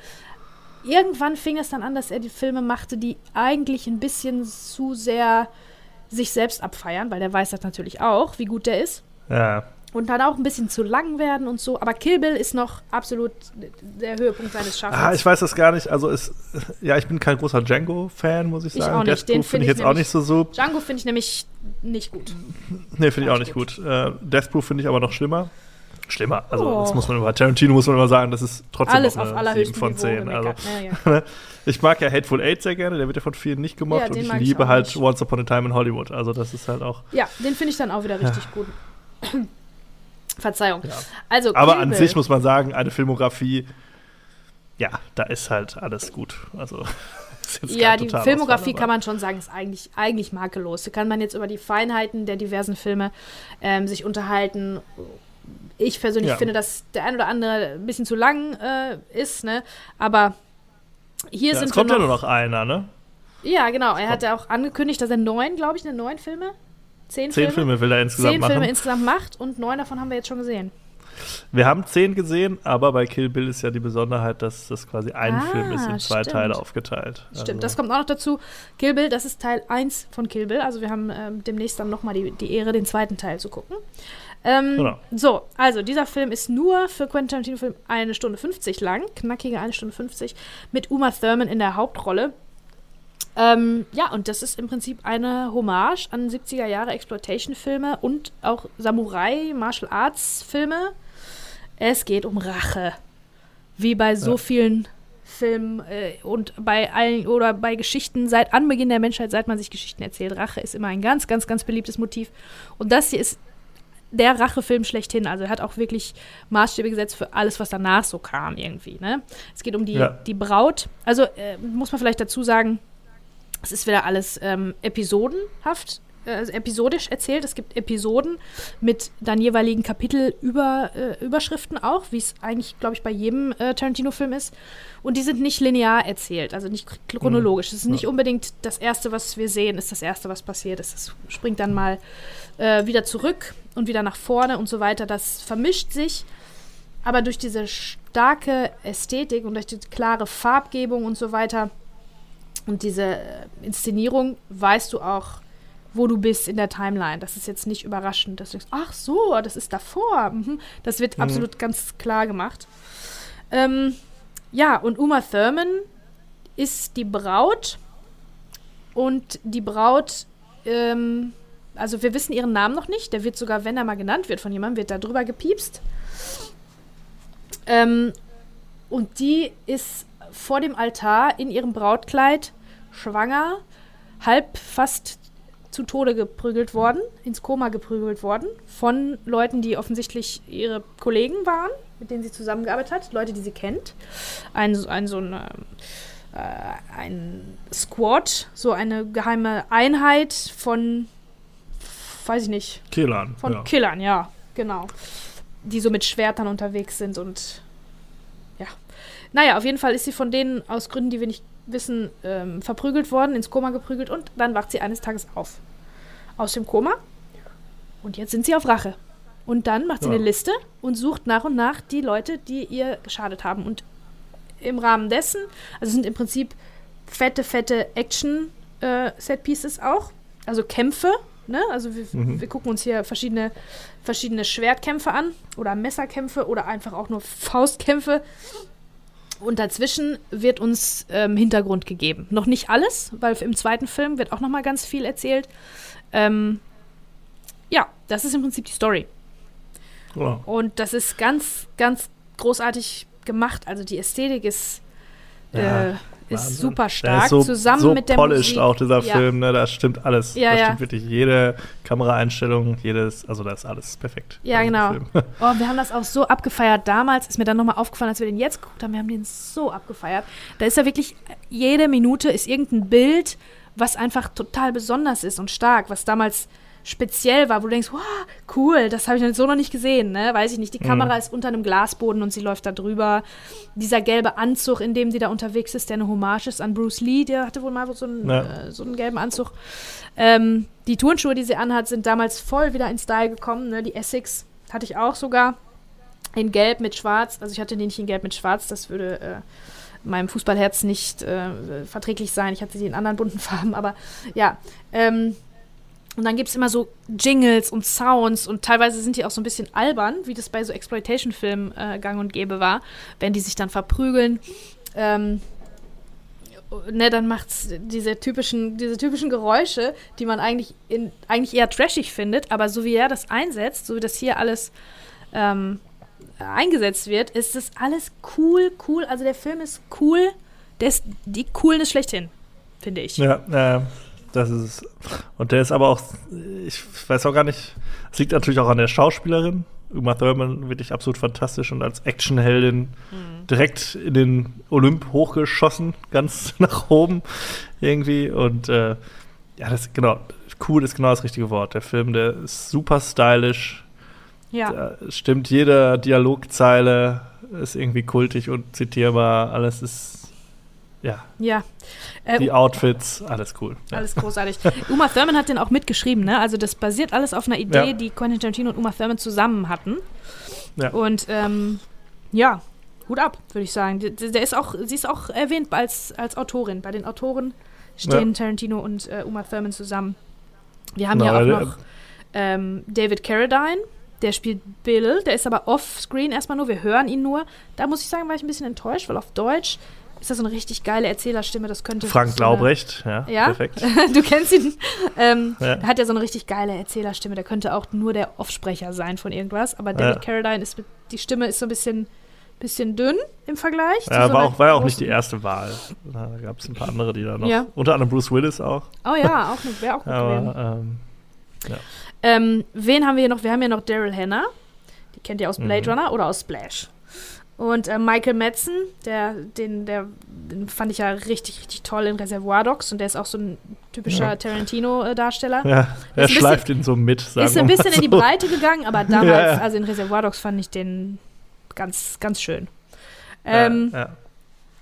Irgendwann fing es dann an, dass er die Filme machte, die eigentlich ein bisschen zu sehr sich selbst abfeiern, weil der weiß das natürlich auch, wie gut der ist. Ja und dann auch ein bisschen zu lang werden und so. Aber Kill Bill ist noch absolut der Höhepunkt seines Schaffens. Ah, ich weiß das gar nicht. Also ist, ja, ich bin kein großer Django-Fan, muss ich sagen. Ich auch nicht. Den finde ich jetzt auch nicht so so. Django finde ich nämlich nicht gut. Nee, finde ich auch nicht gut. gut. Äh, Death Proof finde ich aber noch schlimmer. Schlimmer. Also oh. das muss man über Tarantino muss man immer sagen, das ist trotzdem Alles auf 7 von 10. Also, ja, ja. [laughs] ich mag ja Hateful Eight sehr gerne, der wird ja von vielen nicht gemocht ja, und ich ich liebe halt nicht. Once Upon a Time in Hollywood. Also das ist halt auch. Ja, den finde ich dann auch wieder richtig gut. Verzeihung. Ja. Also, Aber an sich muss man sagen, eine Filmografie, ja, da ist halt alles gut. Also, [laughs] Ja, die Filmografie kann man schon sagen, ist eigentlich, eigentlich makellos. Da kann man jetzt über die Feinheiten der diversen Filme ähm, sich unterhalten. Ich persönlich Ja. finde, dass der ein oder andere ein bisschen zu lang äh, ist, ne? Aber hier Ja, sind es kommt ja nur noch einer, ne? Ja, genau. Er hat ja auch angekündigt, dass er neun, glaube ich, eine neun Filme, zehn, Zehn Filme will er insgesamt zehn machen. Filme insgesamt macht und neun davon haben wir jetzt schon gesehen. Wir haben zehn gesehen, aber bei Kill Bill ist ja die Besonderheit, dass das quasi ein Ah, Film ist in zwei stimmt. Teile aufgeteilt. Stimmt, Also- das kommt auch noch dazu. Kill Bill, das ist Teil 1 von Kill Bill. Also wir haben ähm, demnächst dann nochmal die, die Ehre, den zweiten Teil zu gucken. Ähm, Genau. So, also dieser Film ist nur für Quentin Tarantino-Film eine Stunde 50 lang, knackige eine Stunde 50, mit Uma Thurman in der Hauptrolle. Ähm, ja, und das ist im Prinzip eine Hommage an 70er Jahre Exploitation-Filme und auch Samurai, Martial Arts-Filme. Es geht um Rache. Wie bei so Ja. vielen Filmen äh, und bei allen oder bei Geschichten seit Anbeginn der Menschheit, seit man sich Geschichten erzählt. Rache ist immer ein ganz, ganz, ganz beliebtes Motiv. Und das hier ist der Rachefilm schlechthin. Also er hat auch wirklich Maßstäbe gesetzt für alles, was danach so kam irgendwie. Ne? Es geht um die, Ja. die Braut. Also äh, muss man vielleicht dazu sagen, es ist wieder alles ähm, episodenhaft, äh, also episodisch erzählt. Es gibt Episoden mit dann jeweiligen Kapitelüberschriften äh, auch, wie es eigentlich, glaube ich, bei jedem äh, Tarantino-Film ist. Und die sind nicht linear erzählt, also nicht chronologisch. Es ist nicht unbedingt das Erste, was wir sehen, ist das Erste, was passiert ist. Es springt dann mal äh, wieder zurück und wieder nach vorne und so weiter. Das vermischt sich, aber durch diese starke Ästhetik und durch die klare Farbgebung und so weiter und diese äh, Inszenierung weißt du auch, wo du bist in der Timeline. Das ist jetzt nicht überraschend, dass du denkst, ach so, das ist davor. Mhm. Das wird Mhm. absolut ganz klar gemacht. Ähm, ja, und Uma Thurman ist die Braut und die Braut, ähm, also wir wissen ihren Namen noch nicht. Der wird sogar, wenn er mal genannt wird von jemandem, wird da drüber gepiepst. Ähm, und die ist vor dem Altar in ihrem Brautkleid schwanger, halb fast zu Tode geprügelt worden, ins Koma geprügelt worden von Leuten, die offensichtlich ihre Kollegen waren, mit denen sie zusammengearbeitet hat, Leute, die sie kennt. Ein, ein so ein, äh, ein Squad, so eine geheime Einheit von, weiß ich nicht, Killern. von ja. Killern, ja, genau. Die so mit Schwertern unterwegs sind und. Naja, auf jeden Fall ist sie von denen aus Gründen, die wir nicht wissen, ähm, verprügelt worden, ins Koma geprügelt und dann wacht sie eines Tages auf. Aus dem Koma. Und jetzt sind sie auf Rache. Und dann macht sie Ja. eine Liste und sucht nach und nach die Leute, die ihr geschadet haben. Und im Rahmen dessen, also sind im Prinzip fette, fette Action-Set-Pieces auch. Also Kämpfe, ne? Also wir, Mhm. wir gucken uns hier verschiedene, verschiedene Schwertkämpfe an oder Messerkämpfe oder einfach auch nur Faustkämpfe. Und dazwischen wird uns ähm, Hintergrund gegeben. Noch nicht alles, weil im zweiten Film wird auch noch mal ganz viel erzählt. Ähm, ja, das ist im Prinzip die Story. Ja. Und das ist ganz, ganz großartig gemacht. Also die Ästhetik ist, Ja, ist super stark. ist so, zusammen so mit der polished Musik. auch dieser Ja. Film, ne? Da stimmt alles. Ja, da ja. stimmt wirklich jede Kameraeinstellung, jedes, also da ist alles perfekt. Ja, genau. [laughs] Oh, wir haben das auch so abgefeiert damals. Ist mir dann nochmal aufgefallen, als wir den jetzt geguckt haben. Wir haben den so abgefeiert. Da ist ja wirklich, jede Minute ist irgendein Bild, was einfach total besonders ist und stark, was damals speziell war, wo du denkst, wow, cool, das habe ich so noch nicht gesehen, ne? Weiß ich nicht. Die Mhm. Kamera ist unter einem Glasboden und sie läuft da drüber. Dieser gelbe Anzug, in dem die da unterwegs ist, der eine Hommage ist an Bruce Lee, der hatte wohl mal so einen, Ja. äh, so einen gelben Anzug. Ähm, die Turnschuhe, die sie anhat, sind damals voll wieder in Style gekommen, ne? Die Essex hatte ich auch sogar in Gelb mit Schwarz. Also ich hatte die nicht in Gelb mit Schwarz, das würde äh, meinem Fußballherz nicht äh, verträglich sein. Ich hatte sie in anderen bunten [laughs] Farben, aber ja. Ähm, und dann gibt es immer so Jingles und Sounds und teilweise sind die auch so ein bisschen albern, wie das bei so Exploitation-Filmen äh, gang und gäbe war, wenn die sich dann verprügeln. Ähm, ne, dann macht's diese typischen, diese typischen Geräusche, die man eigentlich, in, eigentlich eher trashig findet, aber so wie er das einsetzt, so wie das hier alles ähm, eingesetzt wird, ist das alles cool, cool. Also der Film ist cool, der ist die Coolness schlechthin, finde ich. Ja, äh, das ist. Und der ist aber auch, ich weiß auch gar nicht, es liegt natürlich auch an der Schauspielerin. Uma Thurman wirklich absolut fantastisch und als Actionheldin direkt in den Olymp hochgeschossen, ganz [laughs] nach oben irgendwie. Und äh, ja, das genau, cool ist genau das richtige Wort. Der Film, der ist super stylisch. Ja. Da stimmt jede Dialogzeile ist irgendwie kultig und zitierbar. Alles ist ja. Ja. Äh, Die Outfits, alles cool. Ja. Alles großartig. Uma Thurman hat den auch mitgeschrieben, ne? Also das basiert alles auf einer Idee, Ja. die Quentin Tarantino und Uma Thurman zusammen hatten. Ja. Und ähm, ja, Hut ab, würde ich sagen. Der, ist auch, sie ist auch erwähnt als, als Autorin. Bei den Autoren stehen Tarantino und äh, Uma Thurman zusammen. Wir haben ja auch noch ähm, David Carradine, der spielt Bill, der ist aber off-screen erstmal nur, wir hören ihn nur. Da muss ich sagen, war ich ein bisschen enttäuscht, weil auf Deutsch ist das so eine richtig geile Erzählerstimme, das könnte Frank so Glaubrecht, ja, Ja? perfekt. [laughs] du kennst ihn. Ähm, Ja. Hat ja so eine richtig geile Erzählerstimme. Der könnte auch nur der Offsprecher sein von irgendwas. Aber David Ja. Carradine ist mit, die Stimme ist so ein bisschen, bisschen dünn im Vergleich. Ja, so war auch, war ja auch nicht die erste Wahl. Da gab es ein paar andere, die da noch. Ja. Unter anderem Bruce Willis auch. Oh ja, auch. Wäre auch gut gewesen. Aber ähm, Ähm, wen haben wir hier noch? Wir haben hier noch Daryl Hannah. Die kennt ihr aus Blade Mhm. Runner oder aus Splash. Und äh, Michael Madsen, der, den, der, den fand ich ja richtig, richtig toll in Reservoir Dogs. Und der ist auch so ein typischer Ja. Tarantino-Darsteller. ja, er ein bisschen- schleift ihn so mit. Sagen Ist ein bisschen in die so. Breite gegangen, aber damals, Ja, ja. also in Reservoir Dogs fand ich den ganz, ganz schön. Ja, Ähm, ja,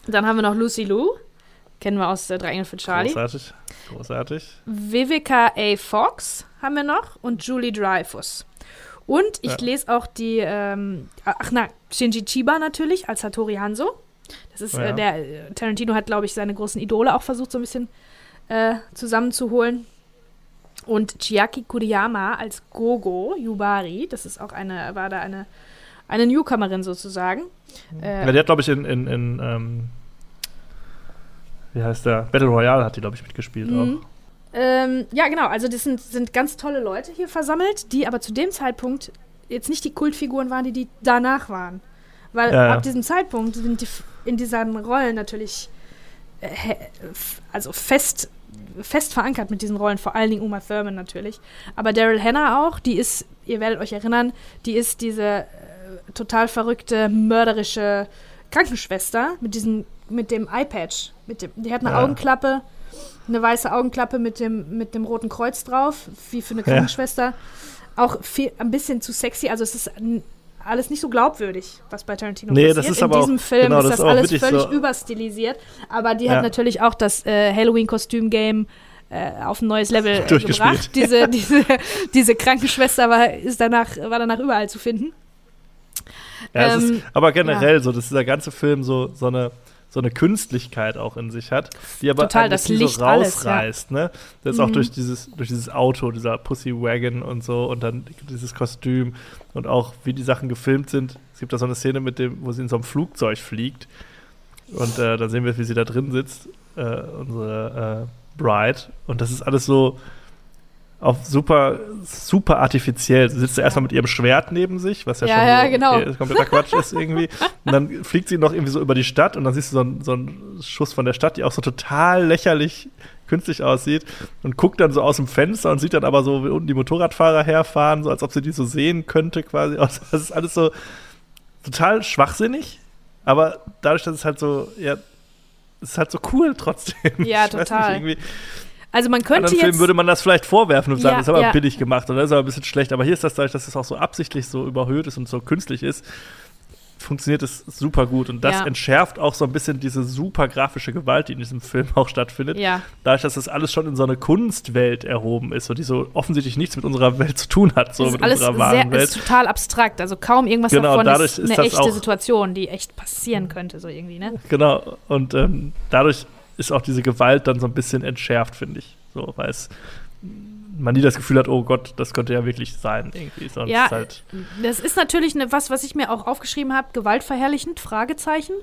Dann haben wir noch Lucy Liu, kennen wir aus äh, Drei Engel für Charlie. großartig. Großartig. Vivica A. Fox haben wir noch und Julie Dreyfus. Und ich Ja. lese auch die, ähm, ach na, Shinji Chiba natürlich als Hattori Hanzo. Das ist Ja. äh, der, äh, Tarantino hat, glaube ich, seine großen Idole auch versucht, so ein bisschen äh, zusammenzuholen. Und Chiaki Kuriyama als Gogo Yubari, das ist auch eine, war da eine, eine Newcomerin sozusagen. Äh, Ja, die hat, glaube ich, in, in, in ähm, wie heißt der? Battle Royale hat die, glaube ich, mitgespielt Mhm. auch. Ähm, ja, genau. Also das sind, sind ganz tolle Leute hier versammelt, die aber zu dem Zeitpunkt jetzt nicht die Kultfiguren waren, die die danach waren. Weil Ja, ja. ab diesem Zeitpunkt sind die in diesen Rollen natürlich äh, also fest, fest verankert mit diesen Rollen, vor allen Dingen Uma Thurman natürlich. Aber Daryl Hannah auch, die ist, ihr werdet euch erinnern, die ist diese äh, total verrückte, mörderische Krankenschwester mit diesem, mit dem Eyepatch. Mit dem, die hat eine Ja. Augenklappe, eine weiße Augenklappe mit dem, mit dem roten Kreuz drauf, wie für eine Krankenschwester. Auch viel, ein bisschen zu sexy, also es ist alles nicht so glaubwürdig, was bei Tarantino Nee, passiert. das ist In aber auch- diesem Film genau, ist das das alles völlig so- überstilisiert, aber die Ja. hat natürlich auch das äh, Halloween-Kostüm-Game äh, auf ein neues Level äh, gebracht. Diese, [laughs] diese, diese Krankenschwester war, ist danach, war danach überall zu finden. Ja, Ähm, ist aber generell so, dass dieser ganze Film so, so, eine, so eine Künstlichkeit auch in sich hat, die aber Total, das Licht, so alles, rausreißt. Ne? Das ist auch Mhm. durch dieses, durch dieses Auto, dieser Pussy Wagon und so und dann dieses Kostüm und auch wie die Sachen gefilmt sind. Es gibt da so eine Szene, mit dem, wo sie in so einem Flugzeug fliegt und äh, dann sehen wir, wie sie da drin sitzt, äh, unsere äh, Bride. Und das ist alles so auf super, super artifiziell. Sie sitzt ja. erstmal mit ihrem Schwert neben sich, was ja, Ja, schon ja, so, genau. okay, kompletter Quatsch ist irgendwie. [laughs] Und dann fliegt sie noch irgendwie so über die Stadt und dann siehst du so einen, so einen Schuss von der Stadt, die auch so total lächerlich künstlich aussieht und guckt dann so aus dem Fenster und sieht dann aber so, wie unten die Motorradfahrer herfahren, so als ob sie die so sehen könnte quasi. [laughs] Also Das ist alles so total schwachsinnig, aber dadurch, dass es halt so, ja, es ist halt so cool trotzdem. Ja, Ich total. Nicht, irgendwie Also man könnte anderen jetzt. Filmen würde man das vielleicht vorwerfen und sagen, Ja, das ist aber ja. billig gemacht oder das ist aber ein bisschen schlecht. Aber hier ist das dadurch, dass es auch so absichtlich so überhöht ist und so künstlich ist, funktioniert es super gut. Und das Ja. entschärft auch so ein bisschen diese super grafische Gewalt, die in diesem Film auch stattfindet. ja, Dadurch, dass das alles schon in so eine Kunstwelt erhoben ist, so die so offensichtlich nichts mit unserer Welt zu tun hat, so mit alles unserer wahren Welt. ist total abstrakt. Also kaum irgendwas Genau, davon dadurch ist ist eine echte Situation, die echt passieren könnte, so irgendwie, ne? Genau. Und ähm, dadurch ist auch diese Gewalt dann so ein bisschen entschärft, finde ich. So, weil es man nie das Gefühl hat, oh Gott, das könnte ja wirklich sein, irgendwie. Sonst Ja, halt. Das ist natürlich ne, was, was ich mir auch aufgeschrieben habe, gewaltverherrlichend, Fragezeichen.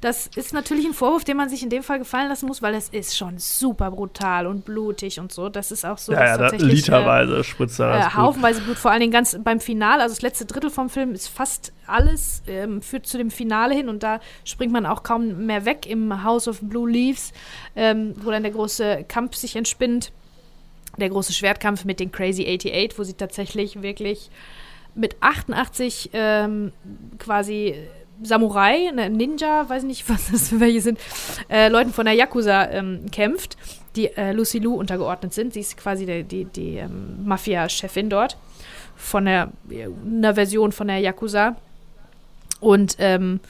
Das ist natürlich ein Vorwurf, den man sich in dem Fall gefallen lassen muss, weil es ist schon super brutal und blutig und so. Das ist auch so, ja, ja, da, tatsächlich literweise spritzt da äh, haufenweise Blut, vor allen Dingen ganz beim Finale, also das letzte Drittel vom Film ist fast alles, ähm, führt zu dem Finale hin und da springt man auch kaum mehr weg im House of Blue Leaves, ähm, wo dann der große Kampf sich entspinnt. Der große Schwertkampf mit den Crazy 88, wo sie tatsächlich wirklich mit 88 ähm, quasi Samurai, ne, Ninja, weiß nicht, [laughs] was das für welche sind, äh, Leuten von der Yakuza ähm, kämpft, die äh, Lucy Liu untergeordnet sind. Sie ist quasi die, die, die ähm, Mafia-Chefin dort von der, einer Version von der Yakuza. Und ähm,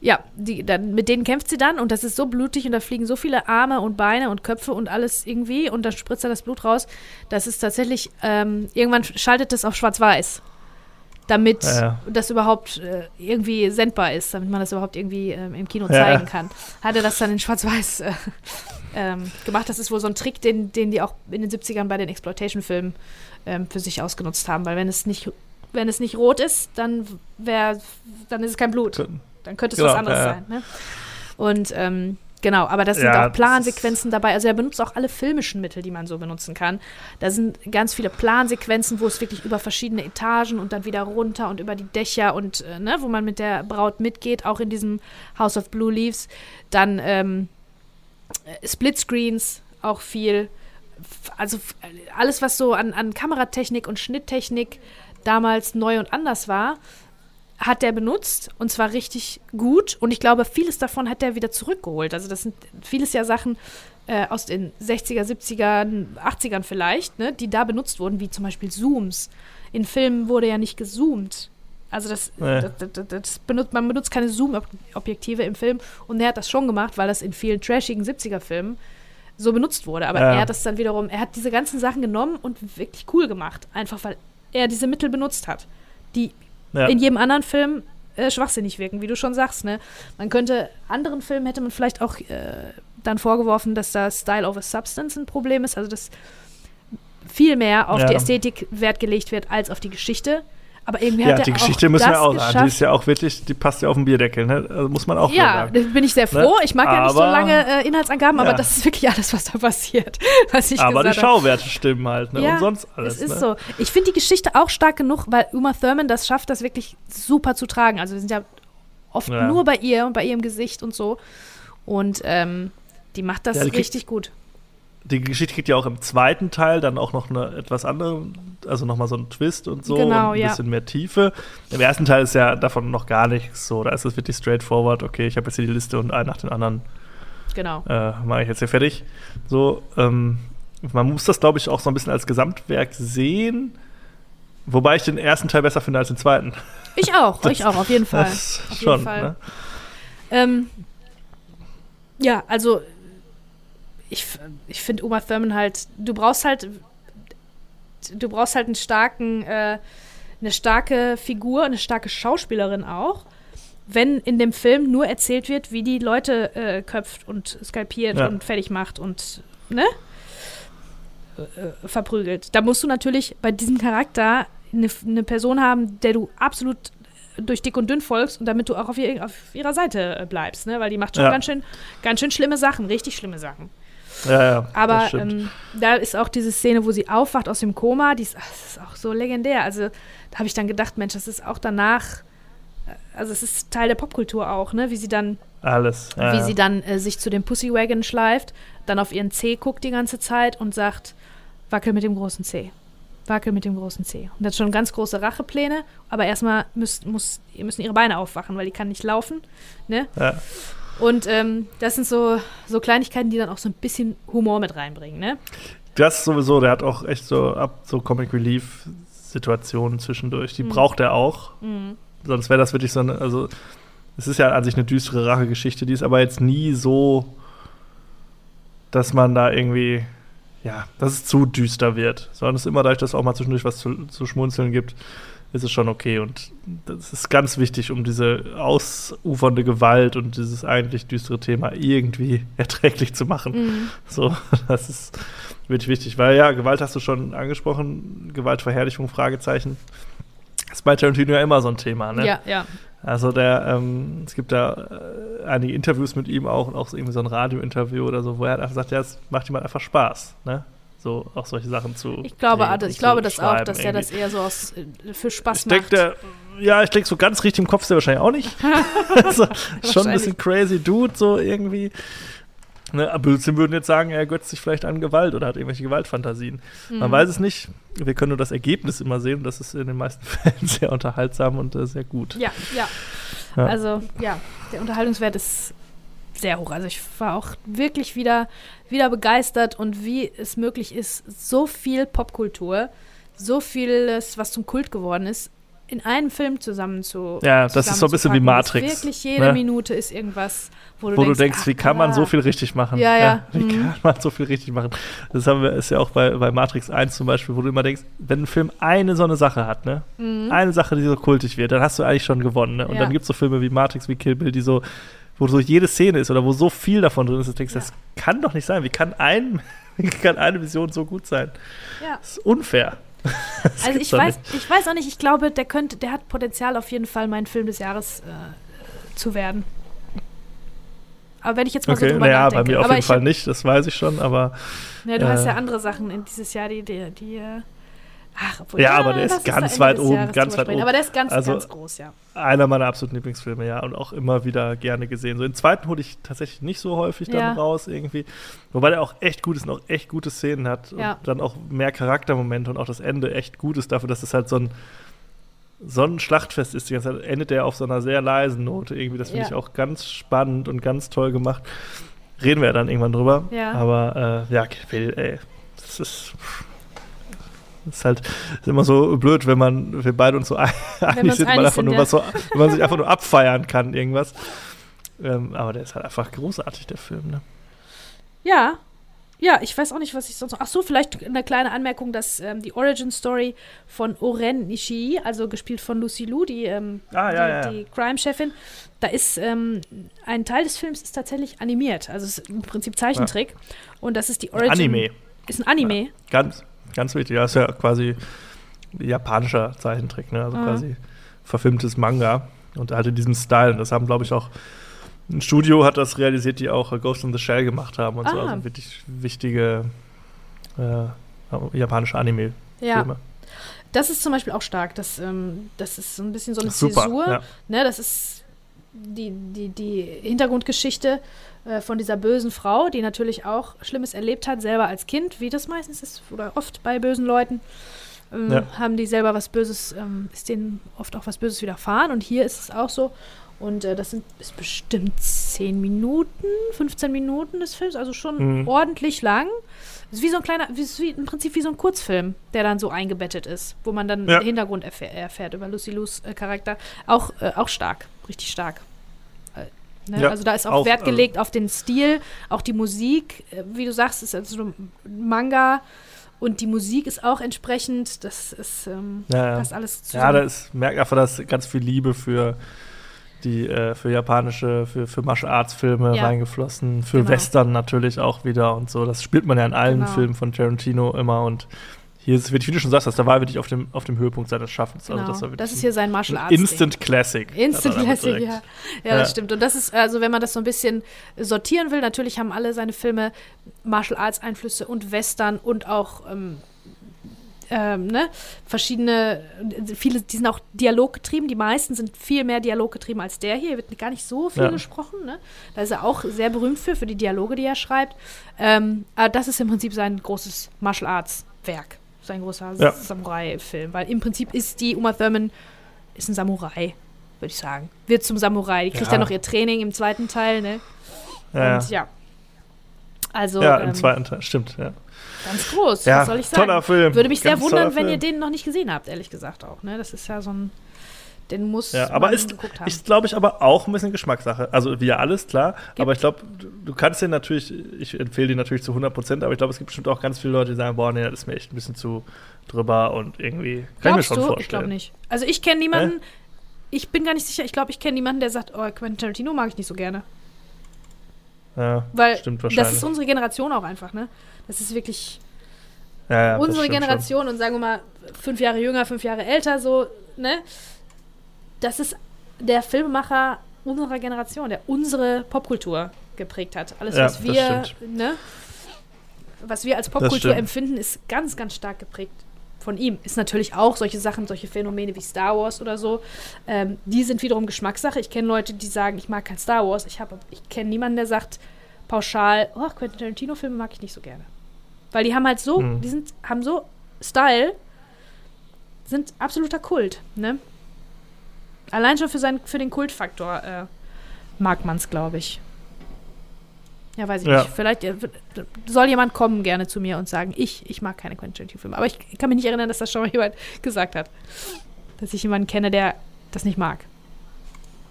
ja, die, dann, mit denen kämpft sie dann und das ist so blutig und da fliegen so viele Arme und Beine und Köpfe und alles irgendwie und dann spritzt da das Blut raus. Das ist tatsächlich, ähm, irgendwann schaltet es auf Schwarz-Weiß, damit Ja, ja. das überhaupt äh, irgendwie sendbar ist, damit man das überhaupt irgendwie ähm, im Kino Ja, zeigen kann. Hat er das dann in Schwarz-Weiß äh, ähm, gemacht. Das ist wohl so ein Trick, den, den die auch in den 70ern bei den Exploitation-Filmen ähm, für sich ausgenutzt haben, weil wenn es nicht, wenn es nicht rot ist, dann, wär, dann ist es kein Blut. Dann könnte es Genau, was anderes sein. Ne? Und ähm, genau, aber das sind Ja, auch Plansequenzen dabei. Also er benutzt auch alle filmischen Mittel, die man so benutzen kann. Da sind ganz viele Plansequenzen, wo es wirklich über verschiedene Etagen und dann wieder runter und über die Dächer und äh, ne, wo man mit der Braut mitgeht, auch in diesem House of Blue Leaves. Dann ähm, äh, Splitscreens, auch viel. Also alles, was so an, an Kameratechnik und Schnitttechnik damals neu und anders war, hat der benutzt und zwar richtig gut. Und ich glaube, vieles davon hat er wieder zurückgeholt. Also das sind vieles ja Sachen äh, aus den 60er, 70er, 80ern vielleicht, ne, die da benutzt wurden, wie zum Beispiel Zooms. In Filmen wurde ja nicht gezoomt. Also das, Nee. das, das, das benutzt, man benutzt keine Zoom-Objektive im Film und er hat das schon gemacht, weil das in vielen trashigen 70er-Filmen so benutzt wurde. Aber Ja. er hat das dann wiederum, er hat diese ganzen Sachen genommen und wirklich cool gemacht. Einfach weil er diese Mittel benutzt hat, die Ja. in jedem anderen Film äh, schwachsinnig wirken, wie du schon sagst. Ne? Man könnte, anderen Filmen hätte man vielleicht auch äh, dann vorgeworfen, dass da Style over Substance ein Problem ist, also dass viel mehr auf Ja. die Ästhetik Wert gelegt wird als auf die Geschichte. Aber irgendwie Ja, hat er die auch Geschichte müssen das wir auch sagen. Die ist ja auch wirklich, die passt ja auf den Bierdeckel, ne? Also muss man auch ja, sagen. da bin ich sehr froh. Ich mag ja nicht so Aber- lange äh, Inhaltsangaben, aber Ja. das ist wirklich alles, was da passiert. [laughs] Was ich Aber die. Schauwerte stimmen halt, ne? Ja, Und sonst alles. Es ist ne? so. Ich finde die Geschichte auch stark genug, weil Uma Thurman das schafft, das wirklich super zu tragen. Also wir sind ja oft Ja. nur bei ihr und bei ihrem Gesicht und so. Und ähm, die macht das Ja, die richtig gut. Die Geschichte kriegt ja auch im zweiten Teil dann auch noch eine etwas andere, also nochmal so einen Twist und so Genau, und ein ja. bisschen mehr Tiefe. Im ersten Teil ist ja davon noch gar nichts so. Da ist es wirklich straightforward, okay, ich habe jetzt hier die Liste und einen nach den anderen Genau. äh, mache ich jetzt hier fertig. So, ähm, man muss das, glaube ich, auch so ein bisschen als Gesamtwerk sehen. Wobei ich den ersten Teil besser finde als den zweiten. Ich auch, [laughs] ich auch, auf jeden Fall. Das Auf schon, jeden Fall. ne? Ähm, ja, also ich, ich finde Uma Thurman halt, du brauchst halt, du brauchst halt einen starken, äh, eine starke Figur, eine starke Schauspielerin auch, wenn in dem Film nur erzählt wird, wie die Leute äh, köpft und skalpiert Ja. und fertig macht und, ne? Äh, verprügelt. Da musst du natürlich bei diesem Charakter eine, eine Person haben, der du absolut durch dick und dünn folgst und damit du auch auf, ihr, auf ihrer Seite äh, bleibst, ne? Weil die macht schon Ja. ganz schön, ganz schön schlimme Sachen, richtig schlimme Sachen. Ja, ja. das Aber ähm, da ist auch diese Szene, wo sie aufwacht aus dem Koma, die ist, das ist auch so legendär. Also da habe ich dann gedacht, Mensch, das ist auch danach, äh, also es ist Teil der Popkultur auch, ne? Wie sie dann, Alles. Ja, wie sie dann äh, sich zu dem Pussy-Wagon schleift, dann auf ihren Zeh guckt die ganze Zeit und sagt, wackel mit dem großen Zeh. Wackel mit dem großen Zeh. Und hat schon ganz große Rachepläne, aber erstmal müsst, muss, müssen ihre Beine aufwachen, weil die kann nicht laufen. Ne? Ja. Und ähm, das sind so, so Kleinigkeiten, die dann auch so ein bisschen Humor mit reinbringen, ne? Das sowieso, der hat auch echt so ab so Comic Relief Situationen zwischendurch. Die Mhm. braucht er auch. Mhm. Sonst wäre das wirklich so eine, also es ist ja an sich eine düstere Rachegeschichte, die ist aber jetzt nie so, dass man da irgendwie, ja, dass es zu düster wird. Sondern es ist immer dadurch, dass es auch mal zwischendurch was zu, zu schmunzeln gibt, ist es schon okay. Und das ist ganz wichtig, um diese ausufernde Gewalt und dieses eigentlich düstere Thema irgendwie [laughs] erträglich zu machen. Mhm. So, [laughs] das ist wirklich wichtig, weil ja, Gewalt hast du schon angesprochen, Gewaltverherrlichung, Fragezeichen. ist bei Tarantino ja immer so ein Thema, ne? Ja, ja. Also der, ähm, es gibt da äh, einige Interviews mit ihm auch und auch so irgendwie so ein Radiointerview oder so, wo er einfach sagt, ja, es macht halt einfach Spaß, ne? So auch solche Sachen zu. Ich glaube, also, und ich glaube das auch, dass er das eher so aus, äh, für Spaß Ich macht. der, ja, ich denke, so ganz richtig im Kopf ist der wahrscheinlich auch nicht. [laughs] also, schon ein bisschen crazy Dude, so irgendwie. Ne, Bülzin würden jetzt sagen, er ergötzt sich vielleicht an Gewalt oder hat irgendwelche Gewaltfantasien. Man Mhm. weiß es nicht. Wir können nur das Ergebnis immer sehen. Das ist in den meisten [laughs] Fällen sehr unterhaltsam und äh, sehr gut. Ja, ja. Ja. Also, ja, der Unterhaltungswert ist sehr hoch. Also ich war auch wirklich wieder, wieder begeistert und wie es möglich ist, so viel Popkultur, so vieles, was zum Kult geworden ist, in einem Film zusammen zu. Ja, das ist so ein bisschen wie. Matrix, Das Wirklich jede ne? Minute ist irgendwas, wo du Wo denkst, du denkst, ach, wie kann man ah. so viel richtig machen? Ja, ja. Wie Mhm. kann man so viel richtig machen? Das haben wir, ist ja auch bei, bei Matrix 1 zum Beispiel, wo du immer denkst, wenn ein Film eine so eine Sache hat, ne? Mhm. Eine Sache, die so kultig wird, dann hast du eigentlich schon gewonnen. Ne? Und Ja. dann gibt es so Filme wie Matrix, wie Kill Bill, die so, wo so jede Szene ist oder wo so viel davon drin ist, dass du denkst, Ja. das kann doch nicht sein. Wie kann, ein, [laughs] wie kann eine Vision so gut sein? Ja. Das ist unfair. [laughs] Das Also ich weiß, nicht. ich weiß auch nicht, ich glaube, der könnte, der hat Potenzial auf jeden Fall, mein Film des Jahres äh, zu werden. Aber wenn ich jetzt mal so Okay, drüber naja, bei mir auf aber jeden Fall hab- nicht, das weiß ich schon, aber Ja, du hast Äh, ja andere Sachen in dieses Jahr, die, die, die äh, ach, obwohl, Ja, aber der ist ganz Ende weit oben, ganz weit oben. Aber der ist ganz, Also- ganz groß, ja. einer meiner absoluten Lieblingsfilme, ja, und auch immer wieder gerne gesehen. So den zweiten hole ich tatsächlich nicht so häufig dann Ja. raus irgendwie, wobei der auch echt gut ist und auch echt gute Szenen hat Ja. und dann auch mehr Charaktermomente und auch das Ende echt gut ist dafür, dass es halt so ein so ein Schlachtfest ist. Die ganze Zeit endet der auf so einer sehr leisen Note irgendwie. Das finde Ja. ich auch ganz spannend und ganz toll gemacht. Reden wir ja dann irgendwann drüber. Ja. Aber äh, ja, ey, das ist das ist halt ist immer so blöd, wenn man wir beide uns so [laughs] ein- einig sind, man einfach sind, nur ja. was so, wenn man sich einfach nur abfeiern kann irgendwas. Ähm, aber der ist halt einfach großartig der Film. Ne? Ja. Ja, ich weiß auch nicht, was ich sonst noch. Ach so, vielleicht eine kleine Anmerkung, dass ähm, die Origin Story von Oren Nishii, also gespielt von Lucy Liu, die, ähm, Ah, ja, die, ja, ja. die Crime-Chefin, da ist ähm, ein Teil des Films ist tatsächlich animiert, also es ist im Prinzip Zeichentrick. Und das ist die Origin. Anime, Ist ein Anime. ganz ganz wichtig. Das ist ja quasi japanischer Zeichentrick, ne? also Mhm. quasi verfilmtes Manga und halt in diesem Style. Und das haben glaube ich auch ein Studio hat das realisiert, die auch Ghost in the Shell gemacht haben und so. Ah. Also wirklich wichtige äh, japanische Anime. Ja. Das ist zum Beispiel auch stark. Das, ähm, das ist so ein bisschen so eine Super. Zäsur. Ja. Ne, das ist die, die, die Hintergrundgeschichte äh, von dieser bösen Frau, die natürlich auch Schlimmes erlebt hat, selber als Kind, wie das meistens ist, oder oft bei bösen Leuten. Ähm, Ja. Haben die selber was Böses, ähm, ist denen oft auch was Böses widerfahren. Und hier ist es auch so. Und äh, das sind ist bestimmt 10 Minuten, 15 Minuten des Films, also schon Mhm. ordentlich lang. Es ist wie so ein kleiner, wie, ist wie, im Prinzip wie so ein Kurzfilm, der dann so eingebettet ist, wo man dann Ja. den Hintergrund erfähr, erfährt über Lucy Lus äh, Charakter. Auch, äh, auch stark, richtig stark. Äh, ne? Ja, also da ist auch, auch, Wert also- gelegt auf den Stil, auch die Musik, äh, wie du sagst, ist also Manga und die Musik ist auch entsprechend, das ist ähm, Ja, ja. passt alles Ja, zusammen. da ist, merkt einfach, dass ganz viel Liebe für die, äh, für japanische, für, für Martial Arts Filme Ja. reingeflossen, für Genau. Western natürlich auch wieder und so. Das spielt man ja in allen Genau. Filmen von Tarantino immer und hier ist es wirklich, wie du schon sagst, da war er wirklich auf dem, auf dem Höhepunkt seines Schaffens. genau. Also das, war das, ist hier sein Martial Arts. Ding. Instant Classic. Instant Classic, ja. ja. Das Ja. stimmt. Und das ist, also wenn man das so ein bisschen sortieren will, natürlich haben alle seine Filme Martial Arts Einflüsse und Western und auch ähm, ähm, ne, verschiedene, viele, die sind auch dialoggetrieben, die meisten sind viel mehr dialoggetrieben als der hier, hier wird gar nicht so viel Ja. gesprochen, ne? Da ist er auch sehr berühmt für, für die Dialoge, die er schreibt. Ähm, aber das ist im Prinzip sein großes Martial Arts Werk, sein großer Ja. Samurai-Film, weil im Prinzip ist die Uma Thurman ist ein Samurai, würde ich sagen. Wird zum Samurai. Die kriegt Ja. dann noch ihr Training im zweiten Teil, ne? Ja, Und ja. Also ja, ähm, im zweiten Teil, stimmt. Ja, ganz groß, ja was soll ich sagen? toller Film. Würde mich sehr wundern, wenn ihr den noch nicht gesehen habt, ehrlich gesagt auch. Ne? Das ist ja so ein, den muss Ja, aber man ist, geguckt haben. ist glaube ich, aber auch ein bisschen Geschmackssache. Also, wie ja alles, klar. Aber ich glaube, du, du kannst den natürlich, ich empfehle den natürlich zu 100 Prozent, aber ich glaube, es gibt bestimmt auch ganz viele Leute, die sagen, boah, nee, das ist mir echt ein bisschen zu drüber und irgendwie, kann Glaubst ich mir schon du? Ich glaube vorstellen. nicht. Also ich kenne niemanden, ich bin gar nicht sicher, ich glaube, ich kenne niemanden, der sagt, oh, Quentin Tarantino mag ich nicht so gerne. Ja, Weil stimmt das wahrscheinlich. ist unsere Generation auch einfach, ne? Das ist wirklich ja, ja, das unsere Generation und sagen wir mal fünf Jahre jünger, fünf Jahre älter, so, ne? Das ist der Filmemacher unserer Generation, der unsere Popkultur geprägt hat. Alles, Ja, was wir, ne? Was wir als Popkultur empfinden, ist ganz, ganz stark geprägt von ihm. Ist natürlich auch solche Sachen, solche Phänomene wie Star Wars oder so. Ähm, die sind wiederum Geschmackssache. Ich kenne Leute, die sagen, ich mag kein Star Wars. Ich, hab- ich kenne niemanden, der sagt pauschal, oh, Quentin Tarantino-Filme mag ich nicht so gerne. Weil die haben halt so, Mhm. die sind, haben so Style, sind absoluter Kult, ne? Allein schon für, seinen, für den Kultfaktor äh, mag man es, glaube ich. Ja, weiß ich Ja. nicht. Vielleicht äh, soll jemand kommen gerne zu mir und sagen, ich, ich mag keine Quentin Tarantino-Filme. Aber ich kann mich nicht erinnern, dass das schon mal [laughs] jemand gesagt hat. dass ich jemanden kenne, der das nicht mag.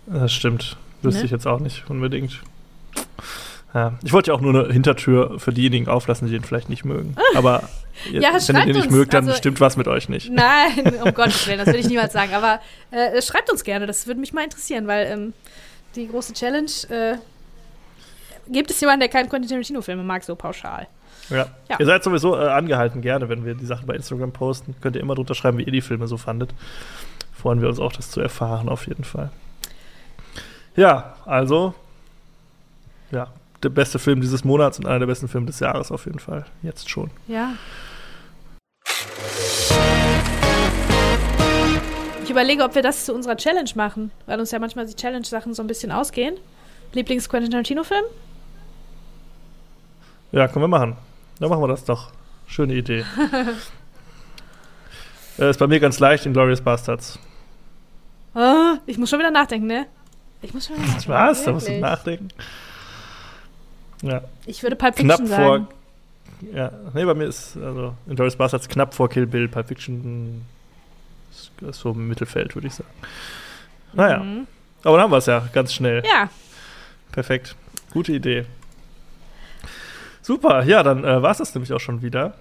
Das stimmt. Wüsste Ne? ich jetzt auch nicht unbedingt. Ja. Ich wollte ja auch nur eine Hintertür für diejenigen auflassen, die den vielleicht nicht mögen. Aber [laughs] Ja, wenn ihr den nicht uns. mögt, dann Also- stimmt was mit euch nicht. Nein, um [laughs] Gottes Willen, das würde ich niemals sagen. Aber äh, schreibt uns gerne, das würde mich mal interessieren, weil ähm, die große Challenge, äh, gibt es jemanden, der keinen Quentin Tarantino-Filme mag, so pauschal? Ja. Ja. Ihr seid sowieso äh, angehalten, gerne, wenn wir die Sachen bei Instagram posten. Könnt ihr immer drunter schreiben, wie ihr die Filme so fandet. Freuen wir uns auch, das zu erfahren, auf jeden Fall. Ja, also, ja, der beste Film dieses Monats und einer der besten Filme des Jahres auf jeden Fall. Jetzt schon. Ja. Ich überlege, ob wir das zu unserer Challenge machen, weil uns ja manchmal die Challenge-Sachen so ein bisschen ausgehen. Lieblings-Quentin Tarantino-Film? Ja, können wir machen. Dann machen wir das doch. Schöne Idee. [laughs] äh, ist bei mir ganz leicht, Inglourious Bastards. Ah, ich muss schon wieder nachdenken, ne? Ich muss schon wieder nachdenken. Was? Da musst du nachdenken. Ja, Ich würde Pulp knapp Fiction vor. sagen. Ja, nee, bei mir ist also Inglourious Bastards knapp vor Kill Bill. Pulp Fiction ist so im Mittelfeld, würde ich sagen. Naja, Mhm. aber dann haben wir es ja ganz schnell. Ja, Perfekt. Gute Idee. Super, ja, dann äh, war es das nämlich auch schon wieder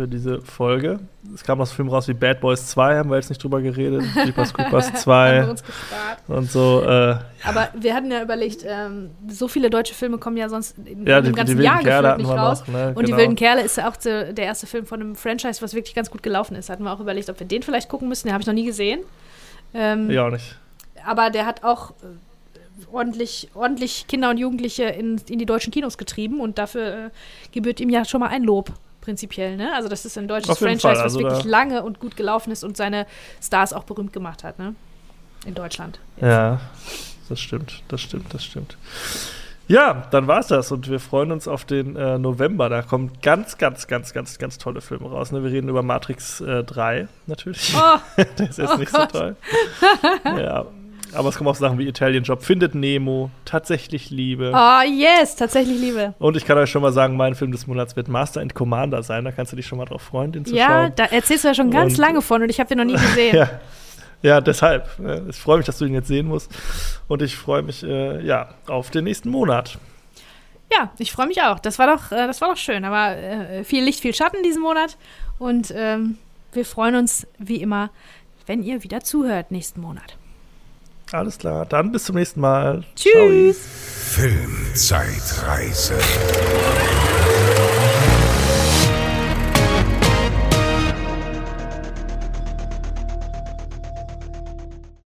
für diese Folge. Es kam noch so Film raus wie Bad Boys 2, haben wir jetzt nicht drüber geredet. [laughs] Jeepers Creepers haben wir 2 uns gespart. und so. Äh, Aber wir hatten ja überlegt, ähm, so viele deutsche Filme kommen ja sonst in, ja, die, dem die ganzen wilden Jahr Kerle nicht wir raus. noch. Ne? Und die genau. Wilden Kerle ist ja auch der erste Film von einem Franchise, was wirklich ganz gut gelaufen ist. Hatten wir auch überlegt, ob wir den vielleicht gucken müssen. Den habe ich noch nie gesehen. Ähm, Ja, auch nicht. Aber der hat auch äh, ordentlich, ordentlich Kinder und Jugendliche in, in die deutschen Kinos getrieben und dafür äh, gebührt ihm ja schon mal ein Lob, prinzipiell. Ne? Also, das ist ein deutsches Franchise, Fall, also was wirklich lange und gut gelaufen ist und seine Stars auch berühmt gemacht hat. Ne? In Deutschland. Jetzt. Ja, das stimmt, das stimmt, das stimmt. Ja, dann war's das und wir freuen uns auf den äh, November. Da kommen ganz, ganz, ganz, ganz, ganz tolle Filme raus. Ne? Wir reden über Matrix äh, 3 natürlich. Oh, [laughs] Der ist jetzt Oh nicht Gott. so toll. [laughs] ja. Aber es kommen auch Sachen wie Italian Job, Findet Nemo, Tatsächlich Liebe. oh, yes, tatsächlich Liebe. Und ich kann euch schon mal sagen, mein Film des Monats wird Master and Commander sein. Da kannst du dich schon mal drauf freuen, den zu Ja, schauen. da erzählst du ja schon ganz Und- lange von und ich habe den noch nie [laughs] gesehen. Ja. Ja, deshalb. äh, Ich freue mich, dass du ihn jetzt sehen musst. Und ich freue mich, äh, ja, auf den nächsten Monat. Ja, ich freue mich auch. Das war doch, äh, das war doch schön. Aber äh, viel Licht, viel Schatten diesen Monat. Und ähm, wir freuen uns wie immer, wenn ihr wieder zuhört nächsten Monat. Alles klar, dann bis zum nächsten Mal. Tschüss. Ciao. Filmzeitreise.